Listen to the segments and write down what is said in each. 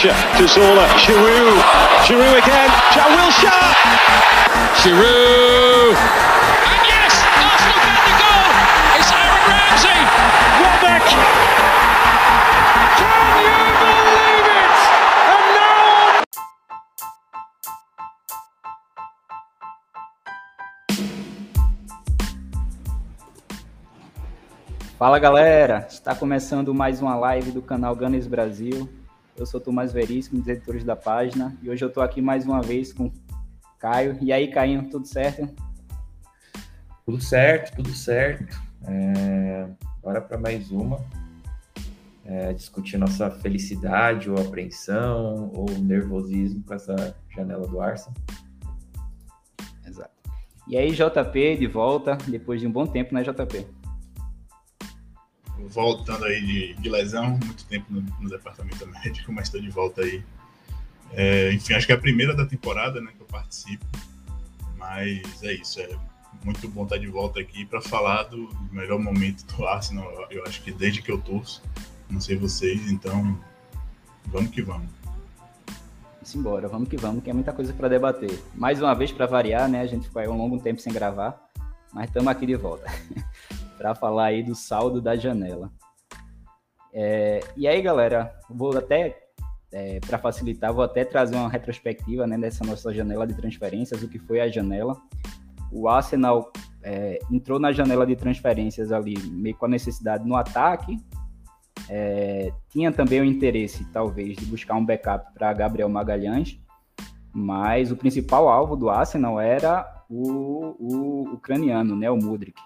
Jack Wilshere to Zola. Giroud. Giroud again. Jack Wilshere. Giroud. And yes, Arsenal get the goal. It's Aaron Ramsey. Welbeck. Can you believe it? And now Fala galera, está começando mais uma live do canal Gunners Brasil. Eu sou Tomás Veríssimo, um dos editores da página, e hoje eu estou aqui mais uma vez com Caio. E aí, Caio, tudo certo? Tudo certo, tudo certo. É, bora para mais uma. É, discutir nossa felicidade ou apreensão ou nervosismo com essa janela do Arsenal. Exato. E aí, JP, de volta, depois de um bom tempo, né, JP? Voltando aí de, de lesão, muito tempo no, no departamento médico, mas estou de volta aí. É, enfim, acho que é a primeira da temporada né, que eu participo, mas é isso, é muito bom estar de volta aqui para falar do melhor momento do Arsenal, eu acho que desde que eu torço, não sei vocês, então vamos que vamos. Embora, vamos que vamos, que é muita coisa para debater. Mais uma vez, para variar, né, a gente ficou aí um longo tempo sem gravar, mas estamos aqui de volta. para falar aí do saldo da janela. É, e aí, galera, vou até, é, para facilitar, vou até trazer uma retrospectiva né, dessa nossa janela de transferências, o que foi a janela. O Arsenal é, entrou na janela de transferências ali, meio com a necessidade no ataque. É, tinha também o interesse, talvez, de buscar um backup para Gabriel Magalhães, mas o principal alvo do Arsenal era o, o ucraniano, né, o Mudrik.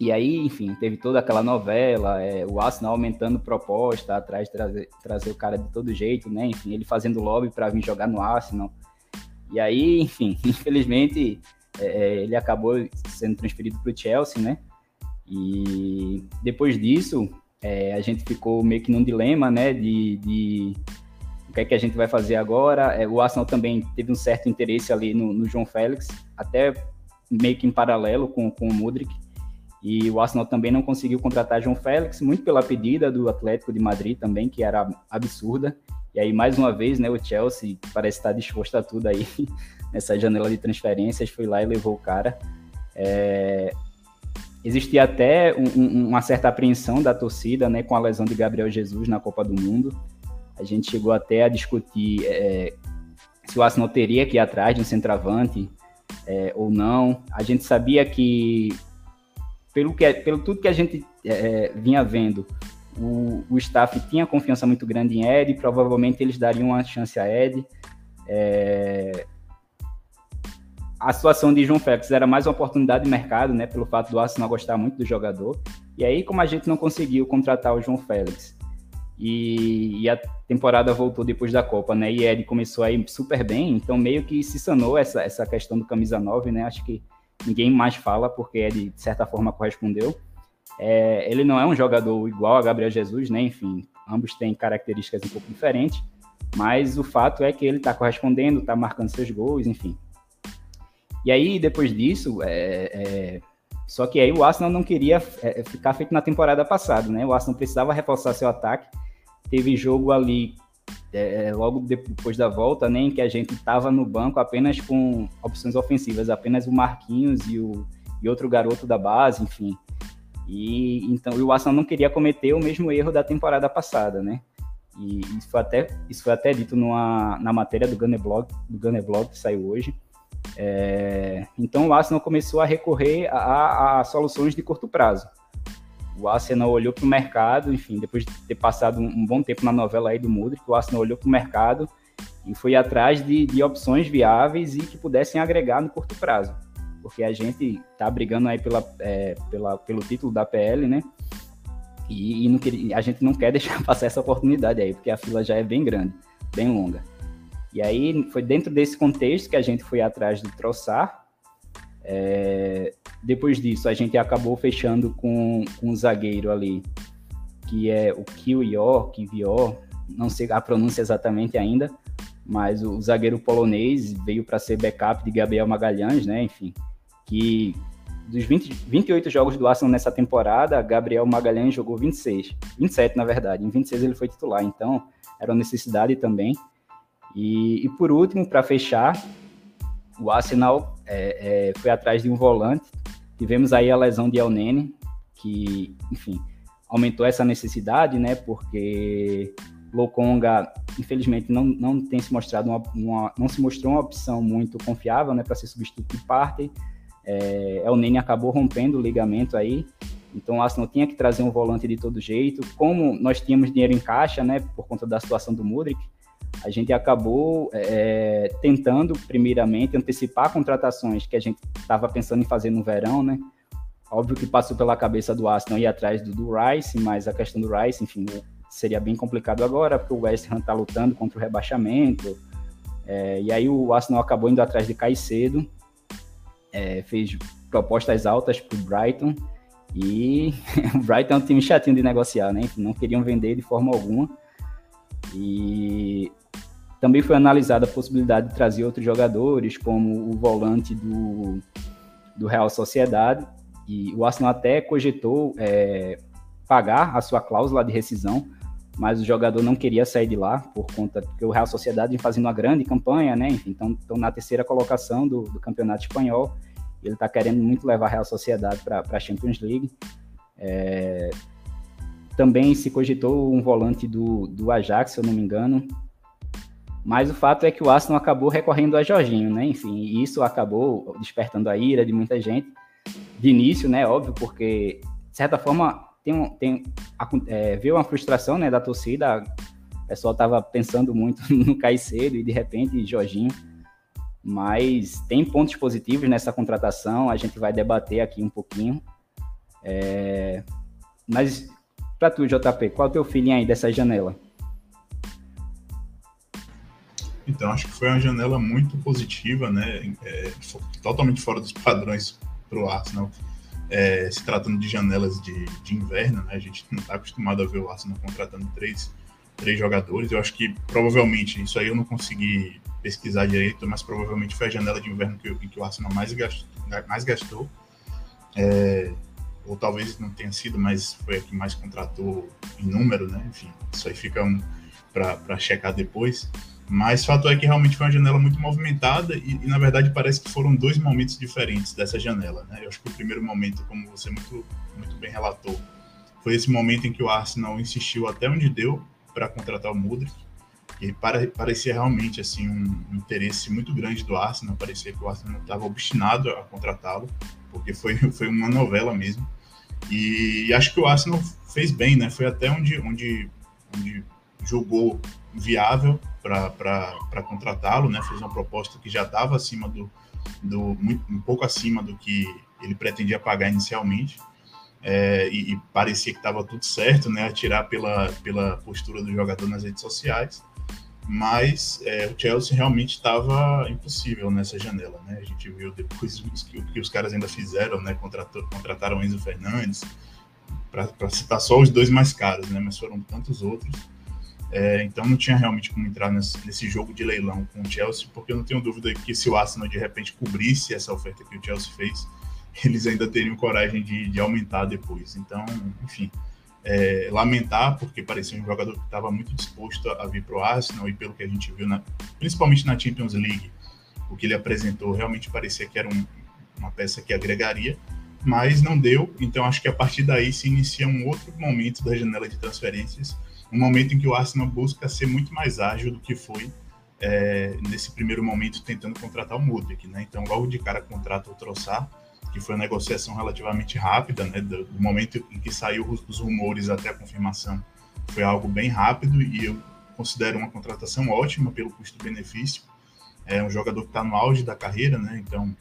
E aí, enfim, teve toda aquela novela, é, o Arsenal aumentando proposta atrás de trazer, trazer o cara de todo jeito, né? Enfim, ele fazendo lobby para vir jogar no Arsenal. E aí, enfim, infelizmente, é, é, ele acabou sendo transferido para o Chelsea, né? E depois disso, é, a gente ficou meio que num dilema, né? De, de o que é que a gente vai fazer agora. É, o Arsenal também teve um certo interesse ali no, no João Félix, até meio que em paralelo com, com o Mudrik. E o Arsenal também não conseguiu contratar João Félix, muito pela pedida do Atlético de Madrid também, que era absurda. E aí, mais uma vez, né, o Chelsea parece estar disposto a tudo aí nessa janela de transferências, foi lá e levou o cara. É... Existia até um, uma certa apreensão da torcida né, com a lesão de Gabriel Jesus na Copa do Mundo. A gente chegou até a discutir é, se o Arsenal teria que ir atrás de um centroavante é, ou não. A gente sabia que pelo, que, pelo tudo que a gente é, vinha vendo, o, o staff tinha confiança muito grande em Ed, provavelmente eles dariam uma chance a Ed. É, a situação de João Félix era mais uma oportunidade de mercado, né, pelo fato do Arsenal gostar muito do jogador. E aí, como a gente não conseguiu contratar o João Félix e, e a temporada voltou depois da Copa, né, e Ed começou aí super bem, então meio que se sanou essa, essa questão do camisa 9, né, acho que ninguém mais fala, porque ele, de certa forma, correspondeu. É, ele não é um jogador igual a Gabriel Jesus, né? Enfim, ambos têm características um pouco diferentes, mas o fato é que ele está correspondendo, está marcando seus gols, enfim. E aí, depois disso, é, é, só que aí o Arsenal não queria é, ficar feito na temporada passada, né? O Arsenal precisava reforçar seu ataque. Teve jogo ali é, logo depois da volta, né, em que a gente estava no banco apenas com opções ofensivas, apenas o Marquinhos e, o, e outro garoto da base, enfim. E então o Arsenal não queria cometer o mesmo erro da temporada passada, né? E isso foi até, isso foi até dito numa, na matéria do Gunner Blog, do Gunner Blog que saiu hoje. É, então o Arsenal começou a recorrer a, a soluções de curto prazo o Arsenal olhou para o mercado, enfim, depois de ter passado um, bom tempo na novela aí do Mudrik, o Arsenal olhou para o mercado e foi atrás de, de, opções viáveis e que pudessem agregar no curto prazo. Porque a gente está brigando aí pela, é, pela, pelo título da PL, né? E, e a gente não quer deixar passar essa oportunidade aí, porque a fila já é bem grande, bem longa. E aí foi dentro desse contexto que a gente foi atrás do Troçar, é, depois disso, a gente acabou fechando com, com um zagueiro ali, que é o Kiwior, Kiwior, não sei a pronúncia exatamente ainda, mas o, o zagueiro polonês veio para ser backup de Gabriel Magalhães, né? Enfim, que dos 20, 28 jogos do Arsenal nessa temporada, Gabriel Magalhães jogou 26. 27, na verdade. Em 26 ele foi titular, então era uma necessidade também. E, e por último, para fechar, o Arsenal é, é, foi atrás de um volante. Tivemos aí a lesão de Elneny, que, enfim, aumentou essa necessidade, né? Porque Lokonga, infelizmente, não, não tem se mostrado uma, uma, não se mostrou uma opção muito confiável, né, para ser substituto de parte. É, El Nene acabou rompendo o ligamento aí, então o Arsenal tinha que trazer um volante de todo jeito. Como nós tínhamos dinheiro em caixa, né, por conta da situação do Mudrik, a gente acabou é, tentando, primeiramente, antecipar contratações que a gente estava pensando em fazer no verão, né? Óbvio que passou pela cabeça do Arsenal ir atrás do, do Rice, mas a questão do Rice, enfim, seria bem complicado agora, porque o West Ham está lutando contra o rebaixamento. É, e aí o Arsenal acabou indo atrás de Caicedo, é, fez propostas altas para o Brighton, e o Brighton é um time chatinho de negociar, né? Não queriam vender de forma alguma. E também foi analisada a possibilidade de trazer outros jogadores, como o volante do, do Real Sociedade. E o Arsenal até cogitou é, pagar a sua cláusula de rescisão, mas o jogador não queria sair de lá por conta que o Real Sociedade vem fazendo uma grande campanha, né? Então estão na terceira colocação do, do campeonato espanhol. Ele está querendo muito levar a Real Sociedade para a Champions League. É... Também se cogitou um volante do, do Ajax, se eu não me engano. Mas o fato é que o Arsenal acabou recorrendo a Jorginho, né? Enfim, isso acabou despertando a ira de muita gente. De início, né? Óbvio, porque, de certa forma, tem, tem é, viu uma frustração né, da torcida. O pessoal estava pensando muito no Caicedo e de repente Jorginho. Mas tem pontos positivos nessa contratação, a gente vai debater aqui um pouquinho. É... Mas para tu, JP, qual é o teu feeling aí dessa janela? Então, acho que foi uma janela muito positiva, né? É, totalmente fora dos padrões para o Arsenal é, se tratando de janelas de, de inverno, né? A gente não está acostumado a ver o Arsenal contratando três, três jogadores. Eu acho que provavelmente, isso aí eu não consegui pesquisar direito, mas provavelmente foi a janela de inverno que, que o Arsenal mais gastou. Mais gastou. É, ou talvez não tenha sido, mas foi a que mais contratou em número, né? Enfim, isso aí fica um, para checar depois. Mas fato é que realmente foi uma janela muito movimentada e, e, na verdade parece que foram dois momentos diferentes dessa janela. Né? Eu acho que o primeiro momento, como você muito, muito bem relatou, foi esse momento em que o Arsenal insistiu até onde deu para contratar o Mudrik. E parecia realmente assim um, um, interesse muito grande do Arsenal. Parecia que o Arsenal estava obstinado a contratá-lo, porque foi, foi uma novela mesmo. E, e acho que o Arsenal fez bem, né? Foi até onde, onde, onde jogou viável para contratá-lo, né? Fez uma proposta que já estava acima do, do muito, um pouco acima do que ele pretendia pagar inicialmente. É, e, e, parecia que estava tudo certo, né? Atirar pela, pela postura do jogador nas redes sociais. Mas é, o Chelsea realmente estava impossível nessa janela, né? A gente viu depois o que, que os caras ainda fizeram, né? Contratou, contrataram Enzo Fernandes, para citar só os dois mais caros, né? Mas foram tantos outros. É, então não tinha realmente como entrar nesse, nesse, jogo de leilão com o Chelsea, porque eu não tenho dúvida que se o Arsenal de repente cobrisse essa oferta que o Chelsea fez, eles ainda teriam coragem de, de aumentar depois. Então, enfim, é, lamentar, porque parecia um jogador que estava muito disposto a, vir para o Arsenal e pelo que a gente viu, na, principalmente na Champions League, o que ele apresentou realmente parecia que era um, uma peça que agregaria, mas não deu. Então acho que a partir daí se inicia um outro momento da janela de transferências um momento em que o Arsenal busca ser muito mais ágil do que foi é, nesse primeiro momento tentando contratar o Mudrik, né? Então, logo de cara contrata o Troçar, que foi uma negociação relativamente rápida, né? Do, do momento em que saiu os, os, rumores até a confirmação, foi algo bem rápido e eu considero uma contratação ótima pelo custo-benefício. É um jogador que está no auge da carreira, né? Então,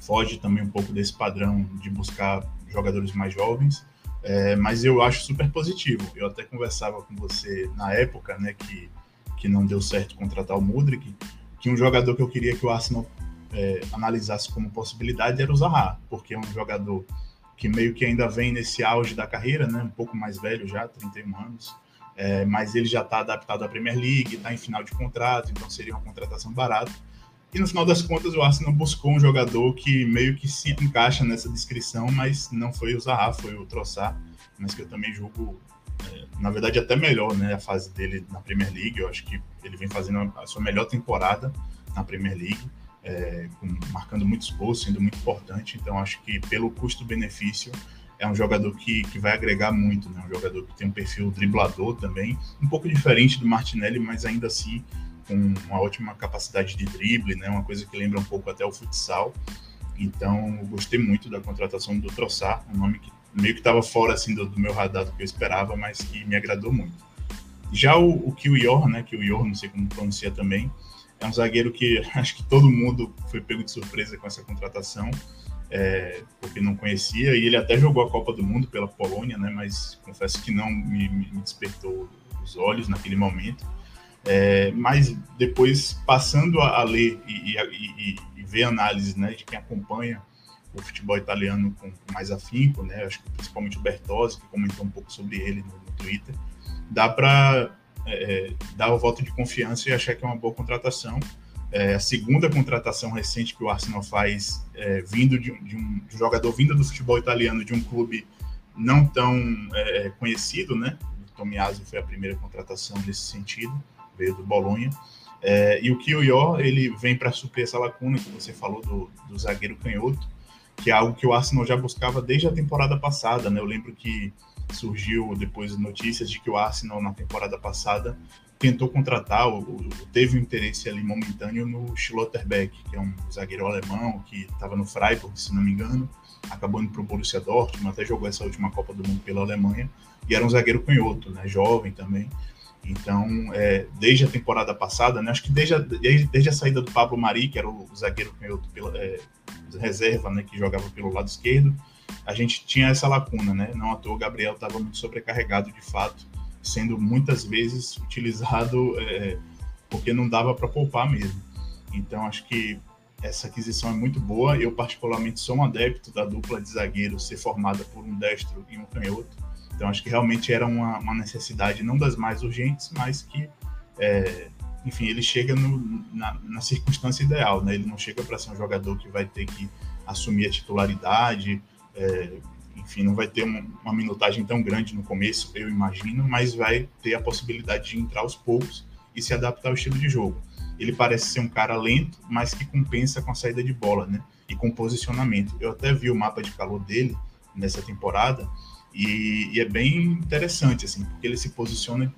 foge também um pouco desse padrão de buscar jogadores mais jovens. É, mas eu acho super positivo. Eu até conversava com você na época, né, que, que não deu certo contratar o Mudrik, que um jogador que eu queria que o Arsenal é, analisasse como possibilidade era o Zaha, porque é um jogador que meio que ainda vem nesse auge da carreira, né, um pouco mais velho já, 31 anos, é, mas ele já está adaptado à Premier League, está em final de contrato, então seria uma contratação barata. E no final das contas, o Arsenal buscou um jogador que meio que se encaixa nessa descrição, mas não foi o Zaha, foi o Troçar, mas que eu também julgo, é, na verdade, até melhor, né? A fase dele na Premier League. Eu acho que ele vem fazendo a sua melhor temporada na Premier League, é, com, marcando muitos gols, sendo muito importante. Então, acho que pelo custo-benefício, é um jogador que, que vai agregar muito, né? Um jogador que tem um perfil driblador também, um pouco diferente do Martinelli, mas ainda assim com uma ótima capacidade de drible, né? Uma coisa que lembra um pouco até o futsal. Então, gostei muito da contratação do Troçar, um nome que meio que estava fora assim do, do, meu radar do que eu esperava, mas que me agradou muito. Já o, o Kiwior, né? Kiwior, não sei como pronuncia também, é um zagueiro que acho que todo mundo foi pego de surpresa com essa contratação, é, porque não conhecia, e ele até jogou a Copa do Mundo pela Polônia, né? Mas confesso que não me, me despertou os olhos naquele momento. É, mas depois, passando a, a ler e, e, e, e, ver análises né, de quem acompanha o futebol italiano com, mais afinco, né, acho que principalmente o Bertozzi, que comentou um pouco sobre ele no, no Twitter, dá para é, é, dar o voto de confiança e achar que é uma boa contratação. É, a segunda contratação recente que o Arsenal faz, é, vindo de, de, um, de, um, jogador vindo do futebol italiano, de um clube não tão é, conhecido, né? O Tomiaso foi a primeira contratação nesse sentido veio do Bolonha. É, e o Kiyoyo, ele vem para suprir essa lacuna que você falou do, do, zagueiro canhoto, que é algo que o Arsenal já buscava desde a temporada passada, né? Eu lembro que surgiu depois notícias de que o Arsenal na temporada passada tentou contratar, ou, teve um interesse ali momentâneo no Schlotterbeck, que é um zagueiro alemão que estava no Freiburg, se não me engano, acabou indo para o Borussia Dortmund, até jogou essa última Copa do Mundo pela Alemanha, e era um zagueiro canhoto, né? Jovem também. Então, é, desde a temporada passada, né, acho que desde a, desde, desde a saída do Pablo Mari, que era o zagueiro pela, é, reserva, né, que jogava pelo lado esquerdo, a gente tinha essa lacuna, né? Não à toa o Gabriel estava muito sobrecarregado de fato, sendo muitas vezes utilizado é, porque não dava para poupar mesmo. Então, acho que essa aquisição é muito boa. Eu, particularmente, sou um adepto da dupla de zagueiro ser formada por um destro e um canhoto então, acho que realmente era uma, uma necessidade, não das mais urgentes, mas que, é, enfim, ele chega no, na, na, circunstância ideal, né? Ele não chega para ser um jogador que vai ter que assumir a titularidade, é, enfim, não vai ter uma, uma, minutagem tão grande no começo, eu imagino, mas vai ter a possibilidade de entrar aos poucos e se adaptar ao estilo de jogo. Ele parece ser um cara lento, mas que compensa com a saída de bola, né? E com posicionamento. Eu até vi o mapa de calor dele nessa temporada e, e, é bem interessante, assim, porque ele se posiciona,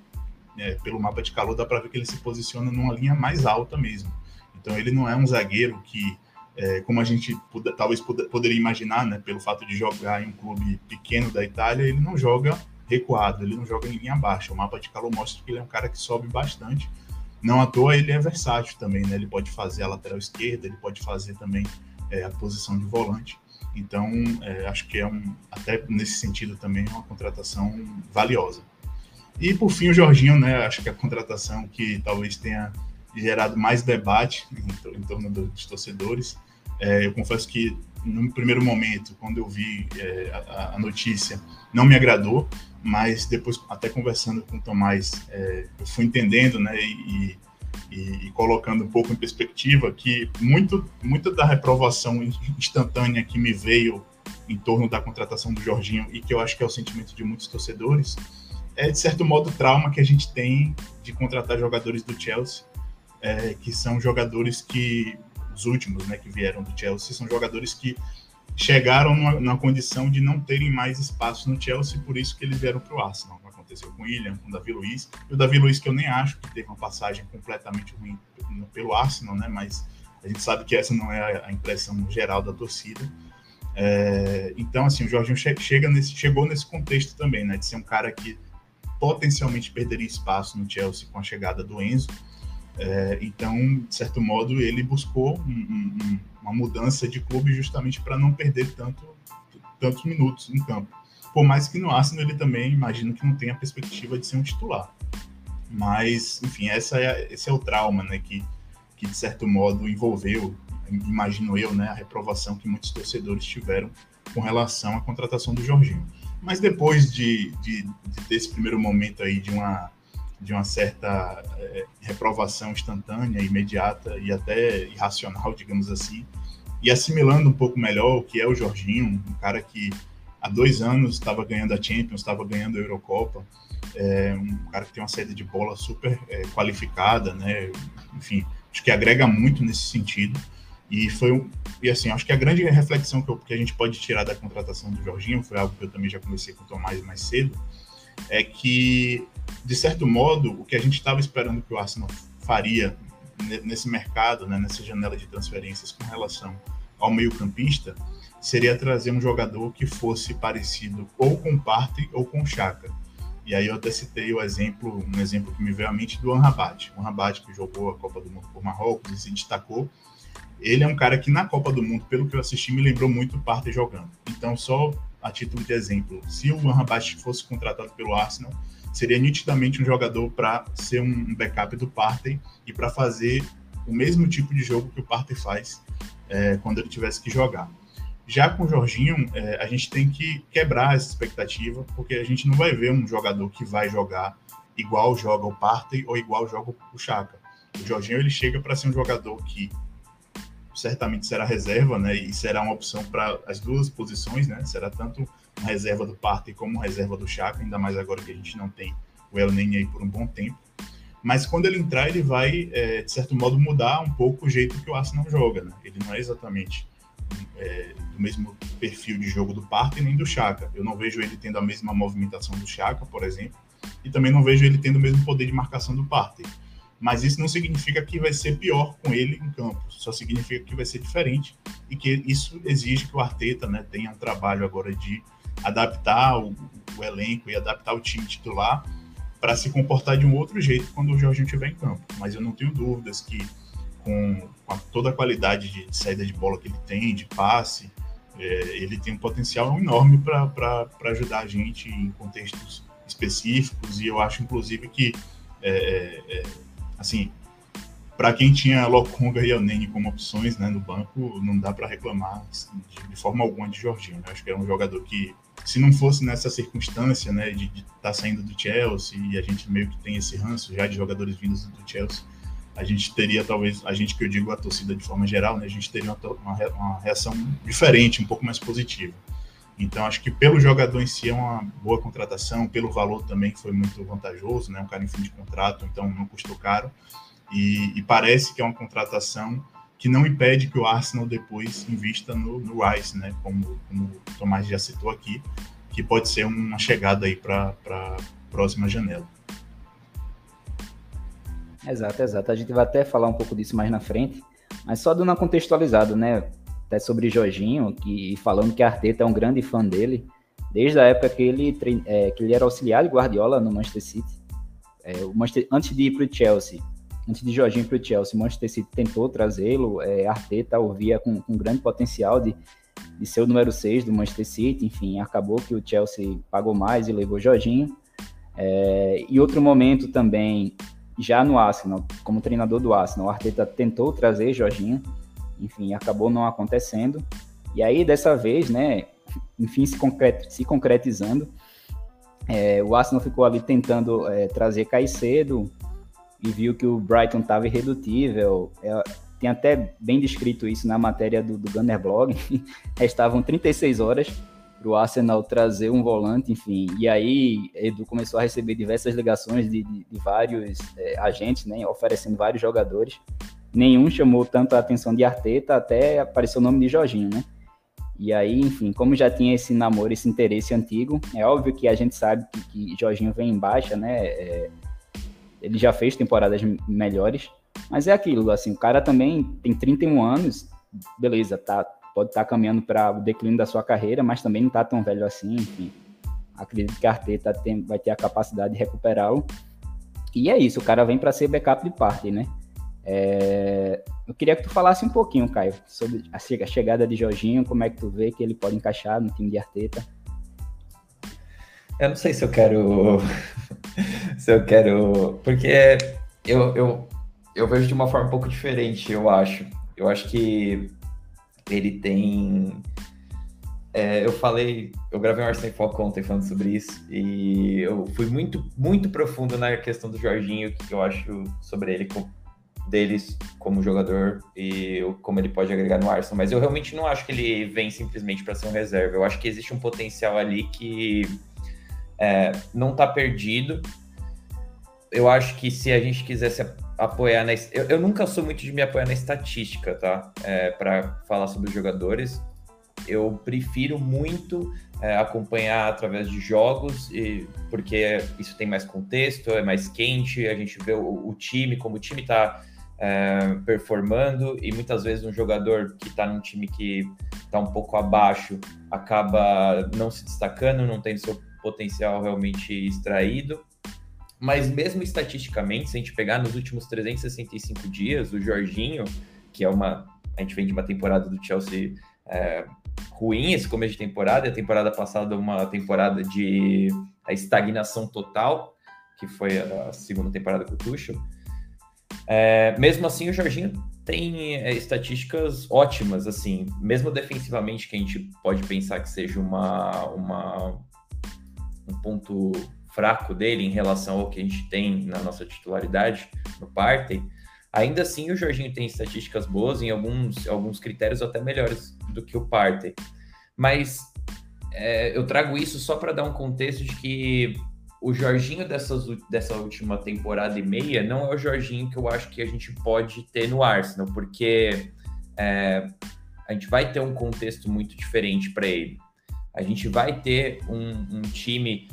é, pelo mapa de calor, dá para ver que ele se posiciona numa linha mais alta mesmo. Então ele não é um zagueiro que, é, como a gente puder, talvez puder, poderia imaginar, né, pelo fato de jogar em um clube pequeno da Itália, ele não joga recuado, ele não joga em linha baixa. O mapa de calor mostra que ele é um cara que sobe bastante. Não à toa ele é versátil também, né? Ele pode fazer a lateral esquerda, ele pode fazer também é, a posição de volante. Então, é, acho que é um, até nesse sentido também, uma contratação valiosa. E por fim, o Jorginho, né? Acho que a contratação que talvez tenha gerado mais debate em, em torno dos torcedores. É, eu confesso que no primeiro momento, quando eu vi é, a, a, notícia, não me agradou, mas depois, até conversando com o Tomás, é, eu fui entendendo, né? E, e, e, colocando um pouco em perspectiva que muito, muita da reprovação instantânea que me veio em torno da contratação do Jorginho e que eu acho que é o sentimento de muitos torcedores é de certo modo trauma que a gente tem de contratar jogadores do Chelsea, é, que são jogadores que os últimos, né, que vieram do Chelsea, são jogadores que chegaram numa, numa condição de não terem mais espaço no Chelsea, por isso que eles vieram para o Arsenal aconteceu com o William, com o Davi Luiz. E o Davi Luiz, que eu nem acho que teve uma passagem completamente ruim pelo Arsenal, né? Mas a gente sabe que essa não é a impressão geral da torcida. É, então, assim, o Jorginho chega nesse, chegou nesse contexto também, né? De ser um cara que potencialmente perderia espaço no Chelsea com a chegada do Enzo. É, então, de certo modo, ele buscou um, um, uma mudança de clube justamente para não perder tanto, tantos minutos em campo. Por mais que no Arsenal ele também imagino que não tenha a perspectiva de ser um titular. Mas, enfim, essa é, esse é o trauma, né, que, que de certo modo envolveu, imagino eu, né, a reprovação que muitos torcedores tiveram com relação à contratação do Jorginho. Mas depois de, de, de desse primeiro momento aí de uma de uma certa é, reprovação instantânea, imediata e até irracional, digamos assim, e assimilando um pouco melhor o que é o Jorginho, um cara que dois anos estava ganhando a Champions, estava ganhando a Eurocopa, é, um cara que tem uma saída de bola super é, qualificada, né? Enfim, acho que agrega muito nesse sentido. E foi um, e assim, acho que a grande reflexão que, eu, que a gente pode tirar da contratação do Jorginho, foi algo que eu também já conversei com o Tomás mais cedo, é que, de certo modo, o que a gente estava esperando que o Arsenal faria nesse mercado, né, nessa janela de transferências com relação ao meio-campista, seria trazer um jogador que fosse parecido ou com Partey ou com Chaka. E aí eu até citei o exemplo, um exemplo que me veio à mente do Anrabat. O Anrabat que jogou a Copa do Mundo por Marrocos e se destacou. Ele é um cara que na Copa do Mundo, pelo que eu assisti, me lembrou muito o Partey jogando. Então, só a título de exemplo, se o Anrabat fosse contratado pelo Arsenal, seria nitidamente um jogador para ser um backup do Partey e para fazer o mesmo tipo de jogo que o Partey faz é, quando ele tivesse que jogar. Já com o Jorginho, é, a gente tem que quebrar essa expectativa, porque a gente não vai ver um jogador que vai jogar igual joga o Partey ou igual joga o Chaka. O Jorginho ele chega para ser um jogador que certamente será reserva, né? E será uma opção para as duas posições, né? Será tanto uma reserva do Partey como reserva do Chaka, ainda mais agora que a gente não tem o El Nene aí por um bom tempo. Mas quando ele entrar, ele vai, é, de certo modo, mudar um pouco o jeito que o Arsenal joga, né? Ele não é exatamente é, do mesmo perfil de jogo do Parque nem do Chaka. Eu não vejo ele tendo a mesma movimentação do Chaka, por exemplo, e também não vejo ele tendo o mesmo poder de marcação do Partey. Mas isso não significa que vai ser pior com ele em campo, só significa que vai ser diferente e que isso exige que o Arteta né, tenha um trabalho agora de adaptar o, o elenco e adaptar o time titular para se comportar de um outro jeito quando o Jorginho estiver em campo. Mas eu não tenho dúvidas que com, com toda a qualidade de, de, saída de bola que ele tem, de passe, é, ele tem um potencial enorme para ajudar a gente em contextos específicos, e eu acho, inclusive, que, é, é, é assim, para quem tinha Lokonga e Nene como opções né, no banco, não dá para reclamar assim, de, de, forma alguma de Jorginho. Eu acho que é um jogador que, se não fosse nessa circunstância né, de estar tá saindo do Chelsea, e a gente meio que tem esse ranço já de jogadores vindos do Chelsea, a gente teria talvez, a gente que eu digo a torcida de forma geral, né, a gente teria uma, uma reação diferente, um pouco mais positiva. Então acho que pelo jogador em si é uma boa contratação, pelo valor também que foi muito vantajoso, né, um cara em fim de contrato, então não custou caro, e, e parece que é uma contratação que não impede que o Arsenal depois invista no, no Rice, né, como, como o Tomás já citou aqui, que pode ser uma chegada aí para a próxima janela. Exato, exato. A gente vai até falar um pouco disso mais na frente, mas só dando uma contextualizada, né? Até sobre Jorginho, que falando que Arteta é um grande fã dele, desde a época que ele, é, que ele era auxiliar de Guardiola no Manchester City. É, o Manchester, antes de ir para o Chelsea, antes de Jorginho para o Chelsea, o Manchester City tentou trazê-lo, é, Arteta o via com, com grande potencial de, de ser o número 6 do Manchester City, enfim, acabou que o Chelsea pagou mais e levou Jorginho. É, em outro momento também, já no Arsenal, como treinador do Arsenal, o Arteta tentou trazer Jorginho, enfim, acabou não acontecendo. E aí, dessa vez, né, enfim, se, concret, se concretizando, é, o Arsenal ficou ali tentando é, trazer Caicedo e viu que o Brighton estava irredutível. É, tem até bem descrito isso na matéria do, do Gunner Blog. Restavam 36 horas para o Arsenal trazer um volante, enfim. E aí Edu começou a receber diversas ligações de, de, de vários é, agentes, né, oferecendo vários jogadores. Nenhum chamou tanto a atenção de Arteta, até apareceu o nome de Jorginho, né? E aí, enfim, como já tinha esse namoro, esse interesse antigo, é óbvio que a gente sabe que, que Jorginho vem em baixa, né? É, ele já fez temporadas melhores, mas é aquilo, assim, o cara também tem 31 anos, beleza, tá, pode estar tá caminhando para o declínio da sua carreira, mas também não está tão velho assim, enfim. Acredito que a Arteta tem, vai ter a capacidade de recuperá-lo. E é isso, o cara vem para ser backup de parte, né? É... Eu queria que tu falasse um pouquinho, Caio, sobre a chegada de Jorginho, como é que tu vê que ele pode encaixar no time de Arteta. Eu não sei se eu quero. se eu quero. Porque eu, eu, eu vejo de uma forma um pouco diferente, eu acho. Eu acho que ele tem é, eu falei, eu gravei um Arsenal Foco ontem falando sobre isso, e eu fui muito, muito profundo na questão do Jorginho, que eu acho sobre ele, deles como jogador e como ele pode agregar no Arsenal, mas eu realmente não acho que ele vem simplesmente para ser um reserva. Eu acho que existe um potencial ali que é, não está perdido. Eu acho que se a gente quisesse apoiar na. Eu, eu nunca sou muito de me apoiar na estatística, tá? É, para falar sobre os jogadores. Eu prefiro muito é, acompanhar através de jogos, e, porque isso tem mais contexto, é mais quente, a gente vê o, o time, como o time está é, performando e muitas vezes um jogador que está num time que está um pouco abaixo acaba não se destacando, não tendo seu potencial realmente extraído. Mas mesmo estatisticamente, se a gente pegar nos últimos 365 dias, o Jorginho, que é uma. A gente vem de uma temporada do Chelsea é, ruim esse começo de temporada, e a temporada passada uma temporada de estagnação total, que foi a segunda temporada com o Tuchel. É, mesmo assim, o Jorginho tem é, estatísticas ótimas, assim, mesmo defensivamente, que a gente pode pensar que seja uma, uma, um ponto fraco dele em relação ao que a gente tem na nossa titularidade no Partey, ainda assim o Jorginho tem estatísticas boas em alguns, alguns critérios até melhores do que o Partey. Mas é, eu trago isso só para dar um contexto de que o Jorginho dessas, dessa última temporada e meia não é o Jorginho que eu acho que a gente pode ter no Arsenal, porque é, a gente vai ter um contexto muito diferente para ele. A gente vai ter um, um time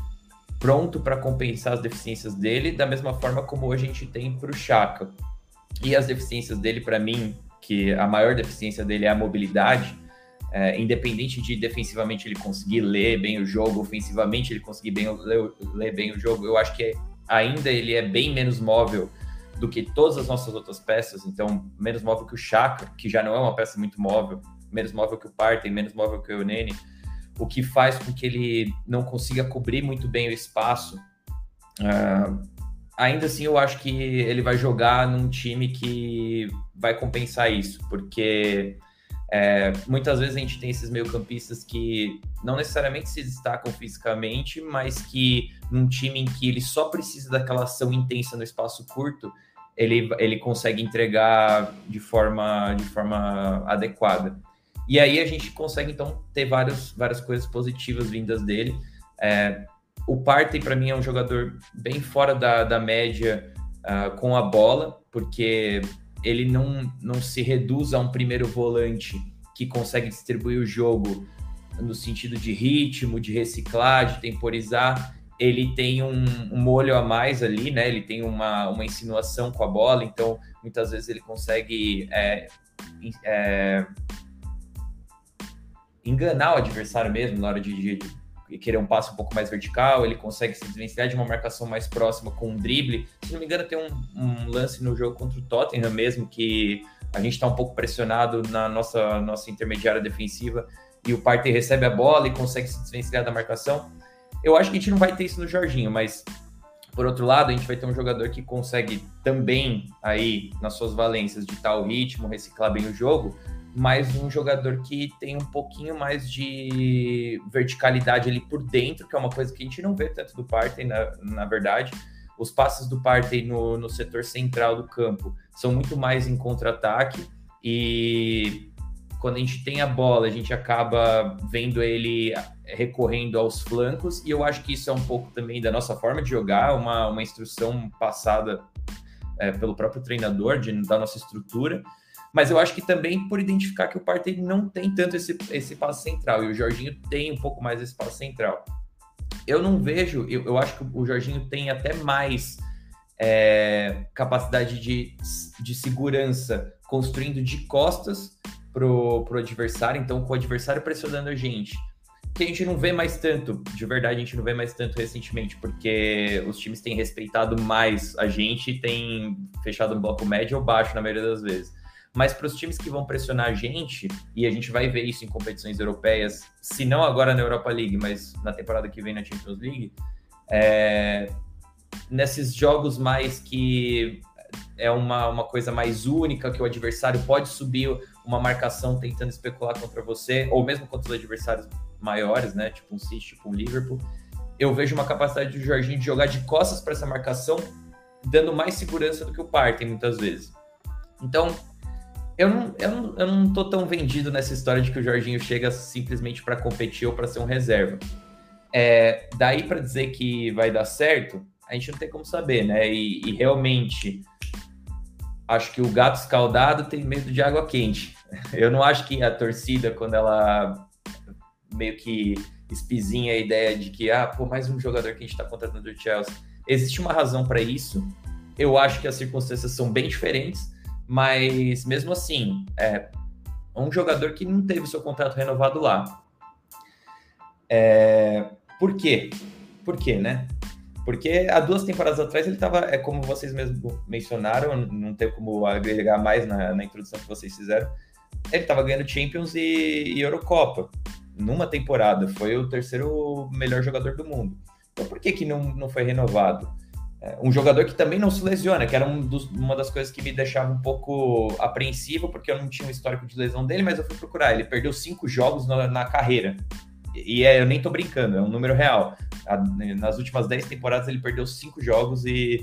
pronto para compensar as deficiências dele, da mesma forma como hoje a gente tem para o Chaka. E as deficiências dele, para mim, que a maior deficiência dele é a mobilidade, é, independente de defensivamente ele conseguir ler bem o jogo, ofensivamente ele conseguir bem, ler, ler bem o jogo, eu acho que ainda ele é bem menos móvel do que todas as nossas outras peças, então menos móvel que o Chaka, que já não é uma peça muito móvel, menos móvel que o Partey, menos móvel que o Nene, o que faz com que ele não consiga cobrir muito bem o espaço. Uh, ainda assim, eu acho que ele vai jogar num time que vai compensar isso, porque é, muitas vezes a gente tem esses meio-campistas que não necessariamente se destacam fisicamente, mas que num time em que ele só precisa daquela ação intensa no espaço curto, ele, ele consegue entregar de forma, de forma adequada. E aí a gente consegue então ter várias, várias coisas positivas vindas dele. É, o Partey, para mim, é um jogador bem fora da, da média uh, com a bola, porque ele não, não se reduz a um primeiro volante que consegue distribuir o jogo no sentido de ritmo, de reciclar, de temporizar. Ele tem um, um molho a mais ali, né? Ele tem uma, uma insinuação com a bola, então muitas vezes ele consegue é, é, enganar o adversário mesmo na hora de, de, querer um passo um pouco mais vertical, ele consegue se desvencilhar de uma marcação mais próxima com um drible. Se não me engano, tem um, um lance no jogo contra o Tottenham mesmo, que a gente está um pouco pressionado na nossa, nossa intermediária defensiva e o Partey recebe a bola e consegue se desvencilhar da marcação. Eu acho que a gente não vai ter isso no Jorginho, mas por outro lado, a gente vai ter um jogador que consegue também aí nas suas valências de tal ritmo, reciclar bem o jogo, mas um jogador que tem um pouquinho mais de verticalidade ali por dentro, que é uma coisa que a gente não vê tanto do Partey, na, na verdade. Os passes do Partey no, no setor central do campo são muito mais em contra-ataque e quando a gente tem a bola, a gente acaba vendo ele recorrendo aos flancos, e eu acho que isso é um pouco também da nossa forma de jogar, uma, uma instrução passada é, pelo próprio treinador, de, da nossa estrutura mas eu acho que também por identificar que o Partey não tem tanto esse, esse passo central e o Jorginho tem um pouco mais esse passo central. Eu não vejo, eu, eu acho que o Jorginho tem até mais é, capacidade de, de segurança construindo de costas pro, pro adversário, então com o adversário pressionando a gente. Que a gente não vê mais tanto, de verdade, a gente não vê mais tanto recentemente, porque os times têm respeitado mais a gente e têm fechado um bloco médio ou baixo na maioria das vezes. Mas para os times que vão pressionar a gente, e a gente vai ver isso em competições europeias, se não agora na Europa League, mas na temporada que vem na Champions League, é, nesses jogos mais que é uma, uma coisa mais única, que o adversário pode subir uma marcação tentando especular contra você, ou mesmo contra os adversários maiores, né? Tipo um City, tipo um Liverpool. Eu vejo uma capacidade do Jorginho de jogar de costas para essa marcação, dando mais segurança do que o Partey, muitas vezes. Então, eu não, eu, não, eu não tô tão vendido nessa história de que o Jorginho chega simplesmente para competir ou para ser um reserva. É, daí para dizer que vai dar certo, a gente não tem como saber, né? E, e, realmente, acho que o gato escaldado tem medo de água quente. Eu não acho que a torcida, quando ela meio que espizinha a ideia de que, ah, pô, mais um jogador que a gente está contratando do Chelsea, existe uma razão para isso. Eu acho que as circunstâncias são bem diferentes, mas mesmo assim, é um jogador que não teve seu contrato renovado lá. É, por quê? Por quê, né? Porque há duas temporadas atrás ele estava, é como vocês mesmos mencionaram, não tem como agregar mais na, na introdução que vocês fizeram. Ele estava ganhando Champions e, e, Eurocopa numa temporada. Foi o terceiro melhor jogador do mundo. Então por que, que não, não foi renovado? Um jogador que também não se lesiona, que era um dos, uma das coisas que me deixava um pouco apreensivo, porque eu não tinha um histórico de lesão dele, mas eu fui procurar. Ele perdeu cinco jogos na, na carreira. E é, eu nem tô brincando, é um número real. Nas últimas 10 temporadas ele perdeu cinco jogos e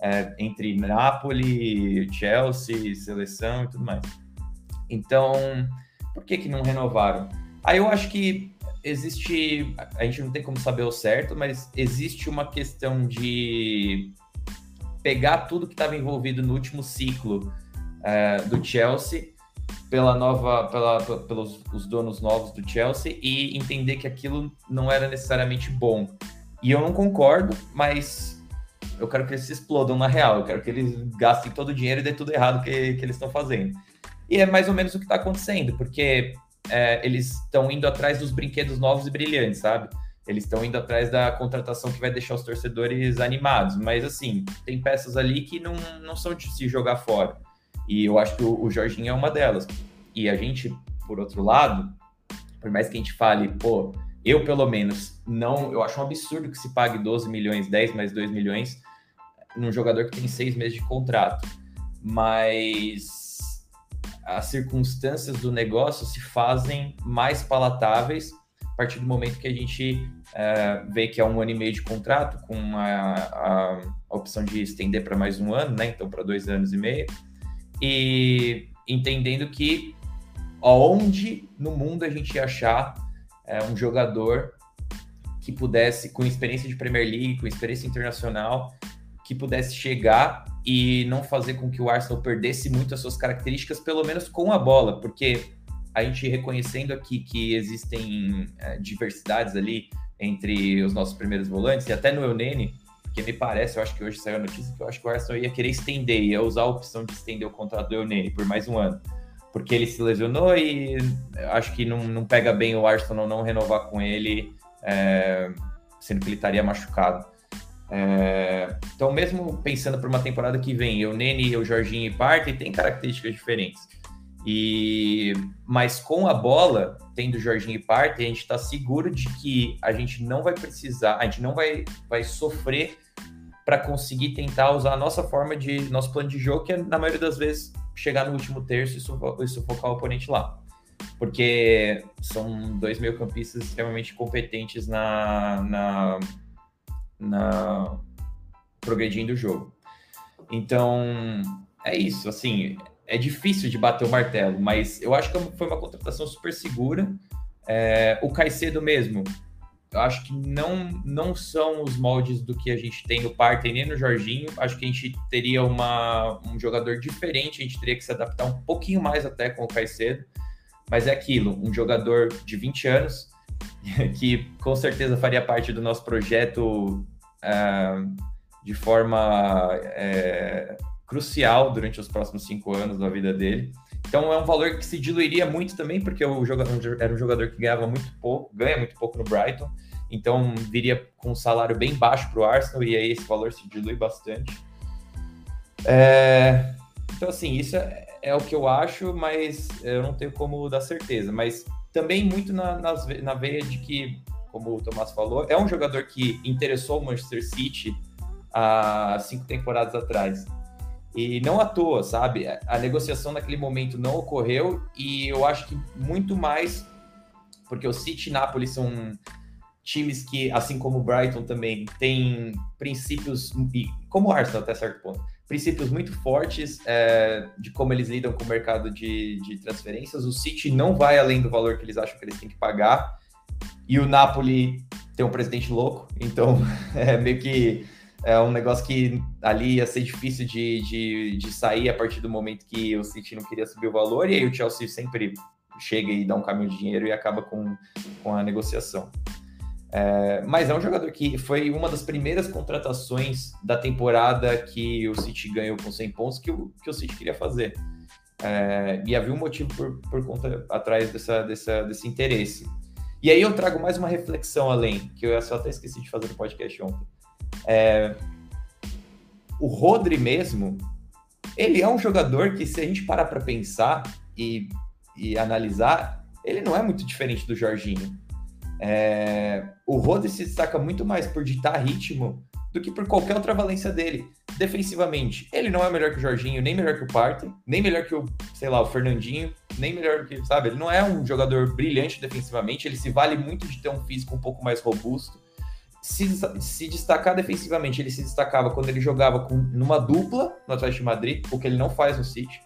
é, entre Napoli, Chelsea, seleção e tudo mais. Então, por que que não renovaram? Aí eu acho que existe, a gente não tem como saber o certo, mas existe uma questão de pegar tudo que estava envolvido no último ciclo é, do Chelsea pela nova, pela, pelos os donos novos do Chelsea e entender que aquilo não era necessariamente bom. E eu não concordo, mas eu quero que eles se explodam na real. Eu quero que eles gastem todo o dinheiro e dê tudo errado que, que eles estão fazendo. E é mais ou menos o que está acontecendo, porque é, eles estão indo atrás dos brinquedos novos e brilhantes, sabe? Eles estão indo atrás da contratação que vai deixar os torcedores animados. Mas, assim, tem peças ali que não, não são de se jogar fora. E eu acho que o, o Jorginho é uma delas. E a gente, por outro lado, por mais que a gente fale, pô, eu pelo menos não, eu acho um absurdo que se pague 12 milhões, 10 mais 2 milhões num jogador que tem seis meses de contrato. Mas as circunstâncias do negócio se fazem mais palatáveis a partir do momento que a gente é, vê que é um ano e meio de contrato, com a, a, a opção de estender para mais um ano, né? Então, para dois anos e meio e entendendo que aonde no mundo a gente ia achar é, um jogador que pudesse, com experiência de Premier League, com experiência internacional, que pudesse chegar e não fazer com que o Arsenal perdesse muito as suas características, pelo menos com a bola, porque a gente reconhecendo aqui que existem é, diversidades ali entre os nossos primeiros volantes, e até no Eunene, porque me parece, eu acho que hoje saiu a notícia que eu acho que o Arsenal ia querer estender, ia usar a opção de estender o contrato do Eunene por mais um ano. Porque ele se lesionou e acho que não, não pega bem o Arsenal não renovar com ele, é, sendo que ele estaria machucado. É, então, mesmo pensando para uma temporada que vem, o Nene, o Jorginho e Partey tem características diferentes. E mas com a bola, tendo Jorginho e Partey, a gente está seguro de que a gente não vai precisar, a gente não vai, vai sofrer para conseguir tentar usar a nossa forma de nosso plano de jogo, que é na maioria das vezes chegar no último terço e sufocar o oponente lá. Porque são dois meio-campistas extremamente competentes na, na, na progredindo o jogo. Então, é isso. Assim, é difícil de bater o martelo, mas eu acho que foi uma contratação super segura. É, o Caicedo mesmo, eu acho que não, não são os moldes do que a gente tem no Partey nem no Jorginho. Acho que a gente teria uma, um jogador diferente, a gente teria que se adaptar um pouquinho mais até com o Caicedo. Mas é aquilo, um jogador de 20 anos, que com certeza faria parte do nosso projeto de forma uh, crucial durante os próximos cinco anos da vida dele. Então é um valor que se diluiria muito também, porque o jogador era um jogador que ganhava muito pouco, ganha muito pouco no Brighton. Então viria com um salário bem baixo para o Arsenal e aí esse valor se dilui bastante. É... Então, assim, isso é, é, o que eu acho, mas eu não tenho como dar certeza. Mas também muito na, nas, na veia de que, como o Tomás falou, é um jogador que interessou o Manchester City há cinco temporadas atrás. E não à toa, sabe? A negociação naquele momento não ocorreu e eu acho que muito mais porque o City e Napoli são times que, assim como o Brighton também, têm princípios, como o Arsenal até certo ponto, princípios muito fortes é, de como eles lidam com o mercado de, de transferências. O City não vai além do valor que eles acham que eles têm que pagar. E o Napoli tem um presidente louco, então é meio que é um negócio que ali ia ser difícil de, de, de sair a partir do momento que o City não queria subir o valor, e aí o Chelsea sempre chega e dá um caminho de dinheiro e acaba com, com a negociação. É, mas é um jogador que foi uma das primeiras contratações da temporada que o City ganhou com 100 pontos que o, que o City queria fazer. É, e havia um motivo por, por conta atrás dessa, dessa, desse interesse. E aí eu trago mais uma reflexão além, que eu só até esqueci de fazer no podcast ontem. É, o Rodri mesmo, ele é um jogador que, se a gente parar para pensar e, e, analisar, ele não é muito diferente do Jorginho. É, o Rodri se destaca muito mais por ditar ritmo do que por qualquer outra valência dele. Defensivamente, ele não é melhor que o Jorginho, nem melhor que o Partey, nem melhor que o, sei lá, o Fernandinho, nem melhor que, sabe, ele não é um jogador brilhante defensivamente, ele se vale muito de ter um físico um pouco mais robusto se, se destacar defensivamente, ele se destacava quando ele jogava com, numa dupla no Atlético de Madrid, o que ele não faz no City.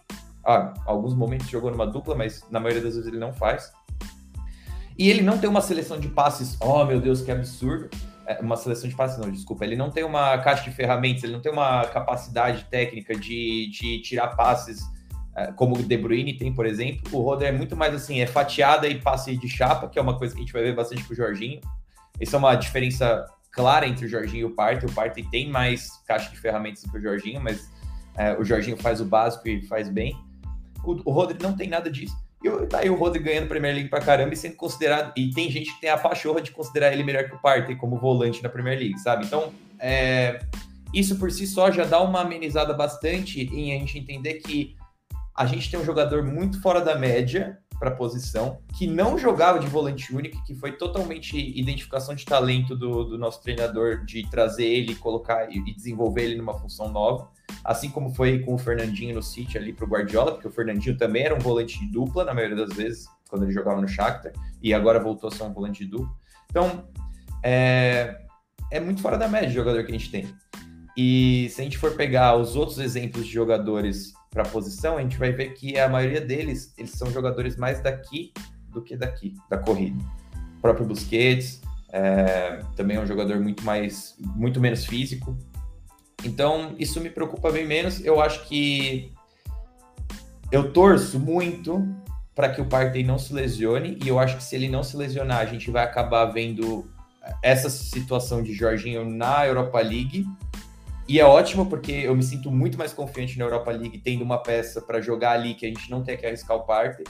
Ah, alguns momentos jogou numa dupla, mas na maioria das vezes ele não faz. E ele não tem uma seleção de passes, oh meu Deus, que absurdo. É, uma seleção de passes, não, desculpa. Ele não tem uma caixa de ferramentas, ele não tem uma capacidade técnica de, de tirar passes é, como o De Bruyne tem, por exemplo. O Roder é muito mais assim, é fatiada e passe de chapa, que é uma coisa que a gente vai ver bastante com o Jorginho. Isso é uma diferença clara entre o Jorginho e o Partey. O Partey tem mais caixa de ferramentas do que o Jorginho, mas é, o Jorginho faz o básico e faz bem. O, o Rodri não tem nada disso. E tá aí o Rodri ganhando Premier League pra caramba e sendo considerado. E tem gente que tem a pachorra de considerar ele melhor que o Partey como volante na Premier League, sabe? Então, é, isso por si só já dá uma amenizada bastante em a gente entender que a gente tem um jogador muito fora da média para a posição, que não jogava de volante único, que foi totalmente identificação de talento do, do nosso treinador de trazer ele, colocar e desenvolver ele numa função nova, assim como foi com o Fernandinho no City ali para o Guardiola, porque o Fernandinho também era um volante de dupla na maioria das vezes quando ele jogava no Shakhtar e agora voltou a ser um volante de dupla. Então é, é muito fora da média o jogador que a gente tem. E se a gente for pegar os outros exemplos de jogadores para a posição, a gente vai ver que a maioria deles, eles são jogadores mais daqui do que daqui, da corrida. O próprio Busquets é, também é um jogador muito mais, muito menos físico. Então, isso me preocupa bem menos. Eu acho que eu torço muito para que o Partey não se lesione, e eu acho que se ele não se lesionar, a gente vai acabar vendo essa situação de Jorginho na Europa League e é ótimo porque eu me sinto muito mais confiante na Europa League tendo uma peça para jogar ali que a gente não tem que arriscar o parte.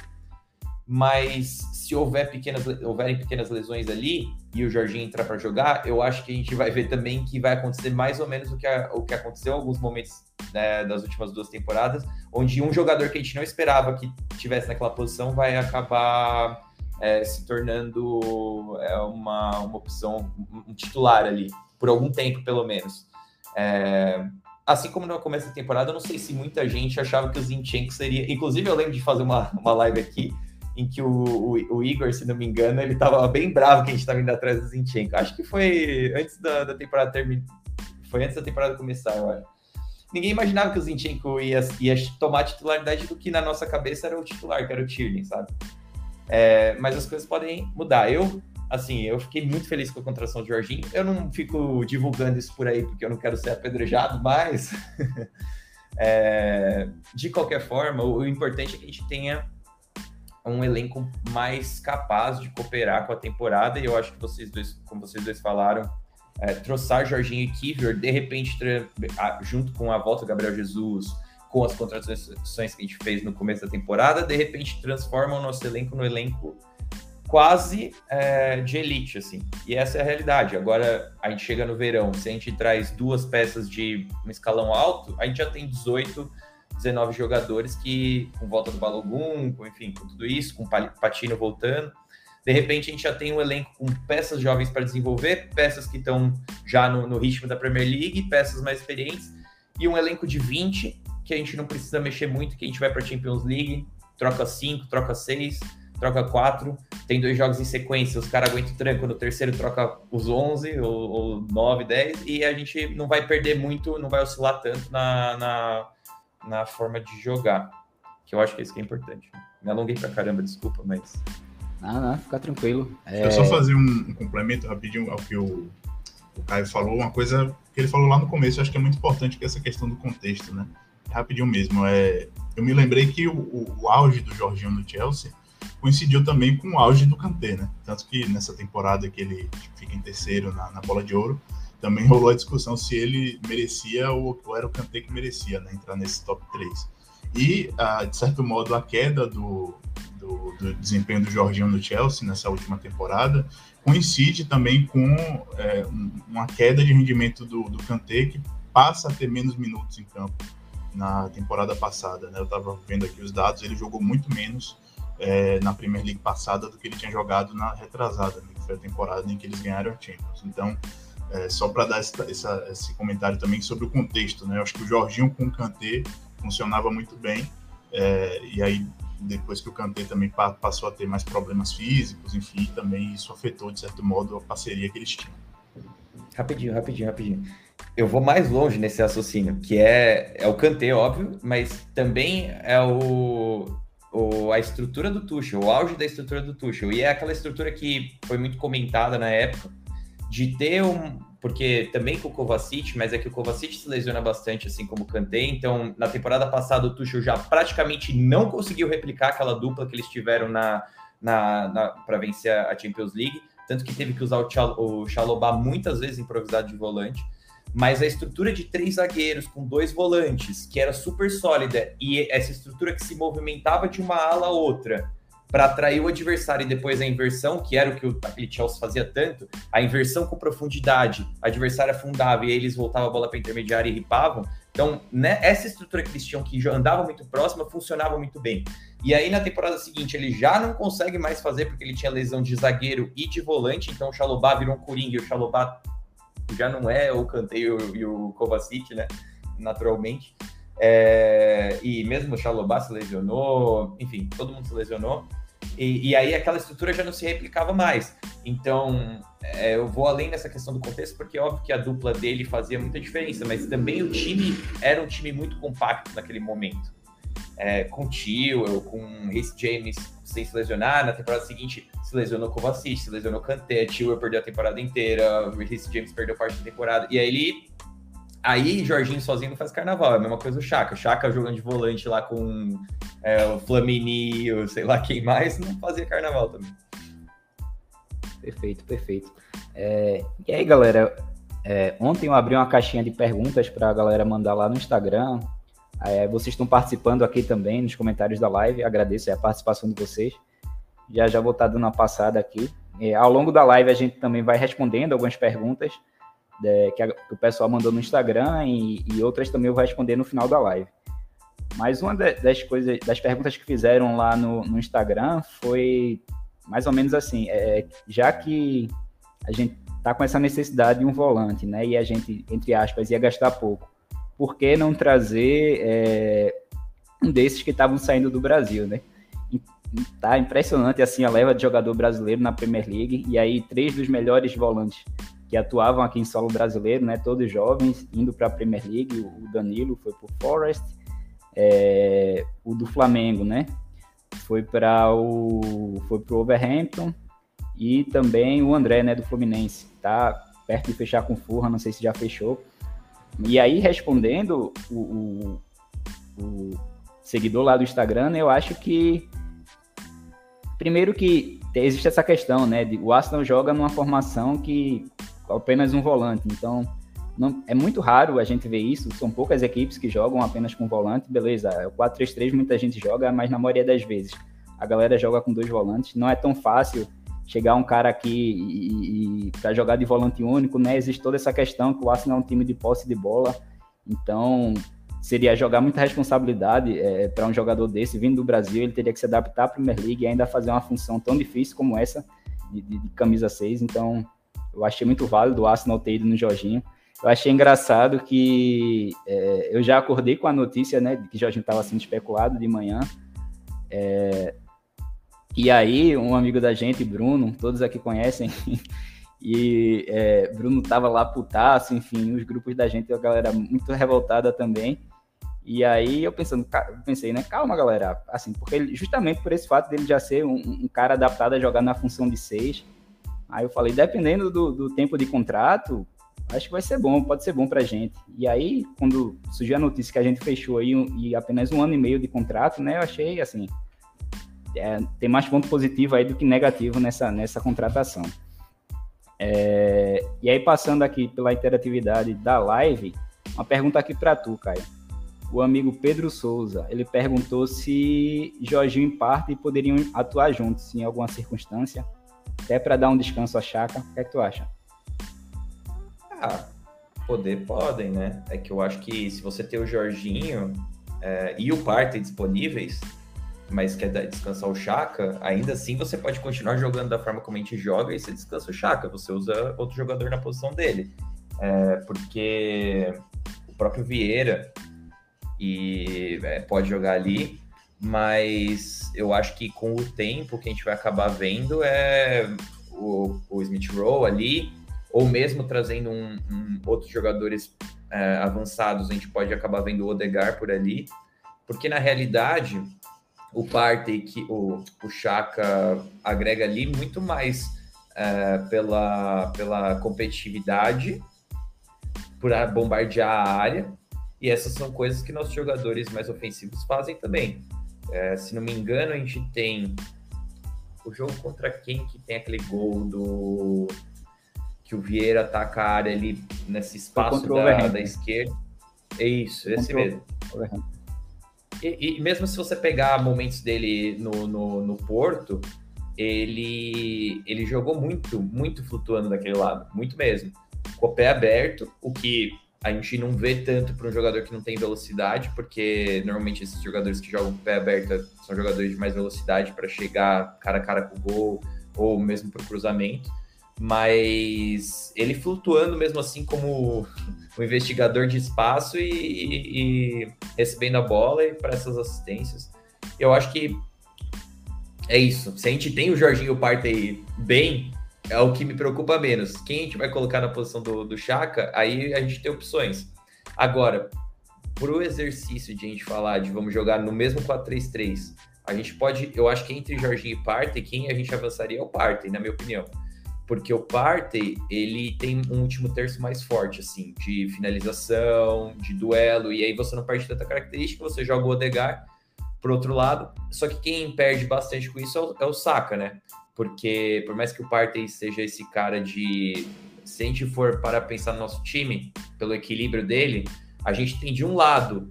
Mas se houver pequenas, houverem pequenas lesões ali e o Jorginho entrar para jogar, eu acho que a gente vai ver também que vai acontecer mais ou menos o que, a, o que aconteceu em alguns momentos né, das últimas duas temporadas, onde um jogador que a gente não esperava que tivesse naquela posição vai acabar é, se tornando é, uma, uma opção, um titular ali, por algum tempo pelo menos. É, assim como no começo da temporada, eu não sei se muita gente achava que o Zinchenko seria. Inclusive, eu lembro de fazer uma, uma live aqui em que o, o, o Igor, se não me engano, ele estava bem bravo que a gente estava indo atrás do Zinchenko. Acho que foi antes da, da temporada terminar. Foi antes da temporada começar, eu acho. Ninguém imaginava que o Zinchenko ia, ia tomar a titularidade do que na nossa cabeça era o titular, que era o Tierney, sabe? É, mas as coisas podem mudar. Eu assim, eu fiquei muito feliz com a contratação de Jorginho. Eu não fico divulgando isso por aí porque eu não quero ser apedrejado, mas é, de qualquer forma, o, importante é que a gente tenha um elenco mais capaz de cooperar com a temporada. E eu acho que vocês dois, como vocês dois falaram, é, troçar Jorginho e Kivior, de repente, junto com a volta do Gabriel Jesus, com as contratações que a gente fez no começo da temporada, de repente transforma o nosso elenco no elenco quase é, de elite, assim. E essa é a realidade. Agora a gente chega no verão, se a gente traz duas peças de um escalão alto, a gente já tem 18, 19 jogadores que, com volta do Balogun, com, enfim, com tudo isso, com Patino voltando, de repente a gente já tem um elenco com peças jovens para desenvolver, peças que estão já no, no ritmo da Premier League, peças mais experientes, e um elenco de 20 que a gente não precisa mexer muito, que a gente vai para Champions League, troca 5, troca 6, troca 4, tem dois jogos em sequência, os caras aguentam o tranco, no terceiro troca os 11 ou, ou 9, 10, e a gente não vai perder muito, não vai oscilar tanto na, na, na forma de jogar, que eu acho que é isso que é importante. Me alonguei pra caramba, desculpa, mas... Não, não, fica tranquilo. É... Eu só fazer um, um, complemento rapidinho ao que o, o Caio falou, uma coisa que ele falou lá no começo, acho que é muito importante, que é essa questão do contexto, né? Rapidinho mesmo, é... eu me lembrei que o, o, o auge do Jorginho no Chelsea coincidiu também com o auge do Kanté, né? Tanto que nessa temporada que ele fica em terceiro na, na bola de ouro, também rolou a discussão se ele merecia ou, ou era o Kanté que merecia né, entrar nesse top 3. E, ah, de certo modo, a queda do, do, do, desempenho do Jorginho no Chelsea nessa última temporada coincide também com é, uma queda de rendimento do, do Kanté, que passa a ter menos minutos em campo na temporada passada. Né? Eu estava vendo aqui os dados, ele jogou muito menos é, na Premier League passada do que ele tinha jogado na retrasada, né, que foi a temporada em que eles ganharam a Champions. Então, é, só para dar essa, essa, esse comentário também sobre o contexto, né? Eu acho que o Jorginho com o Kanté funcionava muito bem, é, e aí depois que o Kanté também passou a ter mais problemas físicos, enfim, também isso afetou, de certo modo, a parceria que eles tinham. Rapidinho, rapidinho, rapidinho. Eu vou mais longe nesse raciocínio, que é, é o Kanté, óbvio, mas também é o, o, a estrutura do Tuchel, o auge da estrutura do Tuchel. E é aquela estrutura que foi muito comentada na época, de ter um. Porque também com o Kovacic, mas é que o Kovacic se lesiona bastante, assim como o Kanté. Então, na temporada passada, o Tuchel já praticamente não conseguiu replicar aquela dupla que eles tiveram na, na, na para vencer a Champions League. Tanto que teve que usar o, Chal, o Chalobah muitas vezes improvisado de volante mas a estrutura de três zagueiros com dois volantes, que era super sólida, e essa estrutura que se movimentava de uma ala a outra para atrair o adversário e depois a inversão, que era o que o, aquele Chelsea fazia tanto, a inversão com profundidade, o adversário afundava e eles voltavam a bola para intermediária e ripavam. Então, né, essa estrutura que eles tinham, que andava muito próxima, funcionava muito bem. E aí, na temporada seguinte, ele já não consegue mais fazer, porque ele tinha lesão de zagueiro e de volante, então o Chalobah virou um coringa e o Chalobah já não é o Kanté e o Kovacic, né? Naturalmente. É, e mesmo o Chalobah se lesionou, enfim, todo mundo se lesionou. E, e, aí aquela estrutura já não se replicava mais. Então, é, eu vou além nessa questão do contexto, porque é óbvio que a dupla dele fazia muita diferença, mas também o time era um time muito compacto naquele momento. É, com Tio, com Reece James sem se lesionar, na temporada seguinte se lesionou Kovacic, se lesionou Kanté, Tio perdeu a temporada inteira, Reece James perdeu parte da temporada, e aí ele... Aí Jorginho sozinho não faz carnaval, é a mesma coisa o Chaka. Chaka jogando de volante lá com é, o Flamini, ou sei lá quem mais, não fazia carnaval também. Perfeito, perfeito. É, e aí, galera, é, ontem eu abri uma caixinha de perguntas para a galera mandar lá no Instagram. É, vocês estão participando aqui também nos comentários da live, agradeço a participação de vocês. Já já vou estar dando uma passada aqui. É, ao longo da live a gente também vai respondendo algumas perguntas é, que, a, que, o pessoal mandou no Instagram e, e, outras também eu vou responder no final da live. Mas uma das coisas, das perguntas que fizeram lá no, no Instagram foi mais ou menos assim, é, já que a gente está com essa necessidade de um volante, né, e a gente, entre aspas, ia gastar pouco, por que não trazer é, um desses que estavam saindo do Brasil, né? Tá impressionante assim a leva de jogador brasileiro na Premier League e aí três dos melhores volantes que atuavam aqui em solo brasileiro, né? Todos jovens indo para a Premier League. O Danilo foi para o Forest, é, o do Flamengo, né? Foi para o foi para o Overhampton e também o André, né? Do Fluminense, tá perto de fechar com Furra, não sei se já fechou. E aí respondendo o, o, o seguidor lá do Instagram, eu acho que primeiro que existe essa questão, né? De, o Arsenal joga numa formação que apenas um volante, então não, é muito raro a gente ver isso. São poucas equipes que jogam apenas com volante, beleza? O 4-3-3 muita gente joga, mas na maioria das vezes a galera joga com dois volantes. Não é tão fácil chegar um cara aqui e, e para jogar de volante único, né? Existe toda essa questão que o Arsenal é um time de posse de bola, então seria jogar muita responsabilidade é, para um jogador desse vindo do Brasil, ele teria que se adaptar à Premier League e ainda fazer uma função tão difícil como essa de, de, de camisa 6, então eu achei muito válido o Arsenal ter ido no Jorginho. eu achei engraçado que é, eu já acordei com a notícia, né, de que Jorginho estava sendo especulado de manhã. É, e aí, um amigo da gente, Bruno, todos aqui conhecem, e é, Bruno tava lá putaço, enfim, os grupos da gente, a galera muito revoltada também. E aí eu pensando, pensei, né, calma galera, assim, porque ele, justamente por esse fato dele já ser um, um, cara adaptado a jogar na função de seis, aí eu falei, dependendo do, do tempo de contrato, acho que vai ser bom, pode ser bom pra gente. E aí, quando surgiu a notícia que a gente fechou aí e apenas um ano e meio de contrato, né, eu achei, assim, é, tem mais ponto positivo aí do que negativo nessa, nessa contratação. É, e aí, passando aqui pela interatividade da live, uma pergunta aqui para tu, Caio o amigo Pedro Souza, ele perguntou se Jorginho e Parte poderiam atuar juntos em alguma circunstância, até para dar um descanso à Chaca. O que é que tu acha? Ah, poder podem, né? É que eu acho que se você tem o Jorginho é, e o Parte disponíveis, mas quer descansar o Chaka, ainda assim você pode continuar jogando da forma como a gente joga e você descansa o Chaka, você usa outro jogador na posição dele. É, porque o próprio Vieira, e é, pode jogar ali, mas eu acho que com o tempo que a gente vai acabar vendo é o, o Smith Rowe ali, ou mesmo trazendo um, um outros jogadores é, avançados, a gente pode acabar vendo o Odegar por ali, porque na realidade o Partey, que o, o Chaka agrega ali muito mais é, pela, pela competitividade, por bombardear a área, e essas são coisas que nossos jogadores mais ofensivos fazem também. É, se não me engano, a gente tem o jogo contra quem que tem aquele gol do que o Vieira ataca a área ali nesse espaço da, da, esquerda. É isso, esse mesmo. E, e, mesmo se você pegar momentos dele no, no, no, Porto, ele, ele jogou muito, muito flutuando daquele lado, muito mesmo. Com o pé aberto, o que a gente não vê tanto para um jogador que não tem velocidade, porque normalmente esses jogadores que jogam com o pé aberto são jogadores de mais velocidade para chegar cara a cara com o gol ou mesmo para o cruzamento. Mas ele flutuando mesmo assim como um investigador de espaço e, e, recebendo a bola e para essas assistências. Eu acho que é isso. Se a gente tem o Jorginho Partey bem, é o que me preocupa menos. Quem a gente vai colocar na posição do, do Chaka, aí a gente tem opções. Agora, pro exercício de a gente falar de vamos jogar no mesmo 4-3-3, a gente pode, eu acho que entre Jorginho e Partey, quem a gente avançaria é o Partey, na minha opinião. Porque o Partey, ele tem um último terço mais forte, assim, de finalização, de duelo, e aí você não perde tanta característica, você joga o Odegar pro outro lado. Só que quem perde bastante com isso é o, é o Saka, né? porque por mais que o Partey seja esse cara de. Se a gente for para pensar no nosso time, pelo equilíbrio dele, a gente tem de um lado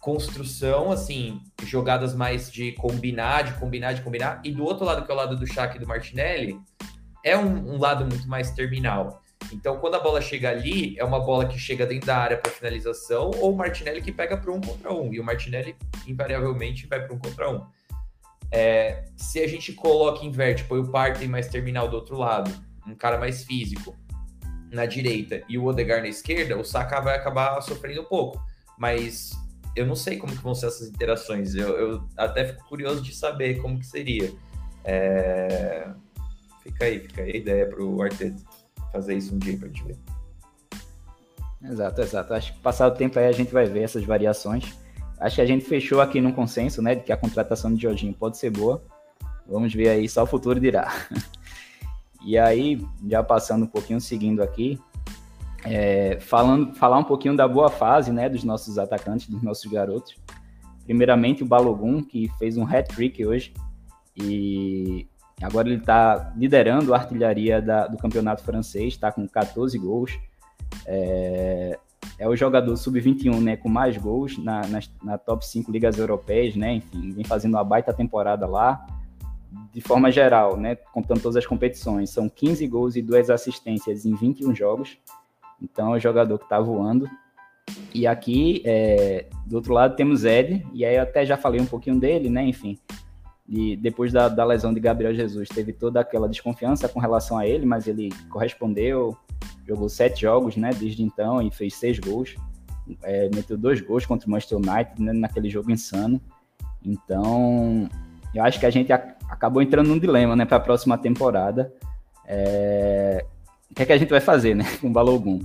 construção, assim, jogadas mais de combinar, de combinar, de combinar, e do outro lado, que é o lado do Shaq e do Martinelli, é um, um lado muito mais terminal. Então, quando a bola chega ali, é uma bola que chega dentro da área para finalização, ou o Martinelli que pega para um contra um, e o Martinelli invariavelmente vai para um contra um. É, se a gente coloca, inverte, põe o Partey mais terminal do outro lado, um cara mais físico na direita e o Odegar na esquerda, o Saka vai acabar sofrendo um pouco. Mas eu não sei como que vão ser essas interações. Eu, eu até fico curioso de saber como que seria. É... Fica aí, fica aí a ideia para o Arteta fazer isso um dia para a gente ver. Exato, exato. Acho que passado o tempo aí a gente vai ver essas variações. Acho que a gente fechou aqui num consenso, né, de que a contratação de Jorginho pode ser boa. Vamos ver aí, só o futuro dirá. e aí, já passando um pouquinho, seguindo aqui, é, falando, falar um pouquinho da boa fase, né, dos nossos atacantes, dos nossos garotos. Primeiramente, o Balogun, que fez um hat-trick hoje, e agora ele está liderando a artilharia da, do campeonato francês, está com 14 gols. É, é o jogador sub-21, né, com mais gols na, na, na, top 5 ligas europeias, né, enfim, vem fazendo uma baita temporada lá. De forma geral, né, contando todas as competições, são 15 gols e 2 assistências em 21 jogos. Então é um jogador que está voando. E aqui, é, do outro lado, temos Ed, e aí eu até já falei um pouquinho dele, né, enfim. E depois da, da lesão de Gabriel Jesus, teve toda aquela desconfiança com relação a ele, mas ele correspondeu, jogou sete jogos, né, desde então e fez seis gols. É, meteu dois gols contra o Manchester United né, naquele jogo insano. Então, eu acho que a gente acabou entrando num dilema, né, para a próxima temporada. É... O que é que a gente vai fazer, né, com o Balogun?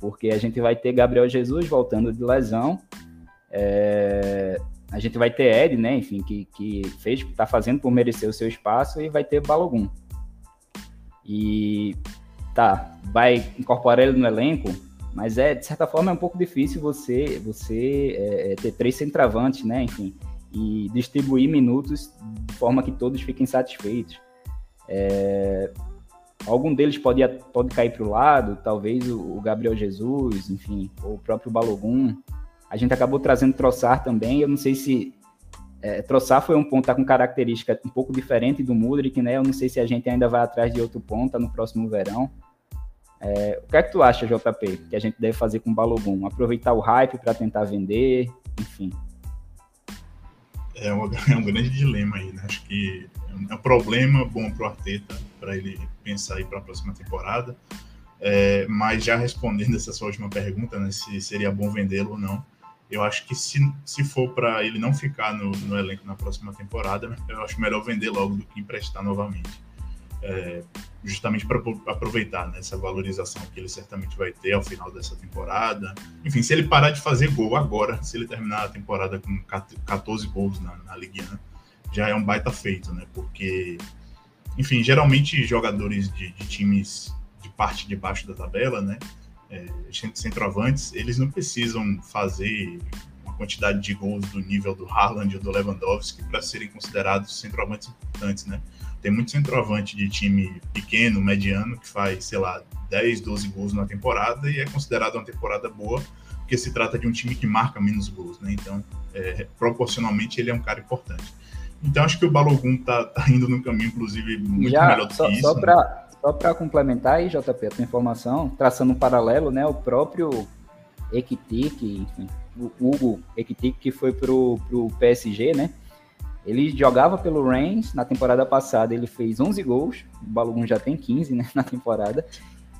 Porque a gente vai ter Gabriel Jesus voltando de lesão. É... A gente vai ter Ed, né, enfim, que, que fez, tá fazendo por merecer o seu espaço e vai ter Balogun. E tá, vai incorporar ele no elenco, mas é de certa forma é um pouco difícil você você é, é ter três centravantes, né? Enfim, e distribuir minutos de forma que todos fiquem satisfeitos. É, algum deles pode, pode cair para o lado, talvez o, o, Gabriel Jesus, enfim, ou o próprio Balogun. A gente acabou trazendo Troçar também. Eu não sei se é, Troçar foi um ponta com característica um pouco diferente do Mudrik, né? Eu não sei se a gente ainda vai atrás de outro ponta no próximo verão. É, o que é que tu acha, JP, que a gente deve fazer com o Balogun? Aproveitar o hype para tentar vender, enfim. É, um, é um grande dilema aí, né? Acho que é um problema bom para o Arteta, para ele pensar aí para a próxima temporada. É, mas já respondendo essa sua última pergunta, né, se seria bom vendê-lo ou não, eu acho que se, se for para ele não ficar no, no, elenco na próxima temporada, eu acho melhor vender logo do que emprestar novamente. É, justamente para aproveitar né, essa valorização que ele certamente vai ter ao final dessa temporada. Enfim, se ele parar de fazer gol agora, se ele terminar a temporada com 14 gols na, na Ligue 1, já é um baita feito, né? Porque, enfim, geralmente jogadores de, de times de parte de baixo da tabela, né? É, centroavantes, eles não precisam fazer uma quantidade de gols do nível do Haaland ou do Lewandowski para serem considerados centroavantes importantes, né? Tem muito centroavante de time pequeno, mediano, que faz, sei lá, 10, 12 gols na temporada e é considerado uma temporada boa, porque se trata de um time que marca menos gols, né? Então, é, proporcionalmente, ele é um cara importante. Então, acho que o Balogun tá, tá indo no caminho, inclusive, muito Já, melhor do só, que isso. Só para né? Só para complementar aí, JP, a tua informação, traçando um paralelo, né? O próprio Ekitik, o Hugo Ekitik, que foi pro, pro PSG, né? Ele jogava pelo Reims na temporada passada, ele fez 11 gols, o Balogun já tem 15 né, na temporada,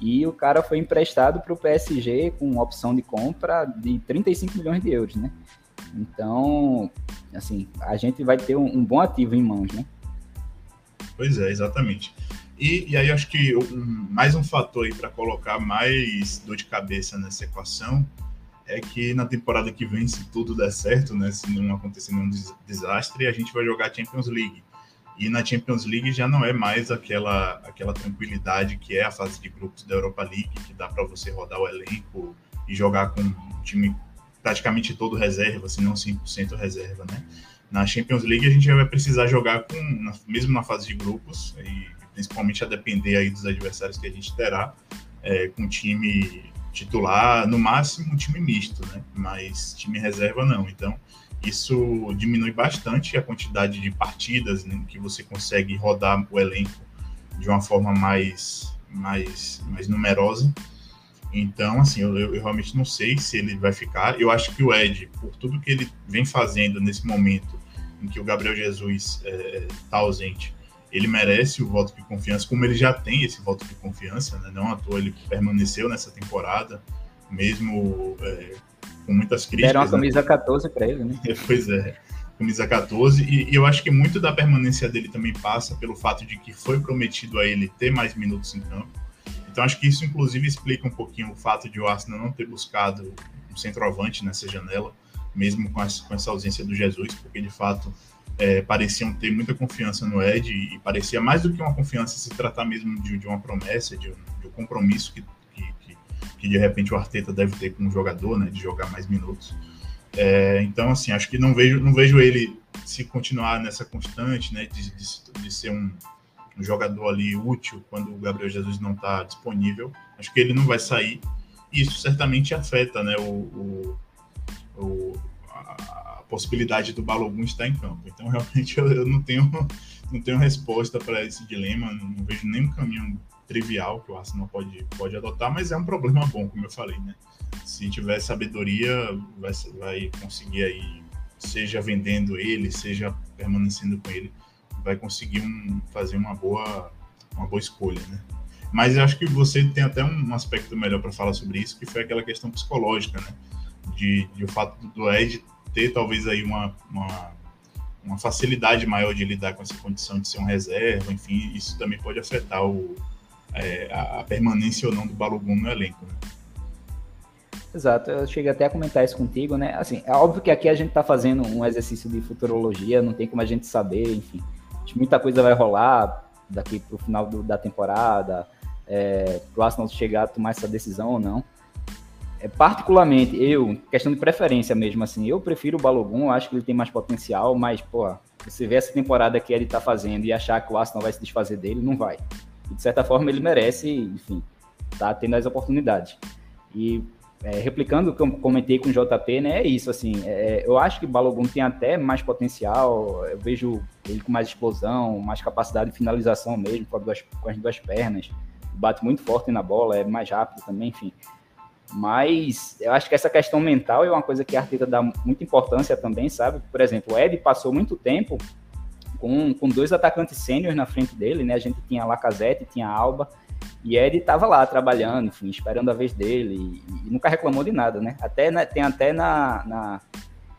e o cara foi emprestado para o PSG com opção de compra de 35 milhões de euros, né? Então, assim, a gente vai ter um, um bom ativo em mãos, né? Pois é, exatamente. E, e aí acho que um, mais um fator aí para colocar mais dor de cabeça nessa equação é que na temporada que vem, se tudo der certo, né, se não acontecer nenhum desastre, a gente vai jogar Champions League. E na Champions League já não é mais aquela, aquela tranquilidade que é a fase de grupos da Europa League, que dá para você rodar o elenco e jogar com um time praticamente todo reserva, se não 100% reserva, né? Na Champions League a gente vai precisar jogar com, mesmo na fase de grupos, e principalmente a depender aí dos adversários que a gente terá, é, com time titular, no máximo um time misto, né? Mas time reserva não. Então, isso diminui bastante a quantidade de partidas né, que você consegue rodar o elenco de uma forma mais, mais, mais numerosa. Então, assim, eu, eu, realmente não sei se ele vai ficar. Eu acho que o Ed, por tudo que ele vem fazendo nesse momento em que o Gabriel Jesus está é, tá ausente, ele merece o voto de confiança, como ele já tem esse voto de confiança, né? não à toa ele permaneceu nessa temporada, mesmo é, com muitas críticas. Deram a né? camisa né? 14 para ele, né? pois é, camisa 14, e, e, eu acho que muito da permanência dele também passa pelo fato de que foi prometido a ele ter mais minutos em campo. Então acho que isso inclusive explica um pouquinho o fato de o Arsenal não ter buscado um centroavante nessa janela, mesmo com essa ausência do Jesus, porque de fato é, pareciam ter muita confiança no Ed e parecia mais do que uma confiança se tratar mesmo de, de uma promessa, de um, de um compromisso que, que, que, que, de repente o Arteta deve ter com o jogador, né, de jogar mais minutos. É, então, assim, acho que não vejo, não vejo ele se continuar nessa constante, né, de, de, de ser um, um, jogador ali útil quando o Gabriel Jesus não está disponível. Acho que ele não vai sair. E isso certamente afeta, né, o, o, o possibilidade do Balogun estar em campo. Então, realmente, eu, eu não tenho não tenho resposta para esse dilema, não, não, vejo nenhum caminho trivial que o Arsenal pode, pode adotar, mas é um problema bom, como eu falei, né? Se tiver sabedoria, vai, vai conseguir aí, seja vendendo ele, seja permanecendo com ele, vai conseguir um, fazer uma boa, uma boa escolha, né? Mas eu acho que você tem até um aspecto melhor para falar sobre isso, que foi aquela questão psicológica, né? De, de o fato do Ed ter talvez aí uma, uma, uma, facilidade maior de lidar com essa condição de ser um reserva, enfim, isso também pode afetar o, é, a permanência ou não do Balogun no elenco, né? Exato, eu cheguei até a comentar isso contigo, né? Assim, é óbvio que aqui a gente está fazendo um exercício de futurologia, não tem como a gente saber, enfim. Muita coisa vai rolar daqui para o final do, da temporada, é, para o Arsenal chegar a tomar essa decisão ou não. É, particularmente, eu, questão de preferência mesmo, assim, eu prefiro o Balogun, acho que ele tem mais potencial, mas, pô, você vê essa temporada que ele está fazendo e achar que o Arsenal vai se desfazer dele, não vai. E, de certa forma, ele merece, enfim, tá tendo as oportunidades. E é, replicando o que eu comentei com o JP, né, é isso, assim, é, eu acho que Balogun tem até mais potencial, eu vejo ele com mais explosão, mais capacidade de finalização mesmo, com, duas, com as duas pernas, bate muito forte na bola, é mais rápido também, enfim. Mas eu acho que essa questão mental é uma coisa que a Arteta dá muita importância também, sabe? Por exemplo, o Ed passou muito tempo com, com dois atacantes sêniores na frente dele, né? A gente tinha Lacazette, tinha Alba, e Ed estava lá trabalhando, enfim, esperando a vez dele e, e nunca reclamou de nada, né? Até né, tem até na, na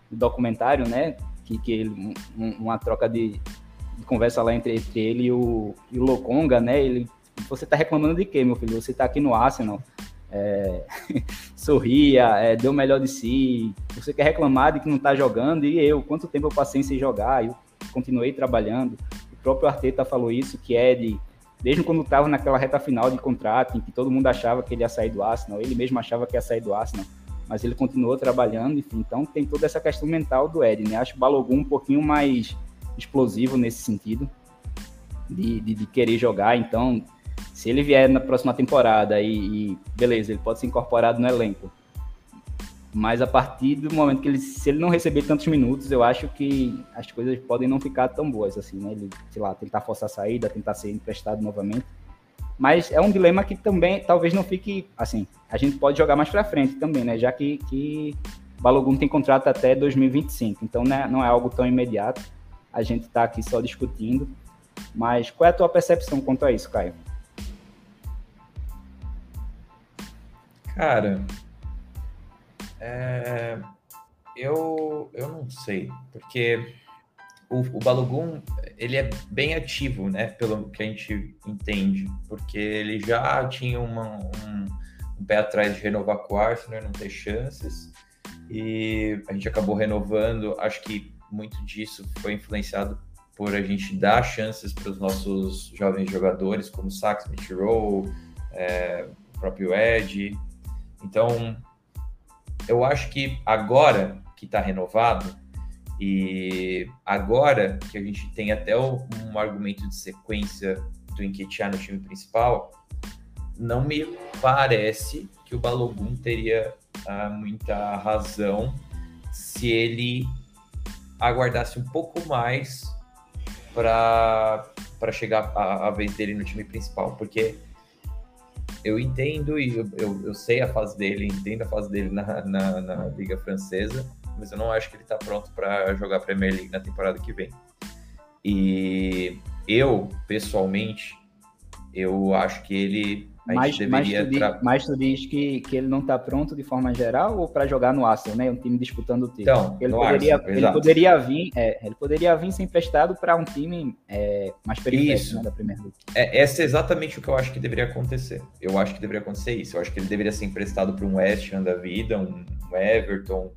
no documentário, né, que, que ele, um, uma troca de, de, conversa lá entre, entre ele e o, e o Lokonga, né? Ele, você está reclamando de quê, meu filho? Você está aqui no Arsenal, é, sorria, é, deu o melhor de si. Você quer reclamar de que não está jogando e eu, quanto tempo eu passei sem jogar? Eu continuei trabalhando. O próprio Arteta falou isso, que Ed desde quando estava naquela reta final de contrato, em que todo mundo achava que ele ia sair do Arsenal, ele mesmo achava que ia sair do Arsenal, mas ele continuou trabalhando, enfim, então tem toda essa questão mental do Ed, né? Acho o Balogun um pouquinho mais explosivo nesse sentido, de, de, de querer jogar, então, se ele vier na próxima temporada e, e, beleza, ele pode ser incorporado no elenco, mas a partir do momento que ele, se ele não receber tantos minutos, eu acho que as coisas podem não ficar tão boas assim, né? Ele, sei lá, tentar forçar a saída, tentar ser emprestado novamente. Mas é um dilema que também talvez não fique assim. A gente pode jogar mais para frente também, né? Já que, que Balogun tem contrato até 2025, então né, não é algo tão imediato. A gente está aqui só discutindo. Mas qual é a tua percepção quanto a isso, Caio? Cara, é, eu, eu não sei, porque o, o Balogun ele é bem ativo, né? Pelo que a gente entende, porque ele já tinha uma, um, um, pé atrás de renovar com o Arsenal, não ter chances, e a gente acabou renovando. Acho que muito disso foi influenciado por a gente dar chances para os nossos jovens jogadores, como Sax, Rowe, é, o próprio Ed. Então, eu acho que agora que está renovado e agora que a gente tem até um argumento de sequência do Enquetear no time principal, não me parece que o Balogun teria ah, muita razão se ele aguardasse um pouco mais para chegar a, a vez dele no time principal, porque eu entendo e eu, eu, eu, sei a fase dele, entendo a fase dele na, na, na Liga Francesa, mas eu não acho que ele está pronto para jogar Premier League na temporada que vem. E eu, pessoalmente, eu acho que ele mas, mas, tu diz, mas tu diz que, que ele não está pronto de forma geral ou para jogar no Arsenal, né? Um time disputando o título. Então, ele, poderia, Arsenal, ele poderia vir, é, ele poderia vir ser emprestado para um time é, mais periférico né, da Premier League. É, essa é exatamente o que eu acho que deveria acontecer. Eu acho que deveria acontecer isso. Eu acho que ele deveria ser emprestado para um West Ham da vida, um, um Everton.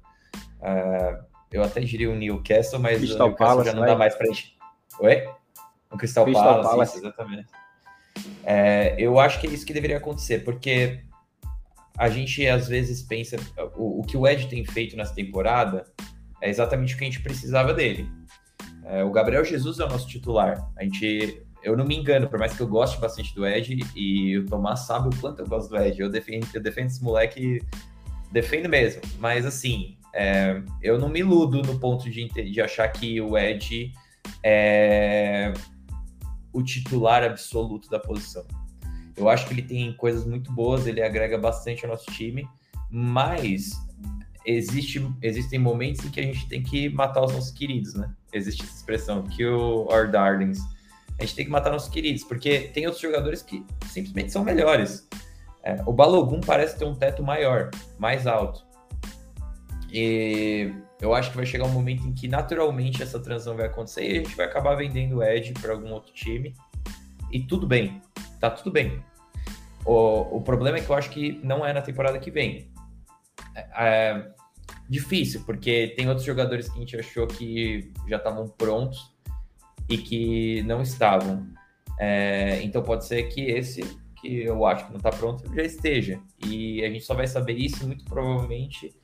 Uh, eu até diria um Newcastle, mas Crystal o Newcastle Palace, já não vai. dá mais para gente. Oi? Um Crystal, Crystal Palace, Palace. Isso, exatamente. É, eu acho que é isso que deveria acontecer, porque a gente às vezes pensa o, o, que o Ed tem feito nessa temporada é exatamente o que a gente precisava dele. É, o Gabriel Jesus é o nosso titular. A gente, eu não me engano, por mais que eu goste bastante do Ed e o Tomás sabe o quanto eu gosto do Ed. Eu defendo, eu defendo esse moleque, defendo mesmo. Mas assim, é, eu não me iludo no ponto de, de achar que o Ed é o titular absoluto da posição. Eu acho que ele tem coisas muito boas, ele agrega bastante ao nosso time, mas existe, existem momentos em que a gente tem que matar os nossos queridos, né? Existe essa expressão, o our darlings. A gente tem que matar nossos queridos, porque tem outros jogadores que simplesmente são melhores. É, o Balogun parece ter um teto maior, mais alto. E eu acho que vai chegar um momento em que naturalmente essa transição vai acontecer e a gente vai acabar vendendo o Ed para algum outro time. E tudo bem, tá tudo bem. O, o problema é que eu acho que não é na temporada que vem. É, é difícil, porque tem outros jogadores que a gente achou que já estavam prontos e que não estavam. É, então pode ser que esse que eu acho que não está pronto já esteja. E a gente só vai saber isso muito provavelmente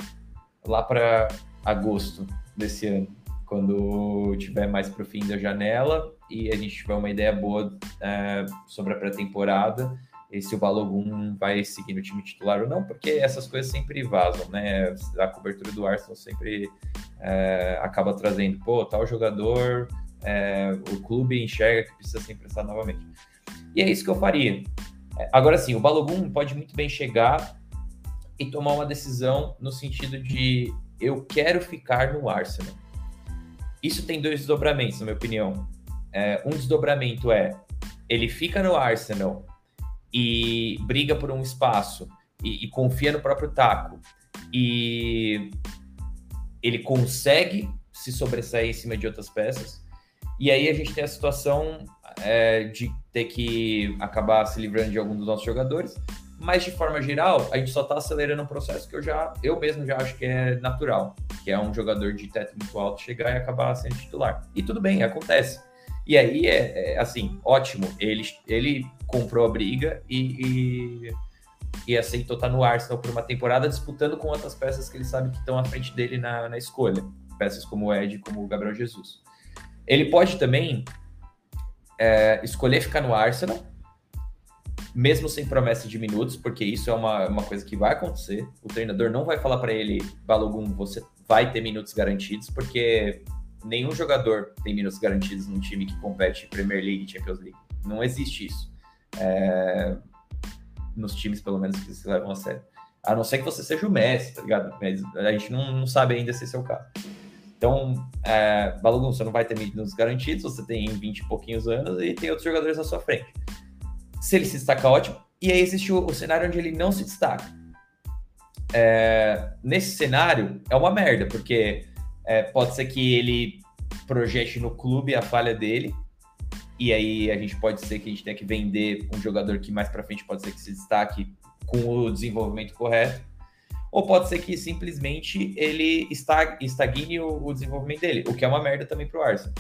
lá para agosto desse ano, quando tiver mais para o fim da janela e a gente tiver uma ideia boa é, sobre a pré-temporada e se o Balogun vai seguir no time titular ou não, porque essas coisas sempre vazam, né? A cobertura do Arsenal sempre é, acaba trazendo, pô, tal jogador é, o clube enxerga que precisa ser emprestado novamente. E é isso que eu faria. Agora sim, o Balogun pode muito bem chegar e tomar uma decisão no sentido de eu quero ficar no Arsenal. Isso tem dois desdobramentos, na minha opinião. É, um desdobramento é ele fica no Arsenal e briga por um espaço e, e confia no próprio taco e ele consegue se sobressair em cima de outras peças e aí a gente tem a situação é, de ter que acabar se livrando de algum dos nossos jogadores, mas de forma geral, a gente só está acelerando um processo que eu já, eu mesmo já acho que é natural, que é um jogador de teto muito alto chegar e acabar sendo titular. E tudo bem, acontece. E aí é, é assim, ótimo. Ele, ele comprou a briga e, e, e, aceitou estar tá no Arsenal por uma temporada disputando com outras peças que ele sabe que estão à frente dele na, na escolha. Peças como o Ed, como o Gabriel Jesus. Ele pode também é, escolher ficar no Arsenal, mesmo sem promessa de minutos, porque isso é uma, uma coisa que vai acontecer. O treinador não vai falar para ele, Balogun, você vai ter minutos garantidos, porque nenhum jogador tem minutos garantidos num time que compete Premier League e Champions League. Não existe isso. É... Nos times, pelo menos, que se levam a sério. A não ser que você seja o Messi, tá ligado? Mas a gente não, não sabe ainda se esse é o caso. Então, é, Balogun, você não vai ter minutos garantidos, você tem 20 e pouquinhos anos e tem outros jogadores na sua frente. Se ele se destaca, ótimo. E aí existe o, o cenário onde ele não se destaca. É, nesse cenário, é uma merda, porque é, pode ser que ele projete no clube a falha dele, e aí a gente pode ser que a gente tenha que vender um jogador que mais para frente pode ser que se destaque com o desenvolvimento correto ou pode ser que simplesmente ele estagne o, desenvolvimento dele, o que é uma merda também para o Arsenal.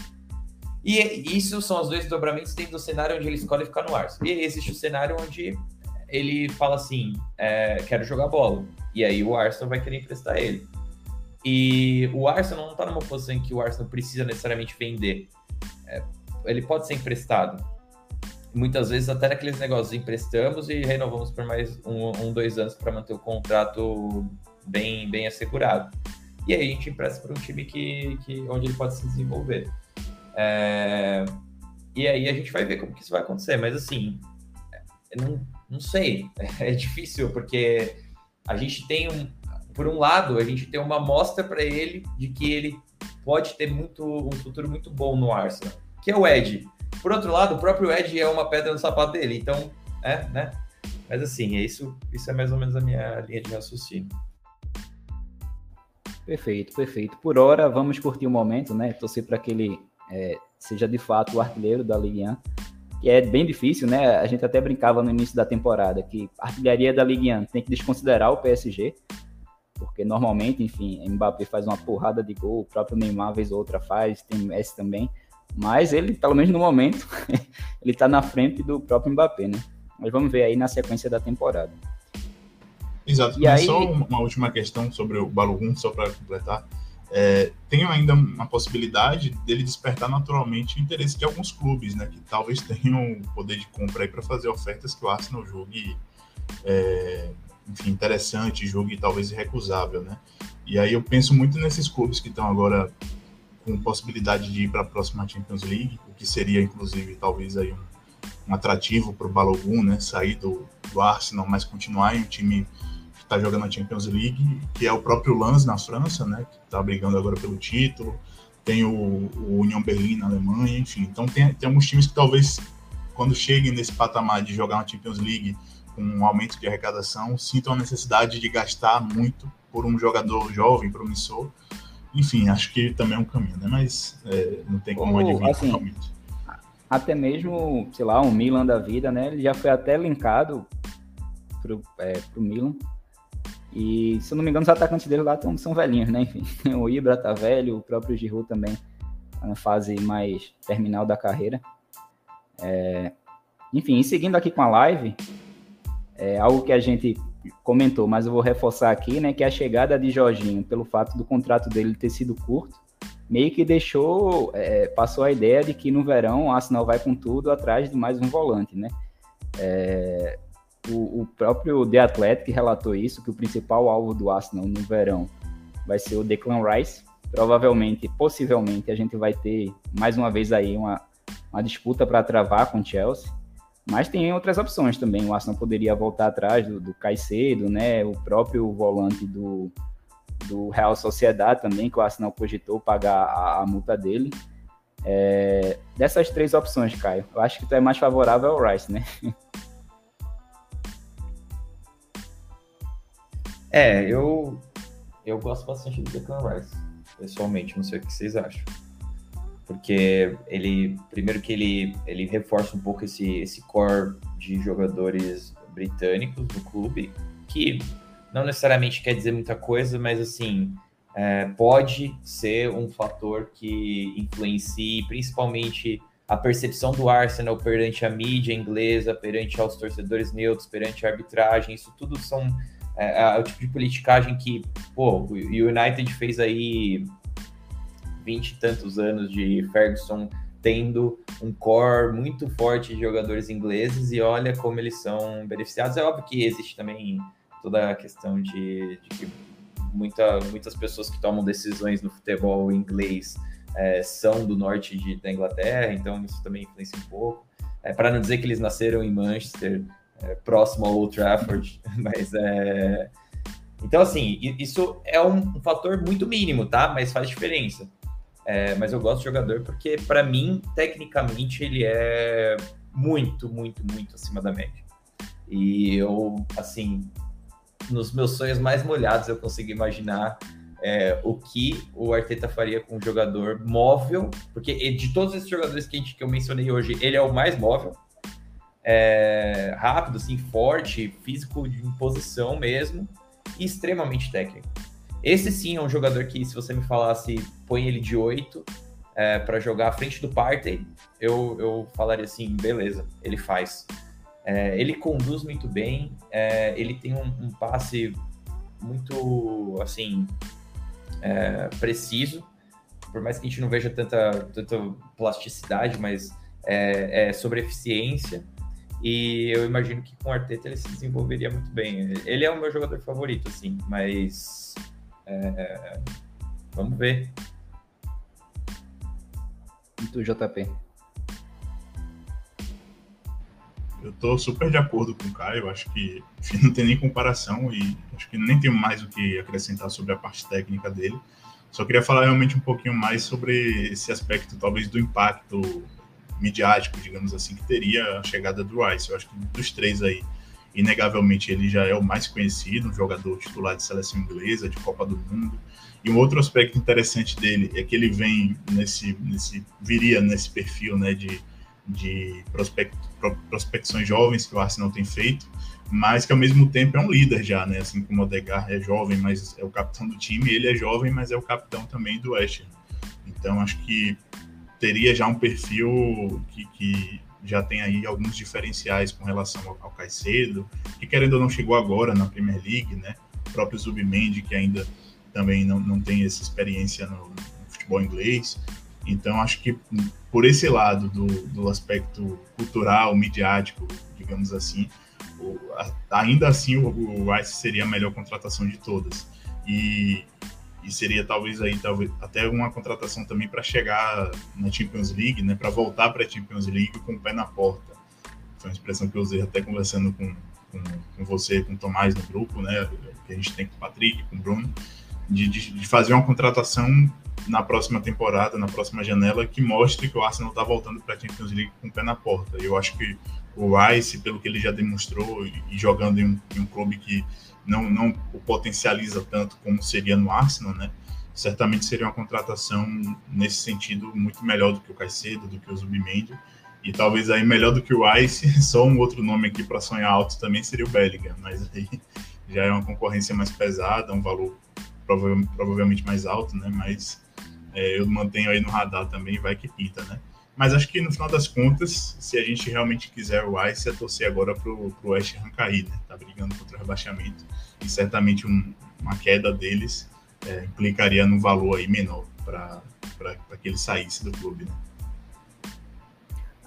E isso são os dois dobramentos dentro do cenário onde ele escolhe ficar no Arsenal. E existe o cenário onde ele fala assim: é, quero jogar bola. E aí o Arsenal vai querer emprestar ele. E o Arsenal não está numa posição em que o Arsenal precisa necessariamente vender. É, ele pode ser emprestado muitas vezes até naqueles negócios emprestamos e renovamos por mais um, um dois anos para manter o contrato bem, bem assegurado. E aí a gente empresta para um time que, que, onde ele pode se desenvolver. É, e aí a gente vai ver como que isso vai acontecer, mas assim, não, não sei, é difícil, porque a gente tem um, por um lado, a gente tem uma amostra para ele de que ele pode ter muito, um futuro muito bom no Arsenal, que é o Ed. Por outro lado, o próprio Ed é uma pedra no sapato dele, então, é, né? Mas assim, é isso, isso é mais ou menos a minha linha de raciocínio. Perfeito, perfeito. Por hora, vamos curtir o momento, né? Torcer para que ele é, seja de fato o artilheiro da Ligue 1, que é bem difícil, né? A gente até brincava no início da temporada que a artilharia da Ligue 1 tem que desconsiderar o PSG, porque normalmente, enfim, Mbappé faz uma porrada de gol, o próprio Neymar vez ou outra faz, tem Messi também. Mas ele, pelo menos no momento, ele está na frente do próprio Mbappé, né? Mas vamos ver aí na sequência da temporada. Exato. E aí... Só uma última questão sobre o Balogun, só para completar. É, tem ainda uma possibilidade dele despertar naturalmente o interesse de alguns clubes, né? Que talvez tenham o poder de compra aí para fazer ofertas que o Arsenal julgue, é, enfim, interessante, julgue talvez irrecusável, né? E aí eu penso muito nesses clubes que estão agora com possibilidade de ir para a próxima Champions League, o que seria, inclusive, talvez aí um, um atrativo para o Balogun, né? Sair do, do Arsenal, mas continuar em um time está jogando a Champions League, que é o próprio Lens na França, né? Que está brigando agora pelo título. tem o, o Union Berlin na Alemanha, enfim. Então tem, tem alguns times que talvez, quando cheguem nesse patamar de jogar uma Champions League com um aumento de arrecadação, sintam a necessidade de gastar muito por um jogador jovem, promissor. Enfim, acho que também é um caminho, né? Mas é, não tem como adivinhar assim, totalmente. Até mesmo, sei lá, um Milan da vida, né? Ele já foi até linkado pro, é, pro Milan. E, se eu não me engano, os atacantes dele lá são velhinhos, né? Enfim, o Ibra tá velho, o próprio Giroud também tá na fase mais terminal da carreira. É... Enfim, seguindo aqui com a live, é algo que a gente comentou, mas eu vou reforçar aqui, né, que a chegada de Jorginho, pelo fato do contrato dele ter sido curto, meio que deixou, é, passou a ideia de que no verão o Arsenal vai com tudo atrás de mais um volante, né? É, o, o, próprio The Athletic relatou isso, que o principal alvo do Arsenal no verão vai ser o Declan Rice. Provavelmente, possivelmente, a gente vai ter mais uma vez aí uma, uma disputa para travar com o Chelsea. Mas tem outras opções também. O Arsenal poderia voltar atrás do, do Caicedo, né? O próprio volante do, do Real Sociedade também, que o Arsenal cogitou pagar a, a multa dele. É, dessas três opções, Caio, eu acho que tu é mais favorável ao Rice, né? É, eu, eu gosto bastante do Declan Rice, pessoalmente, não sei o que vocês acham. Porque ele, primeiro que ele, ele reforça um pouco esse, esse core de jogadores britânicos do clube, que não necessariamente quer dizer muita coisa, mas assim, é, pode ser um fator que influencie principalmente a percepção do Arsenal perante a mídia inglesa, perante aos torcedores neutros, perante a arbitragem, isso tudo são é, é, o tipo de politicagem que, pô, o United fez aí vinte e tantos anos de Ferguson tendo um core muito forte de jogadores ingleses e olha como eles são beneficiados. É óbvio que existe também toda a questão de, de que muita, muitas pessoas que tomam decisões no futebol inglês é, são do norte de, da Inglaterra, então isso também influencia um pouco. É, Para não dizer que eles nasceram em Manchester, é, próximo ao Old Trafford, mas é. Então, assim, isso é um, um fator muito mínimo, tá? Mas faz diferença. É, mas eu gosto de jogador porque, para mim, tecnicamente, ele é muito, muito, muito acima da média. E eu, assim, nos meus sonhos mais molhados, eu consigo imaginar é, o que o Arteta faria com um jogador móvel, porque de todos esses jogadores que, gente, que eu mencionei hoje, ele é o mais móvel é, rápido, assim, forte, físico de imposição mesmo, e extremamente técnico. Esse sim é um jogador que, se você me falasse, põe ele de 8 é, para jogar à frente do Partey, eu, eu falaria assim, beleza, ele faz. É, ele conduz muito bem, é, ele tem um, um, passe muito, assim, é, preciso, por mais que a gente não veja tanta, tanta plasticidade, mas é, é sobre eficiência. E eu imagino que com o Arteta ele se desenvolveria muito bem. Ele é o meu jogador favorito, assim, mas. É, vamos ver. E tu, JP? Eu tô super de acordo com o Caio, acho que enfim, não tem nem comparação e acho que nem tenho mais o que acrescentar sobre a parte técnica dele. Só queria falar realmente um pouquinho mais sobre esse aspecto, talvez, do impacto midiático, digamos assim, que teria a chegada do Rice. Eu acho que dos três aí, inegavelmente, ele já é o mais conhecido, um jogador titular de seleção inglesa, de Copa do Mundo. E um outro aspecto interessante dele é que ele vem nesse, nesse viria nesse perfil, né, de, de prospect, prospecções jovens que o Arsenal tem feito, mas que ao mesmo tempo é um líder já, né, assim como o Odegaard é jovem, mas é o capitão do time, ele é jovem, mas é o capitão também do West Então acho que teria já um perfil que, que já tem aí alguns diferenciais com relação ao, ao Caicedo, que querendo ou não chegou agora na Premier League, né? O próprio Zubimendi, que ainda também não, não tem essa experiência no, no futebol inglês. Então, acho que por esse lado do, do aspecto cultural, midiático, digamos assim, o, a, ainda assim o, o Rice seria a melhor contratação de todas. E, e seria talvez aí talvez até uma contratação também para chegar na Champions League, né, para voltar para a Champions League com o pé na porta. Foi uma expressão que eu usei até conversando com, com, com você, com o Tomás no grupo, né, que a gente tem com o Patrick, com o Bruno, de, de, de fazer uma contratação na próxima temporada, na próxima janela, que mostre que o Arsenal está voltando para a Champions League com o pé na porta. Eu acho que o Rice, pelo que ele já demonstrou, e jogando em um, em um clube que não, não o potencializa tanto como seria no Arsenal, né? Certamente seria uma contratação nesse sentido muito melhor do que o Caicedo, do que o Zubimendi, e talvez aí melhor do que o Rice, só um outro nome aqui para sonhar alto também seria o Bellingham, mas aí já é uma concorrência mais pesada, um valor provavelmente mais alto, né? Mas é, eu mantenho aí no radar também, vai que pinta, né? Mas acho que no final das contas, se a gente realmente quiser o Ice, é torcer agora pro, pro West Ham cair, né? Tá brigando contra o rebaixamento. E certamente um, uma queda deles é, implicaria num valor aí menor para que ele saísse do clube, né?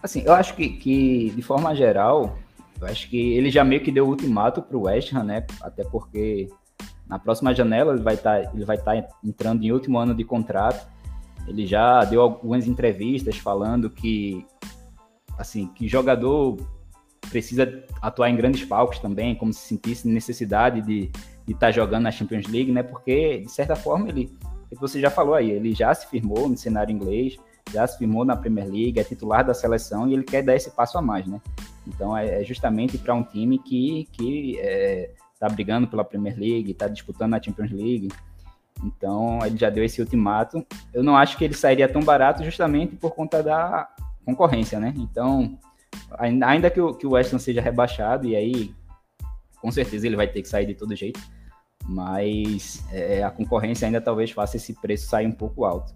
Assim, eu acho que, que, de forma geral, eu acho que ele já meio que deu o ultimato pro West Ham, né? Até porque na próxima janela ele vai estar tá, ele vai estar tá entrando em último ano de contrato ele já deu algumas entrevistas falando que assim que jogador precisa atuar em grandes palcos também, como se sentisse necessidade de estar tá jogando na Champions League, né? Porque de certa forma ele, você já falou aí, ele já se firmou no cenário inglês, já se firmou na Premier League, é titular da seleção e ele quer dar esse passo a mais, né? Então é, é justamente para um time que que é, tá brigando pela Premier League, está disputando a Champions League. Então, ele já deu esse ultimato. Eu não acho que ele sairia tão barato justamente por conta da concorrência, né? Então, ainda que o, que o West Ham seja rebaixado, e aí, com certeza, ele vai ter que sair de todo jeito, mas é, a concorrência ainda talvez faça esse preço sair um pouco alto.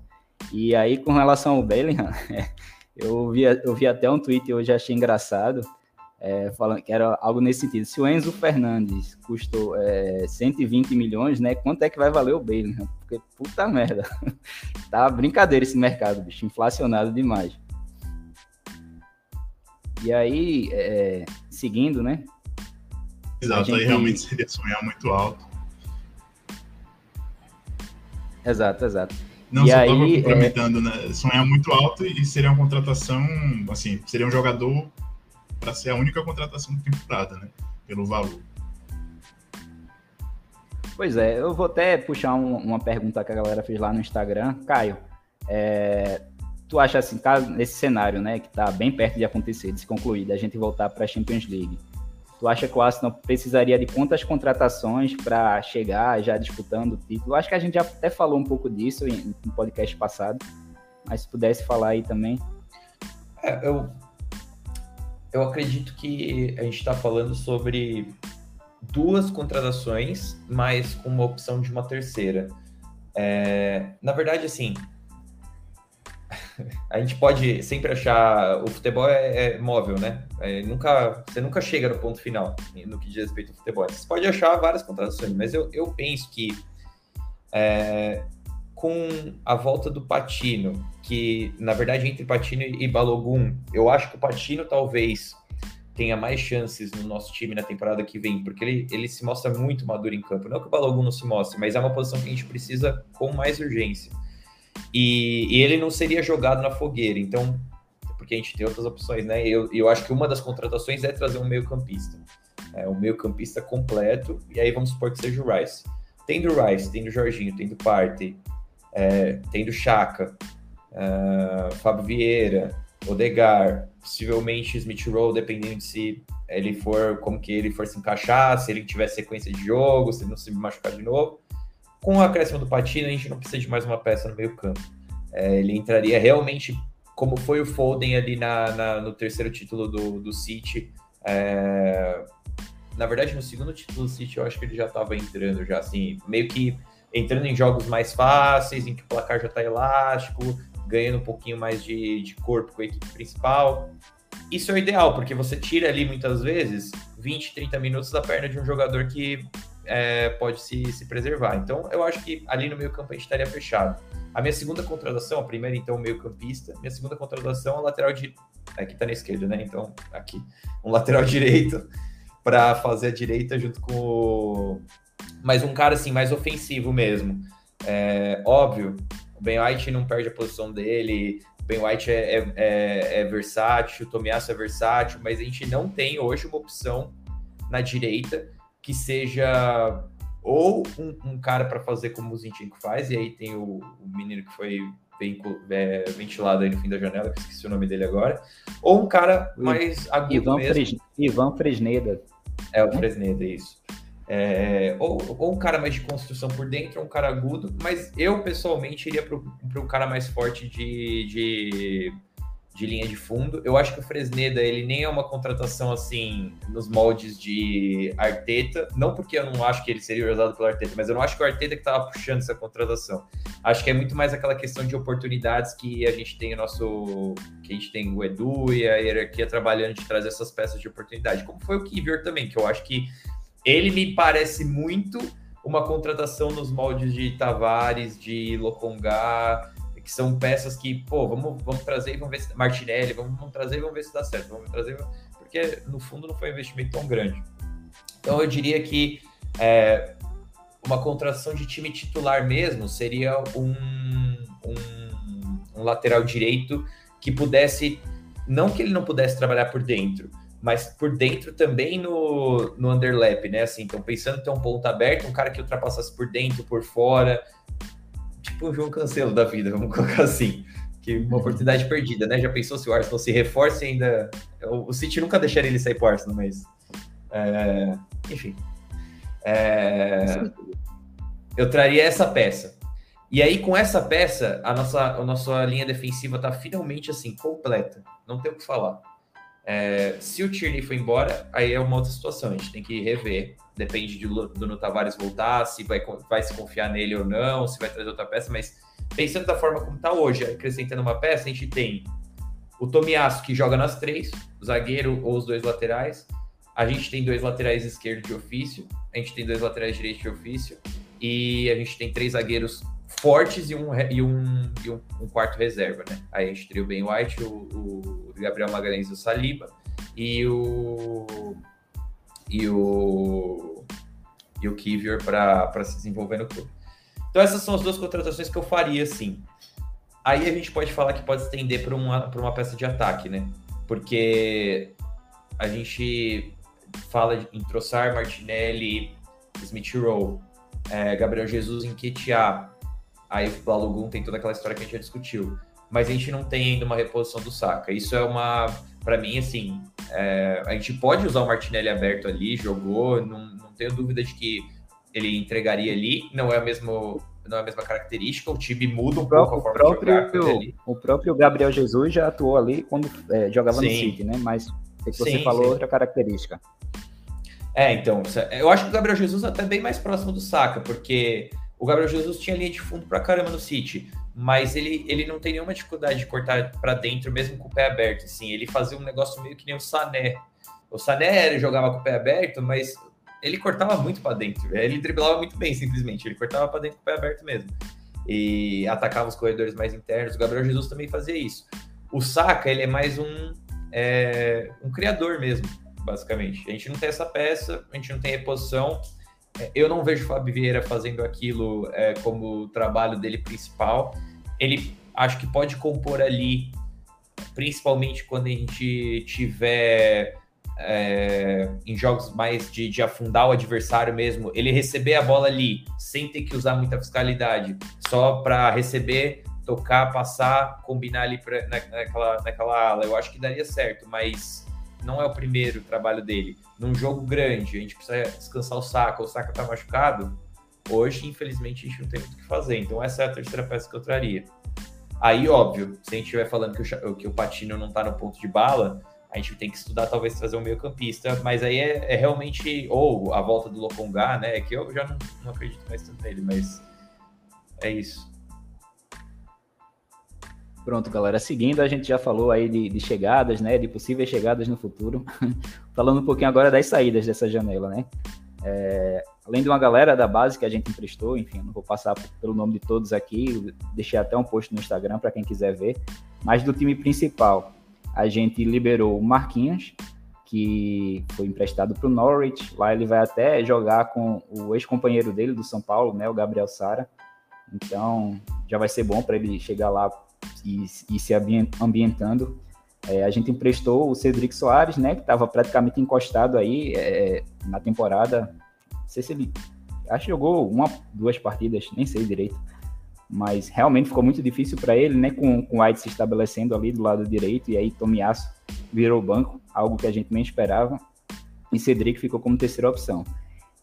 E aí, com relação ao Bellingham, eu vi, eu vi até um tweet hoje, achei engraçado, é, falando que era algo nesse sentido. Se o Enzo Fernandes custou é, 120 milhões, né? Quanto é que vai valer o Bale? Né? Porque puta merda. tá brincadeira esse mercado, bicho, inflacionado demais. E aí, é, seguindo, né? Exato, gente... aí realmente seria sonhar muito alto. Exato, exato. Não, e só estava é, complementando, né? Sonhar muito alto e seria uma contratação, assim, seria um jogador para ser a única contratação da temporada, né? Pelo valor. Pois é, eu vou até puxar um, uma pergunta que a galera fez lá no Instagram. Caio, é, tu acha assim, caso, nesse cenário, né, que está bem perto de acontecer, de se concluir, da gente voltar para a Champions League, tu acha que o Arsenal precisaria de quantas contratações para chegar já disputando o título? Eu acho que a gente já até falou um pouco disso no podcast passado, mas se pudesse falar aí também. É, eu eu acredito que a gente está falando sobre duas contratações, mas com uma opção de uma terceira. É, na verdade, assim, a gente pode sempre achar o futebol é, é móvel, né? É, nunca, você nunca chega no ponto final no que diz respeito ao futebol. Você pode achar várias contratações, mas eu, eu penso que é, com a volta do Patino, que na verdade entre Patino e Balogun, eu acho que o Patino talvez tenha mais chances no nosso time na temporada que vem, porque ele, ele se mostra muito maduro em campo. Não que o Balogun não se mostre, mas é uma posição que a gente precisa com mais urgência. E, e ele não seria jogado na fogueira, então, porque a gente tem outras opções, né? Eu, eu acho que uma das contratações é trazer um meio-campista. É, um meio-campista completo, e aí vamos supor que seja o Rice. Tem do Rice, tem do Jorginho, tem do Partey, é, tem do Chaka, uh, Fábio Vieira, Odegar, possivelmente Smith Rowe, dependendo de se ele for, como que ele for se encaixar, se ele tiver sequência de jogo, se ele não se machucar de novo. Com o acréscimo do Patino, a gente não precisa de mais uma peça no meio campo. É, ele entraria realmente como foi o Foden ali na, na no terceiro título do, do City. É, na verdade, no segundo título do City, eu acho que ele já estava entrando, já assim, meio que entrando em jogos mais fáceis, em que o placar já está elástico, ganhando um pouquinho mais de, de corpo com a equipe principal. Isso é o ideal, porque você tira ali muitas vezes 20, 30 minutos da perna de um jogador que é, pode se, se preservar. Então, eu acho que ali no meio campo a gente estaria fechado. A minha segunda contratação, a primeira então meio campista, minha segunda contratação é o lateral de... Aqui tá na esquerda, né? Então, aqui. Um lateral direito para fazer a direita junto com o... Mas um cara, assim, mais ofensivo mesmo. É, óbvio, o Ben White não perde a posição dele, o Ben White é, é, é, é versátil, o Tomiasso é versátil, mas a gente não tem hoje uma opção na direita que seja ou um, um cara para fazer como o Zinchenko faz, e aí tem o, o menino que foi é, ventilado aí no fim da janela, que esqueci o nome dele agora, ou um cara mais agudo Ivan, mesmo. Fres... Ivan Fresneda. É, o Fresneda, isso. É, ou, ou um cara mais de construção por dentro, ou um cara agudo, mas eu pessoalmente iria para um cara mais forte de, de de linha de fundo. Eu acho que o Fresneda, ele nem é uma contratação assim nos moldes de Arteta, não porque eu não acho que ele seria usado pelo Arteta, mas eu não acho que o Arteta que estava puxando essa contratação. Acho que é muito mais aquela questão de oportunidades que a gente tem o nosso que a gente tem o Edu e a hierarquia trabalhando de trazer essas peças de oportunidade, como foi o Kivior também, que eu acho que ele me parece muito uma contratação nos moldes de Tavares, de Lokonga, que são peças que, pô, vamos, vamos trazer e vamos ver se. Martinelli, vamos, vamos trazer e vamos ver se dá certo. Vamos trazer, porque no fundo não foi um investimento tão grande. Então eu diria que é, uma contratação de time titular mesmo seria um, um, um, lateral direito que pudesse, não que ele não pudesse trabalhar por dentro, mas por dentro também no, no underlap, né? Assim, então pensando em ter um ponto aberto, um cara que ultrapassasse por dentro, por fora, tipo o João Cancelo da vida, vamos colocar assim. Que uma oportunidade perdida, né? Já pensou se o Arsenal se reforça ainda. O City nunca deixaria ele sair pro Arsenal, mas. É... Enfim. É... Eu traria essa peça. E aí, com essa peça, a nossa, a nossa linha defensiva tá finalmente assim, completa. Não tem o que falar. É, se o Tierney for embora, aí é uma outra situação. A gente tem que rever depende do Nuno Tavares voltar, se vai, vai se confiar nele ou não, se vai trazer outra peça, mas pensando da forma como está hoje, acrescentando uma peça, a gente tem o Tomiasso que joga nas três, o zagueiro ou os dois laterais, a gente tem dois laterais esquerdo de ofício, a gente tem dois laterais direito de ofício, e a gente tem três zagueiros fortes e um, e um, e um, um quarto reserva, né? Aí a gente teria o Ben White, o, o Gabriel Magalhães e o Saliba, e o e o, e o Kivior para se desenvolver no clube. Então essas são as duas contratações que eu faria, sim. Aí a gente pode falar que pode estender para uma, uma peça de ataque, né? Porque a gente fala em Trossard, Martinelli, Smith Rowe, é, Gabriel Jesus em aí o Balogun tem toda aquela história que a gente já discutiu. Mas a gente não tem ainda uma reposição do Saka. Isso é uma, para mim, assim, é, a gente pode usar o Martinelli aberto ali, jogou, não, não tenho dúvida de que ele entregaria ali, não é a mesmo não é a mesma característica, o time muda um o pouco a forma próprio, de jogar. O próprio Gabriel Jesus já atuou ali quando é, jogava sim. no City, né? Mas o que você sim, falou, sim. outra característica. É, então, eu acho que o Gabriel Jesus é até bem mais próximo do Saka, porque o Gabriel Jesus tinha linha de fundo pra caramba no City mas ele, ele não tem nenhuma dificuldade de cortar para dentro, mesmo com o pé aberto. Assim, ele fazia um negócio meio que nem o Sané. O Sané ele jogava com o pé aberto, mas ele cortava muito para dentro. Ele driblava muito bem, simplesmente. Ele cortava para dentro com o pé aberto mesmo. E atacava os corredores mais internos. O Gabriel Jesus também fazia isso. O Saka, ele é mais um, é, um criador mesmo, basicamente. A gente não tem essa peça, a gente não tem reposição eu não vejo o Fábio Vieira fazendo aquilo é, como o trabalho dele principal. Ele acho que pode compor ali, principalmente quando a gente tiver é, em jogos mais de, de, afundar o adversário mesmo, ele receber a bola ali sem ter que usar muita fiscalidade, só para receber, tocar, passar, combinar ali pra, na, naquela, naquela ala. Eu acho que daria certo, mas não é o primeiro trabalho dele num jogo grande, a gente precisa descansar o saco, o saco tá machucado, hoje, infelizmente, a gente não tem muito o que fazer. Então, essa é a terceira peça que eu traria. Aí, óbvio, se a gente estiver falando que o, que o Patino não tá no ponto de bala, a gente tem que estudar, talvez, trazer um meio campista, mas aí é, é realmente, ou a volta do Lokonga, né, que eu já não, não acredito mais tanto nele, mas é isso. Pronto, galera. Seguindo, a gente já falou aí de, de chegadas, né? De possíveis chegadas no futuro. Falando um pouquinho agora das saídas dessa janela, né? É, além de uma galera da base que a gente emprestou, enfim, não vou passar pelo nome de todos aqui, deixei até um post no Instagram para quem quiser ver. Mas do time principal, a gente liberou o Marquinhos, que foi emprestado para o Norwich. Lá ele vai até jogar com o ex-companheiro dele do São Paulo, né, o Gabriel Sara. Então já vai ser bom para ele chegar lá e, e se ambientando. É, a gente emprestou o Cedric Soares, né, que estava praticamente encostado aí é, na temporada. Não sei se ele acho que jogou uma, duas partidas, nem sei direito. Mas realmente ficou muito difícil para ele, né? Com, com o White se estabelecendo ali do lado direito, e aí Tomiasso virou banco, algo que a gente nem esperava. E Cedric ficou como terceira opção.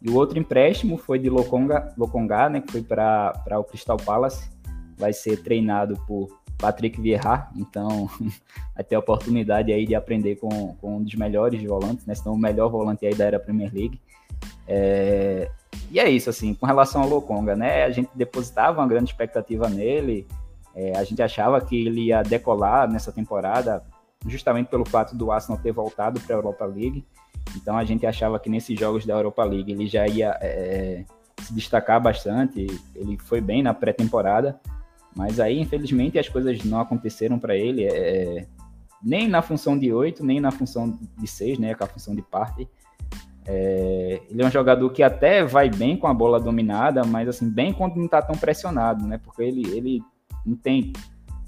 E o outro empréstimo foi de Lokonga, Lokonga né? Que foi para o Crystal Palace. Vai ser treinado por Patrick Vieira, então vai ter a oportunidade aí de aprender com, com um dos melhores volantes, né? Se não o melhor volante aí da era Premier League. É... E é isso, assim, com relação ao Lokonga, né? A gente depositava uma grande expectativa nele, é, a gente achava que ele ia decolar nessa temporada, justamente pelo fato do Arsenal ter voltado para a Europa League. Então a gente achava que nesses jogos da Europa League ele já ia é, se destacar bastante. Ele foi bem na pré-temporada, mas aí, infelizmente, as coisas não aconteceram para ele, é, nem na função de 8, nem na função de 6, né, com a função de parte. É, ele é um jogador que até vai bem com a bola dominada, mas assim, bem quando não está tão pressionado, né? Porque ele, ele não tem,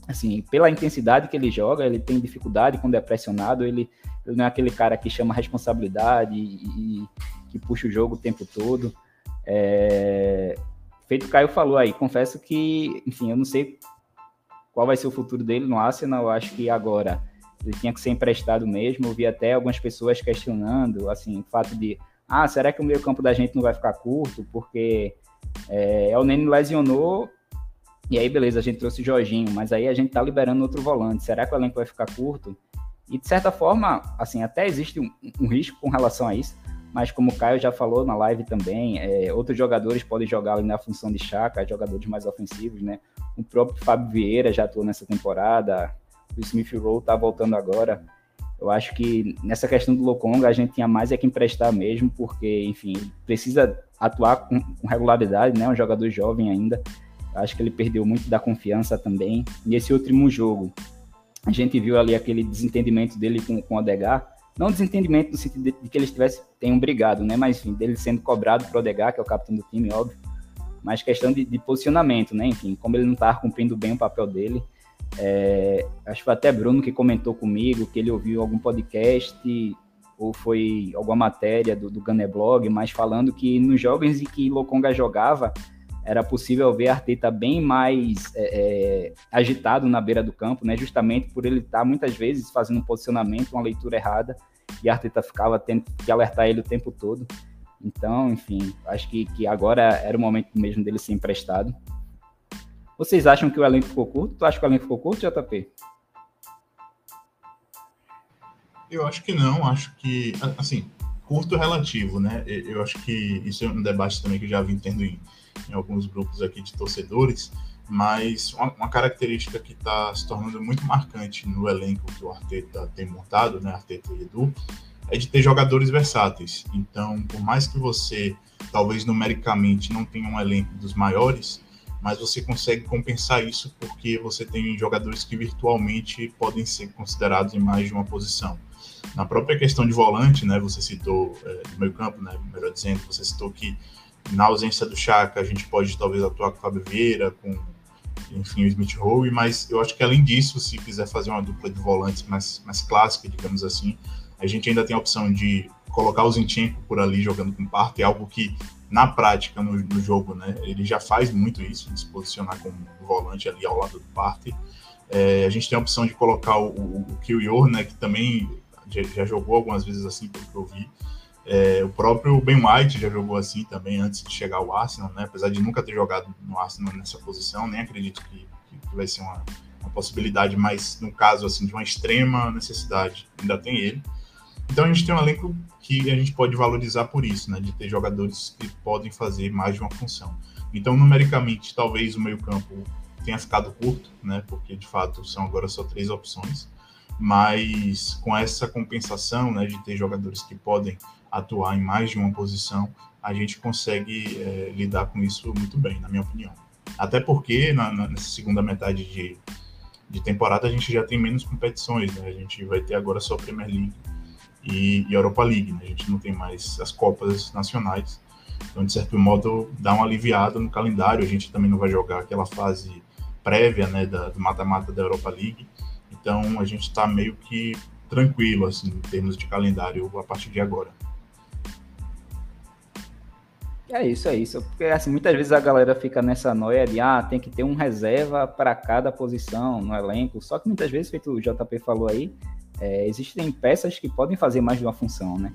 assim, pela intensidade que ele joga, ele tem dificuldade quando é pressionado, ele, ele não é aquele cara que chama responsabilidade e, e que puxa o jogo o tempo todo. É, feito o Caio falou aí, confesso que, enfim, eu não sei qual vai ser o futuro dele no Arsenal, eu acho que agora ele tinha que ser emprestado mesmo, eu vi até algumas pessoas questionando, assim, o fato de, ah, será que o meio campo da gente não vai ficar curto, porque é, o Nene lesionou, e aí beleza, a gente trouxe o Jorginho, mas aí a gente tá liberando outro volante, será que o elenco vai ficar curto? E de certa forma, assim, até existe um, um risco com relação a isso, mas como o Caio já falou na live também, é, outros jogadores podem jogar ali na função de Chaka, jogadores mais ofensivos, né? O próprio Fábio Vieira já atuou nessa temporada, o Smith Rowe tá voltando agora. Eu acho que nessa questão do Lokonga a gente tinha mais é que emprestar mesmo, porque, enfim, precisa atuar com, com regularidade, né? Um jogador jovem ainda. Acho que ele perdeu muito da confiança também. E esse último jogo, a gente viu ali aquele desentendimento dele com, com o Odegar, não desentendimento no sentido de, de que eles tivessem tenham brigado, né? Mas enfim, dele sendo cobrado pro Odegaard, que é o capitão do time, óbvio. Mas questão de, de posicionamento, né? Enfim, como ele não estava cumprindo bem o papel dele. É, acho que foi até Bruno que comentou comigo que ele ouviu algum podcast ou foi alguma matéria do, do Gunner Blog, mas falando que nos jogos em que Lokonga jogava, era possível ver Arteta bem mais é, é, agitado na beira do campo, né? Justamente por ele estar muitas vezes fazendo um posicionamento, uma leitura errada, e Arteta ficava tendo que alertar ele o tempo todo. Então, enfim, acho que, que agora era o momento mesmo dele ser emprestado. Vocês acham que o elenco ficou curto? Tu acha que o elenco ficou curto, JP? Eu acho que não, acho que, assim, curto relativo, né? Eu acho que isso é um debate também que eu já vim tendo em, em alguns grupos aqui de torcedores, mas uma, uma característica que está se tornando muito marcante no elenco que o Arteta tem montado, né, Arteta e Edu, é de ter jogadores versáteis. Então, por mais que você, talvez numericamente, não tenha um elenco dos maiores, mas você consegue compensar isso porque você tem jogadores que virtualmente podem ser considerados em mais de uma posição. Na própria questão de volante, né, você citou é, no meio campo, né, melhor dizendo, você citou que na ausência do Chaka, a gente pode talvez atuar com o Fábio Vieira, com enfim, o Smith Rowe, mas eu acho que além disso, se quiser fazer uma dupla de volantes mais, mais clássica, digamos assim, a gente ainda tem a opção de colocar o Zinchenko por ali jogando com parte, é algo que na prática, no, no, jogo, né, ele já faz muito isso, se posicionar como volante ali ao lado do parte. É, a gente tem a opção de colocar o, o, o né, que também já, já, jogou algumas vezes assim, pelo que eu vi, é, o próprio Ben White já jogou assim também antes de chegar ao Arsenal, né? apesar de nunca ter jogado no Arsenal nessa posição, nem acredito que, que vai ser uma, uma, possibilidade, mas no caso assim de uma extrema necessidade, ainda tem ele. Então a gente tem um elenco que a gente pode valorizar por isso, né? de ter jogadores que podem fazer mais de uma função. Então, numericamente, talvez o meio-campo tenha ficado curto, né? porque de fato são agora só três opções, mas com essa compensação né, de ter jogadores que podem atuar em mais de uma posição, a gente consegue é, lidar com isso muito bem, na minha opinião. Até porque na, na, nessa segunda metade de, de temporada a gente já tem menos competições, né? A gente vai ter agora só Premier League e, e Europa League, né? A gente não tem mais as Copas Nacionais. Então, de certo modo, dá uma aliviada no calendário. A gente também não vai jogar aquela fase prévia, né, da, do mata-mata da Europa League. Então, a gente está meio que tranquilo, assim, em termos de calendário a partir de agora. É isso, é isso. Porque assim, muitas vezes a galera fica nessa noia de ah, tem que ter um reserva para cada posição no elenco. Só que muitas vezes, feito o JP falou aí, é, existem peças que podem fazer mais de uma função, né?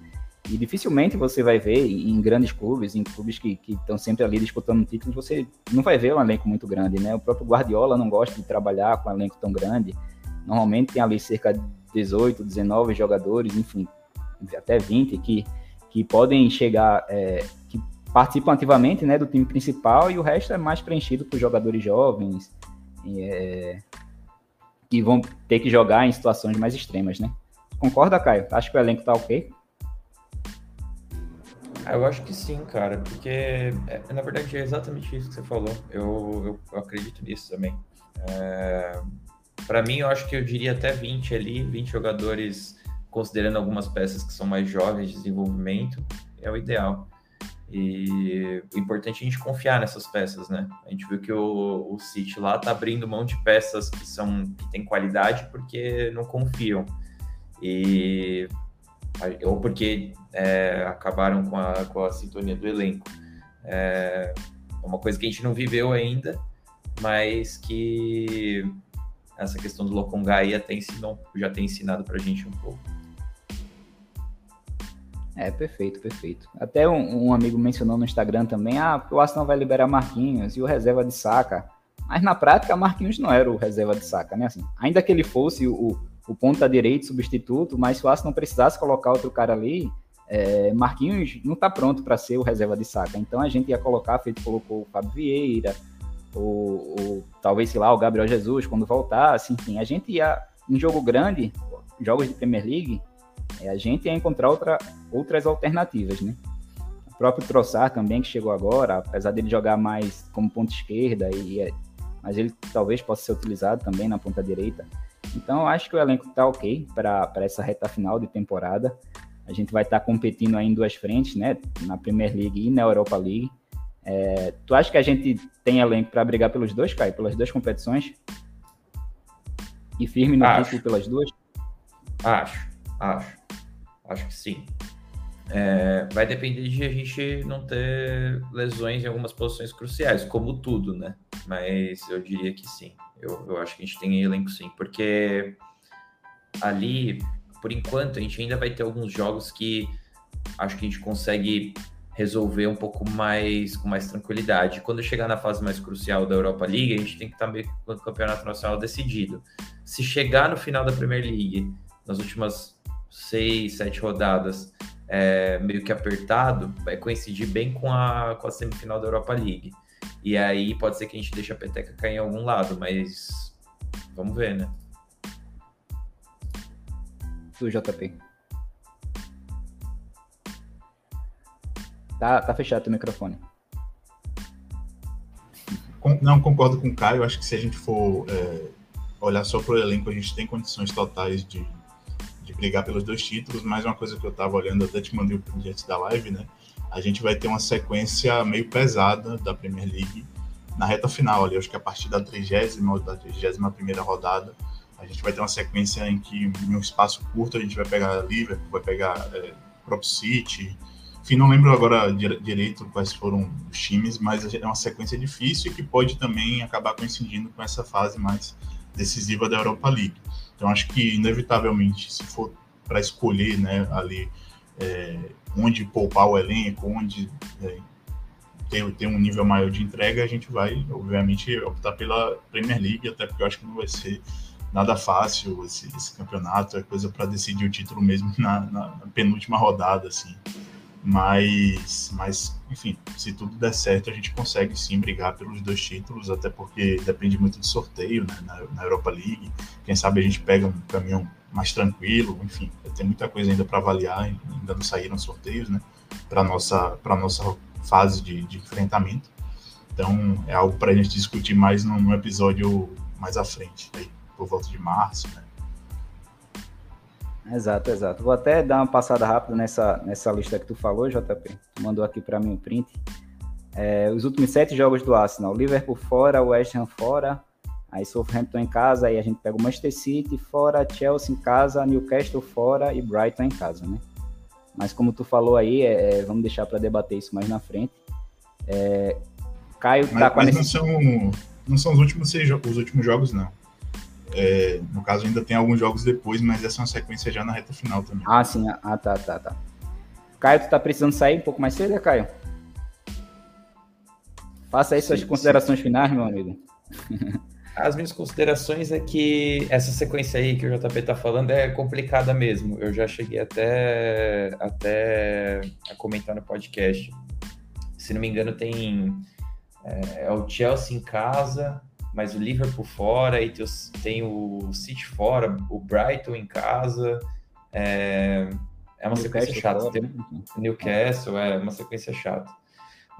E dificilmente você vai ver em grandes clubes, em clubes que estão sempre ali disputando títulos, você não vai ver um elenco muito grande, né? O próprio Guardiola não gosta de trabalhar com um elenco tão grande. Normalmente tem ali cerca de 18, 19 jogadores, enfim, até 20 que, que podem chegar, é, que participam ativamente né, do time principal e o resto é mais preenchido por jogadores jovens é, que vão ter que jogar em situações mais extremas, né? Concorda, Caio? Acho que o elenco tá ok? Ah, eu acho que sim, cara, porque é, na verdade é exatamente isso que você falou. Eu, eu, eu acredito nisso também. É, para mim, eu acho que eu diria até 20 ali, 20 jogadores, considerando algumas peças que são mais jovens de desenvolvimento, é o ideal. E o importante é a gente confiar nessas peças, né? A gente viu que o, o City lá tá abrindo mão de peças que são que têm qualidade porque não confiam. E ou porque é, acabaram com a, com a sintonia do elenco. É uma coisa que a gente não viveu ainda, mas que essa questão do Lokongai até ensinou, já tem ensinado para a gente um pouco. É, perfeito, perfeito. Até um, um, amigo mencionou no Instagram também, ah, o Arsenal vai liberar Marquinhos e o reserva de saca. Mas na prática, Marquinhos não era o reserva de saca, né? Assim, ainda que ele fosse o, o ponta direito substituto, mas se o Arsenal precisasse colocar outro cara ali, é, Marquinhos não está pronto para ser o reserva de saca. Então a gente ia colocar, feito colocou o Fábio Vieira, ou, ou, talvez, sei lá, o Gabriel Jesus quando voltasse, enfim, a gente ia, em jogo grande, jogos de Premier League, é, a gente ia encontrar outra, outras alternativas, né? O próprio Troçar também, que chegou agora, apesar dele jogar mais como ponta esquerda, e, é, mas ele talvez possa ser utilizado também na ponta direita. Então, acho que o elenco está ok para essa reta final de temporada. A gente vai estar tá competindo aí em duas frentes, né? Na Premier League e na Europa League. É, tu acha que a gente tem elenco para brigar pelos dois, Caio? Pelas duas competições? E firme no título pelas duas? Acho, acho. Acho que sim. É, vai depender de a gente não ter lesões em algumas posições cruciais, como tudo, né? Mas eu diria que sim. Eu, eu acho que a gente tem elenco sim, porque ali, por enquanto, a gente ainda vai ter alguns jogos que acho que a gente consegue resolver um pouco mais com mais tranquilidade. Quando chegar na fase mais crucial da Europa League, a gente tem que estar meio com o campeonato nacional decidido. Se chegar no final da Premier League, nas últimas seis, sete rodadas, é, meio que apertado, vai coincidir bem com a, com a semifinal da Europa League. E aí pode ser que a gente deixe a peteca cair em algum lado, mas vamos ver, né? Do JP. Tá, tá fechado o microfone. Não, concordo com o Caio. Acho que se a gente for é, olhar só para o elenco, a gente tem condições totais de, de brigar pelos dois títulos. Mais uma coisa que eu estava olhando, até te mandei o print antes da live, né? a gente vai ter uma sequência meio pesada da Premier League na reta final ali. Acho que a partir da 30 ou da 31 primeira rodada, a gente vai ter uma sequência em que, em um espaço curto, a gente vai pegar Liverpool, vai pegar é, próprio City. Enfim, não lembro agora direito quais foram os times, mas é uma sequência difícil que pode também acabar coincidindo com essa fase mais decisiva da Europa League. Então, acho que, inevitavelmente, se for para escolher né, ali é, onde poupar o elenco, onde é, ter, ter um nível maior de entrega, a gente vai, obviamente, optar pela Premier League, até porque eu acho que não vai ser nada fácil esse, esse campeonato, é coisa para decidir o título mesmo na, na, penúltima rodada, assim. Mas, mas, enfim, se tudo der certo, a gente consegue sim brigar pelos dois títulos, até porque depende muito do sorteio né, na, na Europa League. Quem sabe a gente pega um caminhão mais tranquilo, enfim, tem muita coisa ainda para avaliar, ainda não saíram sorteios, né, para nossa para nossa fase de, de, enfrentamento. Então é algo para a gente discutir mais num, num, episódio mais à frente, aí, por volta de março, né. Exato, exato. Vou até dar uma passada rápida nessa, nessa lista que tu falou, JP. Tu mandou aqui para mim o print. É, os últimos sete jogos do Arsenal: Liverpool fora, West Ham fora, Aí Southampton em casa, aí a gente pega o Manchester City fora, Chelsea em casa, Newcastle fora e Brighton em casa, né? Mas como tu falou aí, é, é vamos deixar para debater isso mais na frente. É, Caio Mas, tá com a mas não necessidade. são, não são os últimos seis os últimos jogos, não. É, no caso, ainda tem alguns jogos depois, mas essa é uma sequência já na reta final também. Ah, sim. Ah, tá, tá, tá. Caio, tu tá precisando sair um pouco mais cedo, é, Caio? Faça aí suas Sim, considerações finais, meu amigo. As minhas considerações é que essa sequência aí que o JP tá falando é complicada mesmo. Eu já cheguei até, até a comentar no podcast. Se não me engano, tem é, é o Chelsea em casa, mas o Liverpool fora, e tem, o City fora, o Brighton em casa. É, é uma sequência Newcastle chata. fora, Tem, né? Enfim. Newcastle é uma sequência chata.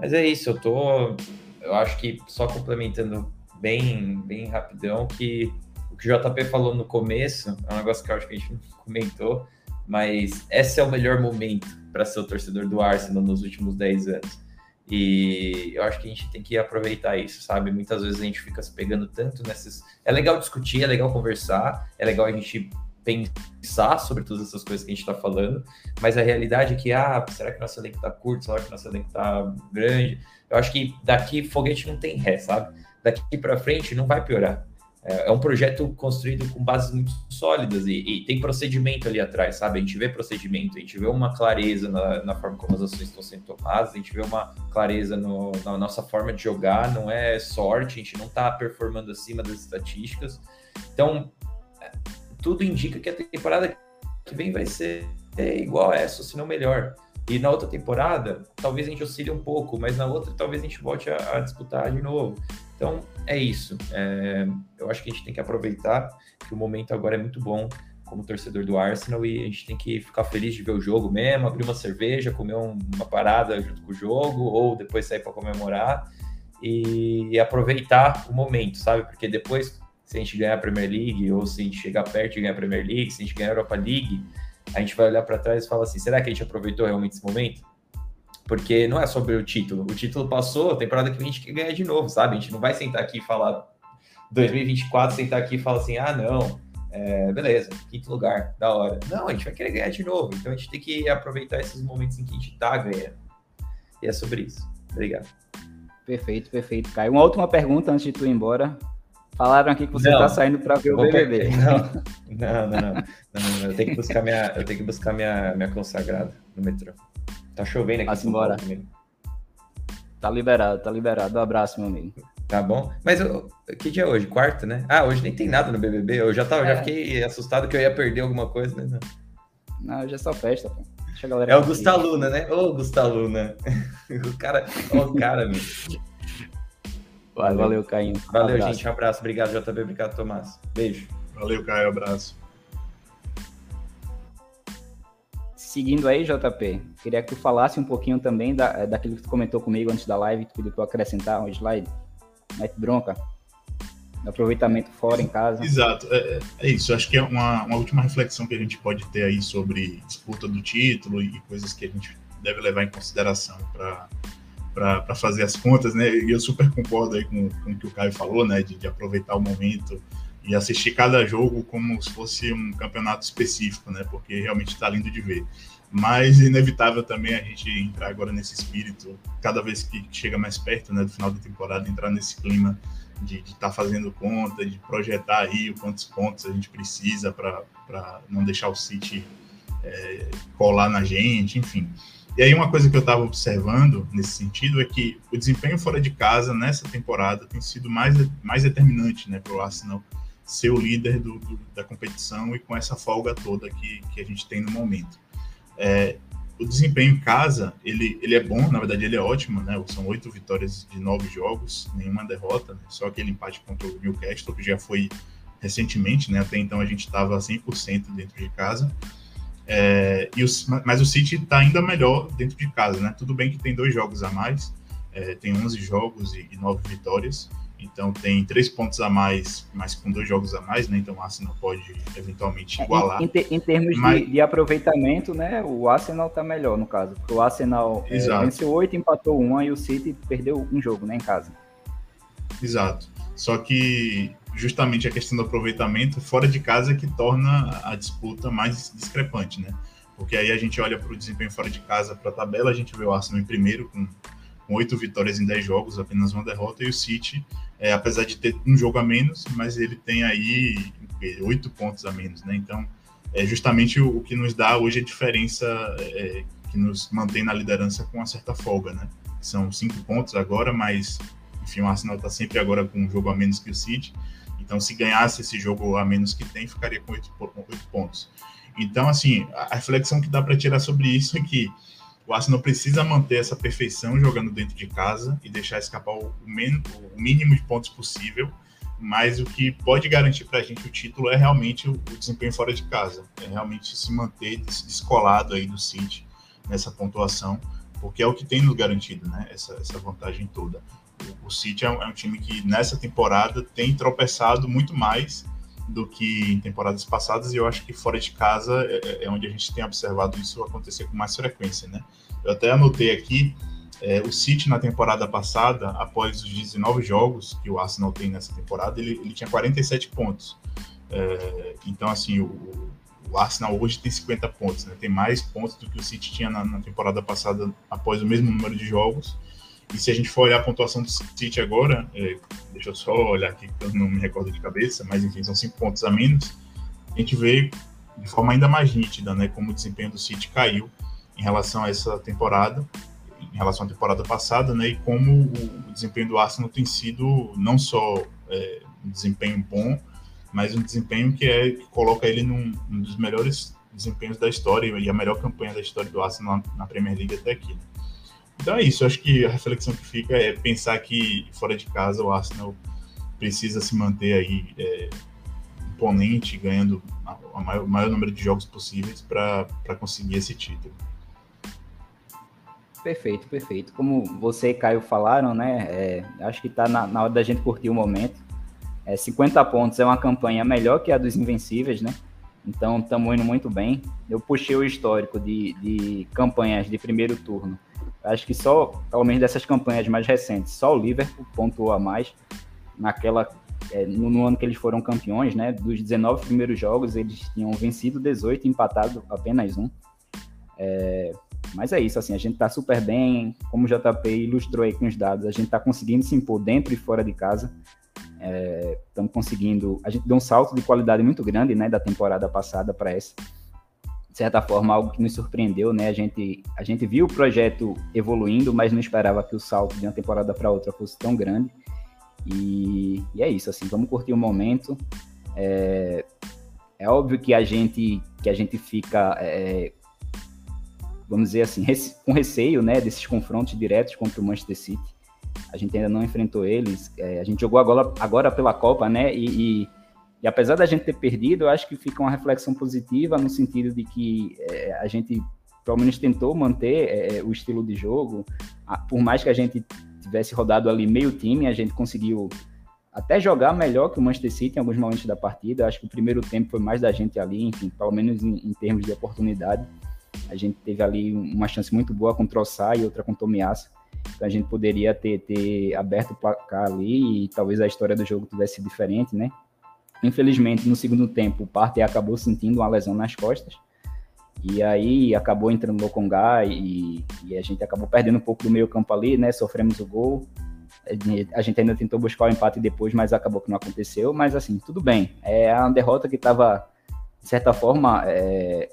Mas é isso, eu tô. Eu acho que só complementando bem, bem rapidão, que o que o JP falou no começo é um negócio que eu acho que a gente não comentou, mas esse é o melhor momento para ser o torcedor do Arsenal nos últimos 10 anos. E eu acho que a gente tem que aproveitar isso, sabe? Muitas vezes a gente fica se pegando tanto nessas. É legal discutir, é legal conversar, é legal a gente pensar sobre todas essas coisas que a gente está falando, mas a realidade é que, ah, será que nosso elenco tá curto? Será que nosso elenco tá grande? Eu acho que daqui foguete não tem ré, sabe? Daqui para frente não vai piorar. É, é um projeto construído com bases muito sólidas e, e tem procedimento ali atrás, sabe? A gente vê procedimento, a gente vê uma clareza na, na forma como as ações estão sendo tomadas, a gente vê uma clareza no- na nossa forma de jogar, não é sorte, a gente não tá performando acima das estatísticas. Então, é, tudo indica que a temporada que vem vai ser igual a essa, se não melhor. E na outra temporada, talvez a gente oscile um pouco, mas na outra talvez a gente volte a, a disputar de novo. Então, é isso. É, eu acho que a gente tem que aproveitar que o momento agora é muito bom como torcedor do Arsenal e a gente tem que ficar feliz de ver o jogo mesmo, abrir uma cerveja, comer um- uma parada junto com o jogo ou depois sair para comemorar e, e aproveitar o momento, sabe? Porque depois, se a gente ganhar a Premier League ou se a gente chegar perto de ganhar a Premier League, se a gente ganhar a Europa League, a gente vai olhar para trás e falar assim: será que a gente aproveitou realmente esse momento? Porque não é sobre o título. O título passou, a temporada que vem a gente quer ganhar de novo, sabe? A gente não vai sentar aqui e falar 2024, sentar aqui e falar assim: ah, não, é, beleza, quinto lugar, da hora. Não, a gente vai querer ganhar de novo. Então a gente tem que aproveitar esses momentos em que a gente tá ganhando. E é sobre isso. Obrigado. Perfeito, perfeito, Caio. Uma última pergunta antes de tu ir embora. Falaram aqui que você Não. tá saindo para ver o BBB. Não, não, não, não, não, não, não. Eu tenho que buscar minha, eu tenho que buscar minha, minha consagrada no metrô. Tá chovendo aqui. embora. também. Tá liberado, tá liberado. Um abraço, meu amigo. Tá bom? Mas eu- que dia é hoje? Quarta, né? Ah, hoje nem tem nada no BBB. Eu já tava, já É. fiquei assustado que eu ia perder alguma coisa, né? Não. Não, hoje é só festa, pô. Deixa a galera É o. Gustaluna, né? Ô, Gustaluna. o cara, ó, o cara, meu. Valeu, valeu Caio. Valeu, Abraço. gente. Um abraço. Obrigado, JB. Obrigado, Tomás. Beijo. Valeu, Caio. Abraço. Seguindo aí, JP, queria que tu falasse um pouquinho também da, daquilo que tu comentou comigo antes da live, que tu pediu pra eu acrescentar um slide. Mete bronca. Aproveitamento fora em casa. Exato, é, é- é isso. Acho que é uma, uma última reflexão que a gente pode ter aí sobre disputa do título e coisas que a gente deve levar em consideração para fazer as contas, né? E eu super concordo aí com, com o que o Caio falou, né? De, de aproveitar o momento e assistir cada jogo como se fosse um campeonato específico, né? Porque realmente está lindo de ver. Mas inevitável também a gente entrar agora nesse espírito, cada vez que chega mais perto né, do final da temporada, entrar nesse clima de estar fazendo conta, de projetar aí quantos pontos a gente precisa para não deixar o City é, colar na gente, enfim. E aí uma coisa que eu estava observando nesse sentido é que o desempenho fora de casa nessa temporada tem sido mais, mais determinante né, para o Arsenal ser o líder do, do, da competição e com essa folga toda que, que a gente tem no momento. É, o desempenho em casa, ele, ele é bom, na verdade ele é ótimo, né? São oito vitórias de nove jogos, nenhuma derrota, né? só aquele empate contra o Newcastle, que já foi recentemente, né? Até então a gente estava 100% dentro de casa. É, e mas o City está ainda melhor dentro de casa, né? Tudo bem que tem dois jogos a mais, é, tem 11 jogos e, e nove vitórias, então tem três pontos a mais, mas com dois jogos a mais, né? Então o Arsenal pode eventualmente igualar. Em, em, te- em termos Mas- de, de aproveitamento, né? O Arsenal tá melhor no caso. Porque o Arsenal é, venceu oito, empatou uma e o City perdeu um jogo, né? Em casa. Exato. Só que justamente a questão do aproveitamento fora de casa é que torna a disputa mais discrepante, né? Porque aí a gente olha para o desempenho fora de casa, para a tabela, a gente vê o Arsenal em primeiro com oito vitórias em dez jogos, apenas uma derrota, e o City, é, apesar de ter um jogo a menos, mas ele tem aí oito pontos a menos, né? Então, é justamente o, o que nos dá hoje a diferença é, que nos mantém na liderança com uma certa folga, né? São cinco pontos agora, mas enfim, o Arsenal está sempre agora com um jogo a menos que o City. Então, se ganhasse esse jogo a menos que tem, ficaria com oito pontos. Então, assim, a reflexão que dá para tirar sobre isso é que o Arsenal precisa manter essa perfeição jogando dentro de casa e deixar escapar o, o mínimo de pontos possível. Mas o que pode garantir para a gente o título é realmente o, o, desempenho fora de casa. É realmente se manter descolado aí do City nessa pontuação, porque é o que tem nos garantido, né? Essa, essa vantagem toda. O, o City é um, é um time que nessa temporada tem tropeçado muito mais do que em temporadas passadas, e eu acho que fora de casa é, é, é, onde a gente tem observado isso acontecer com mais frequência, né? Eu até anotei aqui, é, o City na temporada passada, após os 19 jogos que o Arsenal tem nessa temporada, ele, ele tinha 47 pontos. É, então, assim, o, o, Arsenal hoje tem 50 pontos, né? Tem mais pontos do que o City tinha na, na temporada passada após o mesmo número de jogos. E se a gente for olhar a pontuação do City agora, é, deixa eu só olhar aqui que eu não me recordo de cabeça, mas enfim, são cinco pontos a menos. A gente vê de forma ainda mais nítida, né, como o desempenho do City caiu em relação a essa temporada, em relação à temporada passada, né, e como o, desempenho do Arsenal tem sido não só é, um desempenho bom, mas um desempenho que é que coloca ele num um dos melhores desempenhos da história e a melhor campanha da história do Arsenal na, na Premier League até aqui. Né. Então é isso, acho que a reflexão que fica é pensar que fora de casa o Arsenal precisa se manter aí é, imponente, ganhando o maior, maior, número de jogos possíveis para conseguir esse título. Perfeito, perfeito. Como você e Caio falaram, né? É, acho que está na, na, hora da gente curtir o momento. É, 50 pontos é uma campanha melhor que a dos Invencíveis, né? Então estamos indo muito bem. Eu puxei o histórico de, de campanhas de primeiro turno Acho que só, pelo menos dessas campanhas mais recentes, só o Liverpool pontuou a mais naquela é, no, no, ano que eles foram campeões, né? Dos 19 primeiros jogos, eles tinham vencido 18 e empatado apenas um. É, mas é isso, assim, a gente está super bem, como o JP ilustrou aí com os dados, a gente está conseguindo se impor dentro e fora de casa. Estamos é, conseguindo. A gente deu um salto de qualidade muito grande, né, da temporada passada para essa de certa forma, algo que nos surpreendeu, né? A gente, a gente viu o projeto evoluindo, mas não esperava que o salto de uma temporada para outra fosse tão grande. E, e, é isso, assim, vamos curtir o momento. É, é óbvio que a gente, que a gente fica, é, vamos dizer assim, com receio, né, desses confrontos diretos contra o Manchester City. A gente ainda não enfrentou eles. É, a gente jogou agora, agora pela Copa, né? E, e e apesar da gente ter perdido, eu acho que fica uma reflexão positiva no sentido de que é, a gente, pelo menos, tentou manter é, o estilo de jogo. Por mais que a gente tivesse rodado ali meio time, a gente conseguiu até jogar melhor que o Manchester City em alguns momentos da partida. Eu acho que o primeiro tempo foi mais da gente ali, enfim, pelo menos em, em termos de oportunidade. A gente teve ali uma chance muito boa com Troçar e outra com o Tomiasso. Então a gente poderia ter, ter aberto o placar ali e talvez a história do jogo tivesse diferente, né? Infelizmente, no segundo tempo, o Partey acabou sentindo uma lesão nas costas. E aí acabou entrando no Congá e, e, a gente acabou perdendo um pouco do meio campo ali, né? Sofremos o gol. A gente ainda tentou buscar o empate depois, mas acabou que não aconteceu. Mas assim, tudo bem. É uma derrota que estava, de certa forma, é,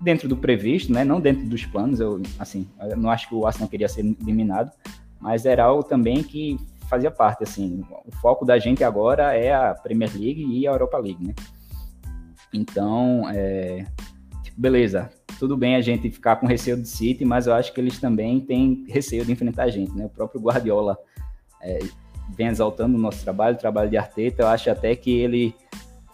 dentro do previsto, né? Não dentro dos planos. Eu, assim, eu não acho que o Arsenal queria ser eliminado, mas era algo também que fazia parte, assim, o foco da gente agora é a Premier League e a Europa League, né? Então, é, tipo, beleza, tudo bem a gente ficar com receio do City, mas eu acho que eles também têm receio de enfrentar a gente, né? O próprio Guardiola é, vem exaltando o nosso trabalho, o trabalho de Arteta, eu acho até que ele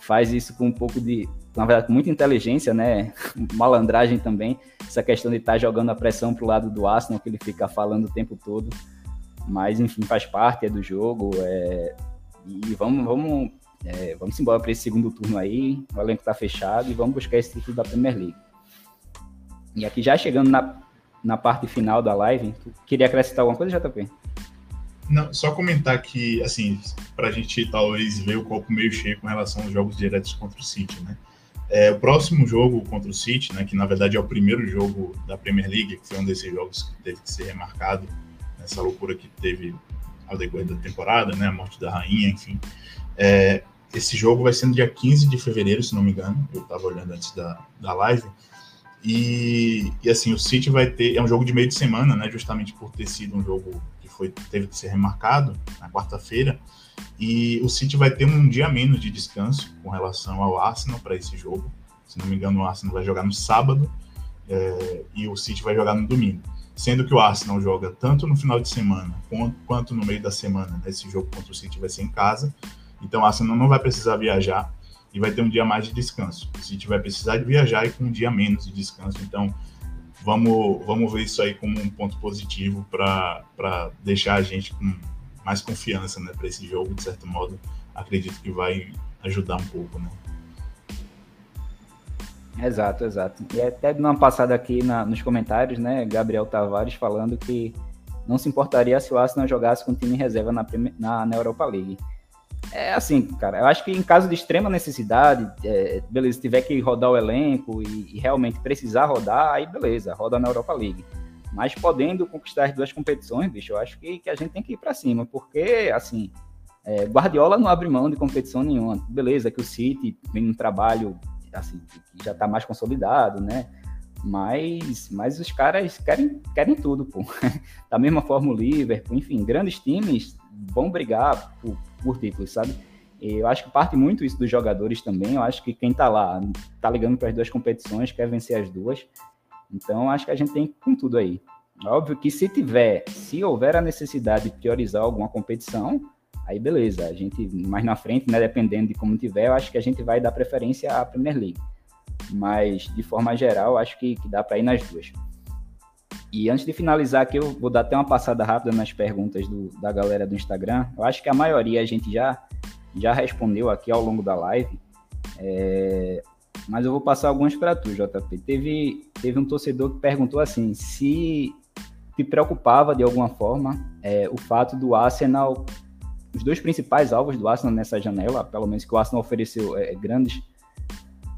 faz isso com um pouco de, na verdade, muita inteligência, né? Malandragem também, essa questão de estar tá jogando a pressão pro lado do Arsenal, que ele fica falando o tempo todo. Mas, enfim, faz parte é do jogo. É... E vamos, vamos, é, vamos embora para esse segundo turno aí. O elenco está fechado e vamos buscar esse título da Premier League. E aqui já chegando na, na parte final da live, queria acrescentar alguma coisa, JP? Não, só comentar que, assim, para a gente talvez ver o copo meio cheio com relação aos jogos diretos contra o City, né? É, o próximo jogo contra o City, né, que na verdade é o primeiro jogo da Premier League, que foi um desses jogos que teve que ser remarcado essa loucura que teve ao decorrer da temporada, né? A morte da rainha, enfim. É, esse jogo vai ser no dia 15 de fevereiro, se não me engano. Eu estava olhando antes da, da live. E, e, assim, o City vai ter. É um jogo de meio de semana, né? Justamente por ter sido um jogo que foi, teve que ser remarcado na quarta-feira. E o City vai ter um dia menos de descanso com relação ao Arsenal para esse jogo. Se não me engano, o Arsenal vai jogar no sábado é, e o City vai jogar no domingo. Sendo que o Arsenal joga tanto no final de semana quanto, no meio da semana. Né? Esse jogo contra o City vai ser em casa. Então o Arsenal não vai precisar viajar e vai ter um dia mais de descanso. O City vai precisar de viajar e com um dia menos de descanso. Então vamos, vamos ver isso aí como um ponto positivo para deixar a gente com mais confiança né, para esse jogo, de certo modo. Acredito que vai ajudar um pouco. Né? Exato, exato. E até numa passada aqui na, nos comentários, né, Gabriel Tavares falando que não se importaria se o Arsenal jogasse com time reserva na, na, na Europa League. É assim, cara, eu acho que em caso de extrema necessidade, é, beleza, se tiver que rodar o elenco e, e, realmente precisar rodar, aí beleza, roda na Europa League. Mas podendo conquistar as duas competições, bicho, eu acho que, que a gente tem que ir para cima, porque, assim, é, Guardiola não abre mão de competição nenhuma. Beleza, que o City vem um trabalho, assim, que já está mais consolidado, né? Mas, mas os caras querem, querem tudo, pô. da mesma forma o Liverpool, enfim, grandes times vão brigar por, por títulos, sabe? Eu acho que parte muito isso dos jogadores também. Eu acho que quem tá lá, tá ligando para as duas competições, quer vencer as duas. Então, acho que a gente tem com tudo aí. Óbvio que se tiver, se houver a necessidade de priorizar alguma competição, aí beleza. A gente, mais na frente, né, dependendo de como tiver, eu acho que a gente vai dar preferência à Premier League. Mas, de forma geral, acho que, que dá para ir nas duas. E antes de finalizar aqui, eu vou dar até uma passada rápida nas perguntas do, da galera do Instagram. Eu acho que a maioria a gente já, já respondeu aqui ao longo da live. É, mas eu vou passar algumas para tu, JP. Teve, teve um torcedor que perguntou assim: se te preocupava de alguma forma é, o fato do Arsenal, os dois principais alvos do Arsenal nessa janela, pelo menos que o Arsenal ofereceu é, grandes,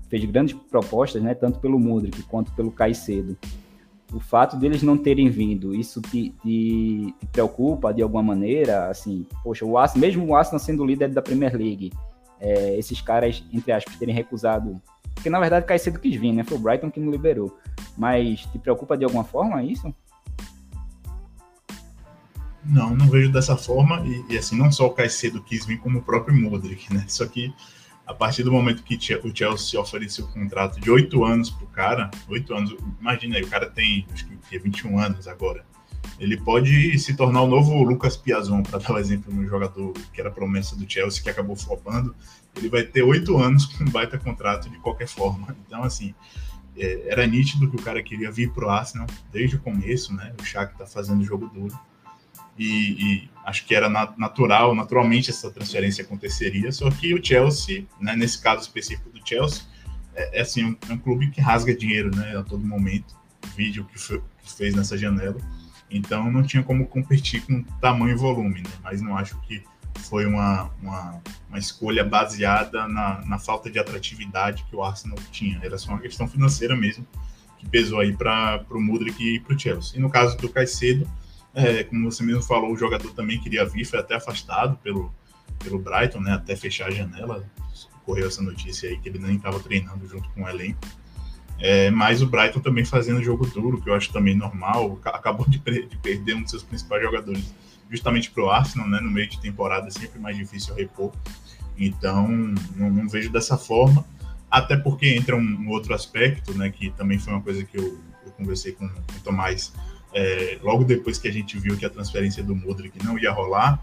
fez grandes propostas, né, tanto pelo Mudrik quanto pelo Caicedo o fato deles não terem vindo, isso te, te, te, preocupa de alguma maneira? Assim, poxa, o Arsenal, mesmo o Arsenal sendo líder da Premier League, é, esses caras, entre aspas, terem recusado, porque na verdade Caicedo quis vir, né? Foi o Brighton que não liberou. Mas te preocupa de alguma forma isso? Não, não vejo dessa forma. E, e assim, não só o Caicedo quis vir, como o próprio Modric, né? Só que a partir do momento que o Chelsea ofereceu o contrato de oito anos pro cara, oito anos, imagina aí, o cara tem acho que 21 anos agora. Ele pode se tornar o novo Lucas Piazon, para dar o um exemplo de um jogador que era promessa do Chelsea, que acabou flopando. Ele vai ter oito anos com um baita contrato de qualquer forma. Então, assim, é, era nítido que o cara queria vir pro Arsenal desde o começo, né? O Shaq tá fazendo jogo duro e, e acho que era natural, naturalmente essa transferência aconteceria, só que o Chelsea, né, nesse caso específico do Chelsea, é, é assim, um, é um, clube que rasga dinheiro né, a todo momento, vídeo que, foi, que fez nessa janela, então não tinha como competir com tamanho e volume, né, mas não acho que foi uma, uma, uma escolha baseada na, na, falta de atratividade que o Arsenal tinha, era só uma questão financeira mesmo, que pesou aí para o Mudrik e para o Chelsea. E no caso do Caicedo, é, como você mesmo falou, o jogador também queria vir, foi até afastado pelo, pelo Brighton, né? Até fechar a janela. Correu essa notícia aí que ele nem estava treinando junto com o elenco. É, mas o Brighton também fazendo jogo duro, que eu acho também normal. Acabou de, de perder um dos seus principais jogadores justamente para o Arsenal, né? No meio de temporada é sempre mais difícil repor. Então, não, não vejo dessa forma. Até porque entra um, um, outro aspecto, né? Que também foi uma coisa que eu, eu conversei com, com o Tomás é, logo depois que a gente viu que a transferência do Modric não ia rolar,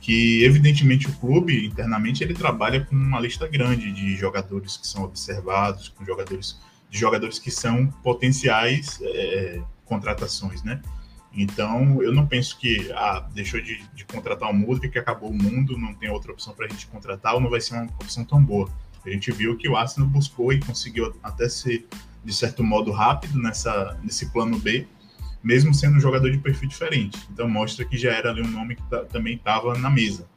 que evidentemente o clube internamente ele trabalha com uma lista grande de jogadores que são observados, com jogadores de jogadores que são potenciais é, contratações, né? Então eu não penso que ah, deixou de, de contratar o Modric, que acabou o mundo, não tem outra opção para a gente contratar ou não vai ser uma opção tão boa. A gente viu que o Arsenal buscou e conseguiu até ser de certo modo rápido nessa nesse plano B mesmo sendo um jogador de perfil diferente. Então mostra que já era ali um nome que também estava na mesa.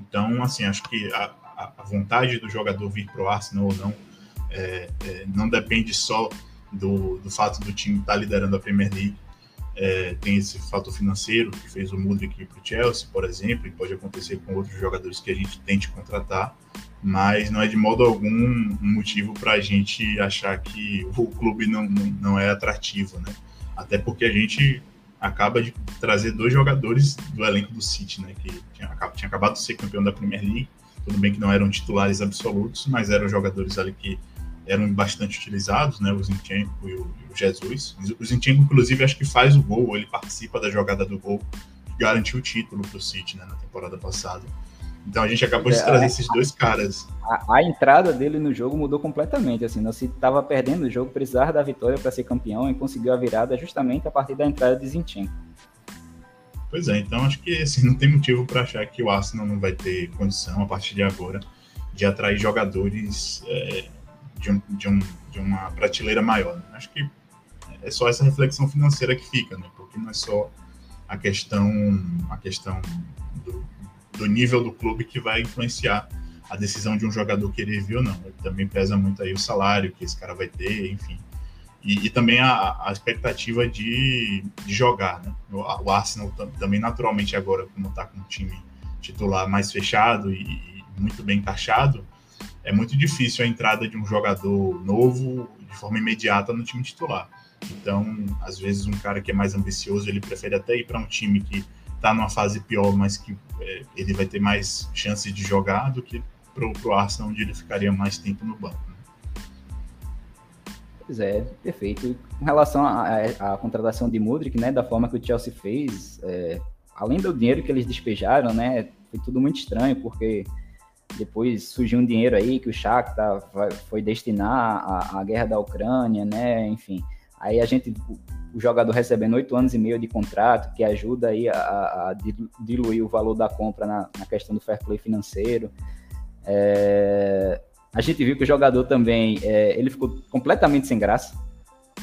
Então, assim, acho que a, a vontade do jogador vir para o Arsenal ou não é, é, não depende só do, do fato do time estar tá liderando a Premier League. é, tem esse fator financeiro que fez o Mudrik para o Chelsea, por exemplo, e pode acontecer com outros jogadores que a gente tente contratar, mas não é de modo algum um motivo para a gente achar que o clube não, não, não é atrativo, né? Até porque a gente acaba de trazer dois jogadores do elenco do City, né? Que tinha, tinha acabado de ser campeão da Premier League. Tudo bem que não eram titulares absolutos, mas eram jogadores ali que eram bastante utilizados, né? O Zinchenko e o, e o Jesus. O Zinchenko, inclusive, acho que faz o gol, ele participa da jogada do gol que garantiu o título para o City né, na temporada passada. Então a gente acabou de é, trazer esses dois caras. A, a, entrada dele no jogo mudou completamente. Assim, o City estava perdendo o jogo, precisava da vitória para ser campeão e conseguiu a virada justamente a partir da entrada de Zinchenko. Pois é, então acho que assim, não tem motivo para achar que o Arsenal não vai ter condição a partir de agora de atrair jogadores é, de, um, de, um, de, uma prateleira maior. Né? Acho que é só essa reflexão financeira que fica, né? porque não é só a questão, a questão do, do nível do clube que vai influenciar a decisão de um jogador querer vir ou não. Ele também pesa muito aí o salário que esse cara vai ter, enfim. E, e também a, a expectativa de, de, jogar, né? O, Arsenal também naturalmente agora, como está com um time titular mais fechado e, e, muito bem encaixado, é muito difícil a entrada de um jogador novo de forma imediata no time titular. Então, às vezes um cara que é mais ambicioso, ele prefere até ir para um time que está numa fase pior, mas que é, ele vai ter mais chance de jogar do que para o Arsenal, onde ele ficaria mais tempo no banco. Né? Pois é, perfeito. Com relação à contratação de Mudrik, né, da forma que o Chelsea fez, é, além do dinheiro que eles despejaram, né, foi tudo muito estranho, porque depois surgiu um dinheiro aí que o Shakhtar foi destinar à, à guerra da Ucrânia, né, enfim. Aí a gente, o jogador recebendo oito anos e meio de contrato, que ajuda aí a, a diluir o valor da compra na, na questão do fair play financeiro. É, a gente viu que o jogador também, é, ele ficou completamente sem graça,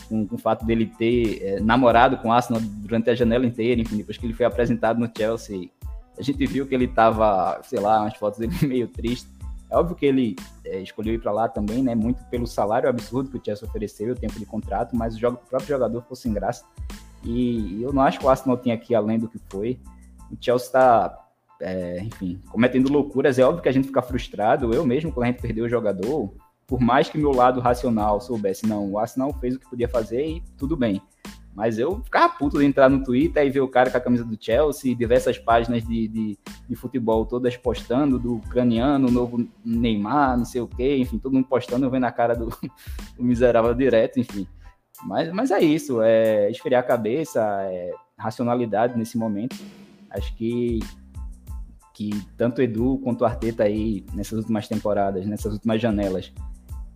com, com o fato dele ter é, namorado com o Arsenal durante a janela inteira, enfim, depois que ele foi apresentado no Chelsea, a gente viu que ele estava, sei lá, umas fotos dele meio triste. É óbvio que ele é, escolheu ir para lá também, né? Muito pelo salário absurdo que o Chelsea ofereceu, o tempo de contrato, mas o, jogo, o próprio jogador ficou sem graça. E eu não acho que o Arsenal tenha aqui além do que foi. O Chelsea está, é, enfim, cometendo loucuras. É óbvio que a gente fica frustrado. Eu mesmo, quando a gente perdeu o jogador, por mais que meu lado racional soubesse, não, o Arsenal fez o que podia fazer e tudo bem. Mas eu ficava puto de entrar no Twitter e ver o cara com a camisa do Chelsea, diversas páginas de, de, de futebol todas postando, do ucraniano, o novo Neymar, não sei o quê, enfim, todo mundo postando, eu vendo a cara do, do miserável direto, enfim. Mas, mas é isso, é esfriar a cabeça, é racionalidade nesse momento. Acho que, que tanto Edu quanto Arteta aí, nessas últimas temporadas, nessas últimas janelas,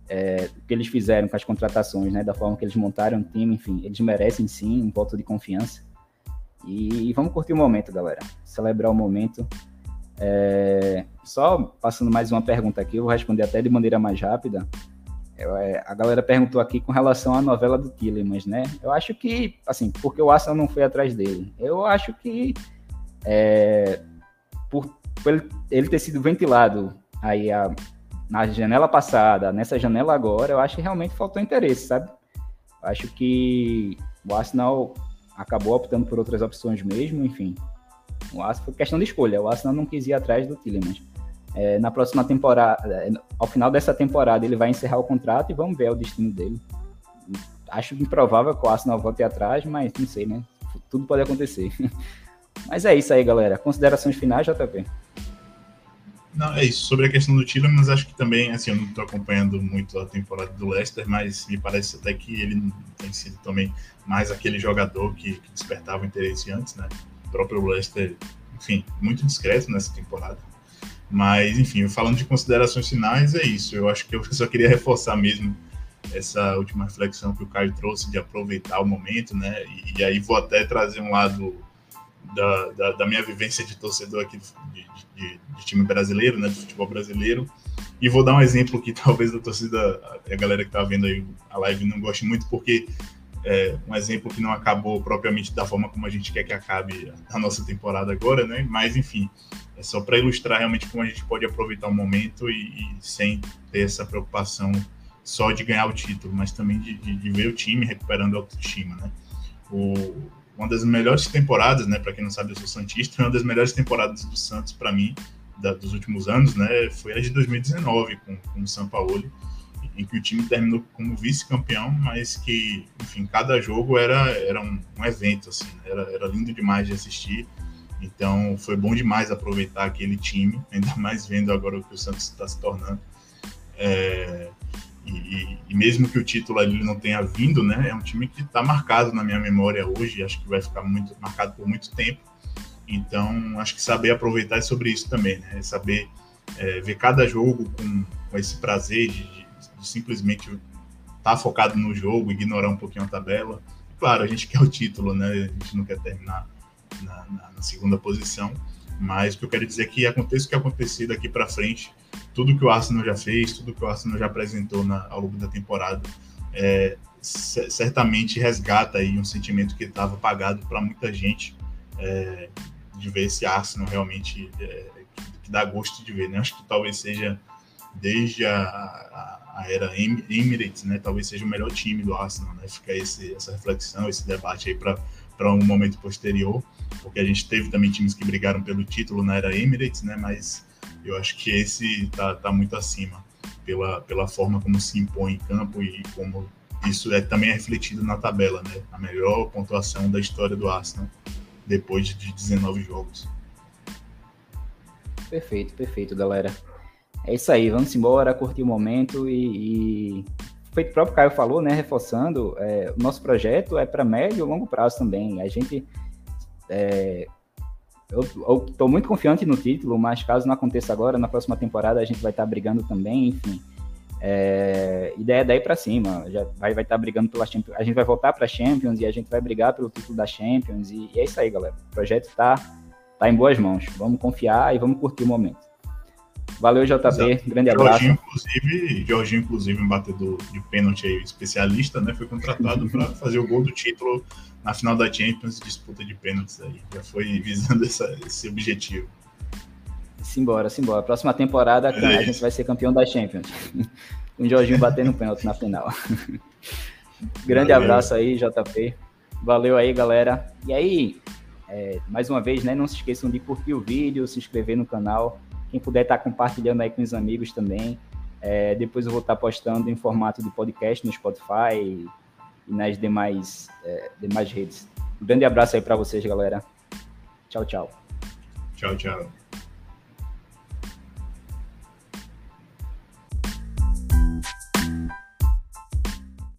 é, o que eles fizeram com as contratações, né, da forma que eles montaram o time, enfim, eles merecem sim um voto de confiança. E, e vamos curtir o momento, galera. Celebrar o momento. É, só passando mais uma pergunta aqui, eu vou responder até de maneira mais rápida. É, a galera perguntou aqui com relação à novela do Tillemans, né? Eu acho que, assim, porque o Arsenal não foi atrás dele. Eu acho que é, por, por ele, ele ter sido ventilado aí a na janela passada, nessa janela agora, eu acho que realmente faltou interesse, sabe? Eu acho que o Arsenal acabou optando por outras opções mesmo, enfim. O Arsenal foi questão de escolha, o Arsenal não quis ir atrás do Tillemans. É, na próxima temporada, é, ao final dessa temporada, ele vai encerrar o contrato e vamos ver o destino dele. Acho improvável que o Arsenal volte atrás, mas não sei, né? Tudo pode acontecer. mas é isso aí, galera. Considerações finais, JP? Não, é isso. Sobre a questão do Tillemans, acho que também, assim, eu não estou acompanhando muito a temporada do Leicester, mas me parece até que ele tem sido também mais aquele jogador que, que despertava interesse antes, né? O próprio Leicester, enfim, muito discreto nessa temporada. Mas, enfim, falando de considerações finais, é isso. Eu acho que eu só queria reforçar mesmo essa última reflexão que o Caio trouxe de aproveitar o momento, né? E, e aí vou até trazer um lado da, da, da, minha vivência de torcedor aqui de, de, de, time brasileiro, né, de futebol brasileiro. E vou dar um exemplo que talvez a torcida, a galera que está vendo aí a live não goste muito, porque é um exemplo que não acabou propriamente da forma como a gente quer que acabe a nossa temporada agora, né? Mas enfim, é só para ilustrar realmente como a gente pode aproveitar o momento e, e, sem ter essa preocupação só de ganhar o título, mas também de, de, de ver o time recuperando a autoestima, né? O, uma das melhores temporadas, né? Para quem não sabe, eu sou santista, uma das melhores temporadas do Santos para mim da, dos últimos anos, né? Foi a de 2019 com, com o São Paulo, em que o time terminou como vice-campeão, mas que, enfim, cada jogo era, era um, um evento, assim, né? era, era lindo demais de assistir. Então foi bom demais aproveitar aquele time, ainda mais vendo agora o que o Santos está se tornando. É, e, e, mesmo que o título ali não tenha vindo, né, é um time que está marcado na minha memória hoje, acho que vai ficar muito marcado por muito tempo. Então, acho que saber aproveitar é sobre isso também, né? É saber é, ver cada jogo com, com esse prazer de, de, de simplesmente estar tá focado no jogo, ignorar um pouquinho a tabela. Claro, a gente quer o título, né? A gente não quer terminar na, na, na segunda posição, mas o que eu quero dizer é que aconteça o que acontecer daqui para frente, tudo que o Arsenal já fez, tudo que o Arsenal já apresentou na, ao longo da temporada, é, certamente resgata aí um sentimento que estava apagado para muita gente é, de ver esse Arsenal realmente é, que, dá gosto de ver, né? Acho que talvez seja desde a, a, a, era Emirates, né? Talvez seja o melhor time do Arsenal, né? Fica esse, essa reflexão, esse debate aí para um momento posterior, porque a gente teve também times que brigaram pelo título na era Emirates, né? Mas eu acho que esse tá, tá muito acima pela, pela forma como se impõe em campo e como isso é também é refletido na tabela, né? A melhor pontuação da história do Arsenal depois de 19 jogos. Perfeito, perfeito, galera. É isso aí, vamos embora, curtir o momento e, e... feito o próprio Caio falou, né, reforçando, é, o nosso projeto é para médio e longo prazo também. A gente é, eu estou muito confiante no título, mas caso não aconteça agora, na próxima temporada a gente vai estar tá brigando também, enfim. É, ideia é daí para cima, já vai estar vai tá brigando pela Champions, a gente vai voltar para Champions e a gente vai brigar pelo título da Champions e, e é isso aí, galera. O projeto está tá em boas mãos. Vamos confiar e vamos curtir o momento. Valeu, JP. Exato. Grande abraço. Jorginho, inclusive, Jorginho, inclusive, um batedor de pênalti aí, especialista, né? Foi contratado para fazer o gol do título na final da Champions, disputa de pênaltis aí. Já foi visando essa, esse objetivo. Simbora, simbora. Próxima temporada é a gente vai ser campeão da Champions. Com o Jorginho batendo pênalti na final. Grande Valeu. abraço aí, JP. Valeu aí, galera. E aí, é, mais uma vez, né? Não se esqueçam de curtir o vídeo, se inscrever no canal. Quem puder estar tá compartilhando aí com os amigos também. É, depois eu vou estar tá postando em formato de podcast no Spotify e, nas demais, é, demais redes. Um grande abraço aí para vocês, galera. Tchau, tchau. Tchau, tchau.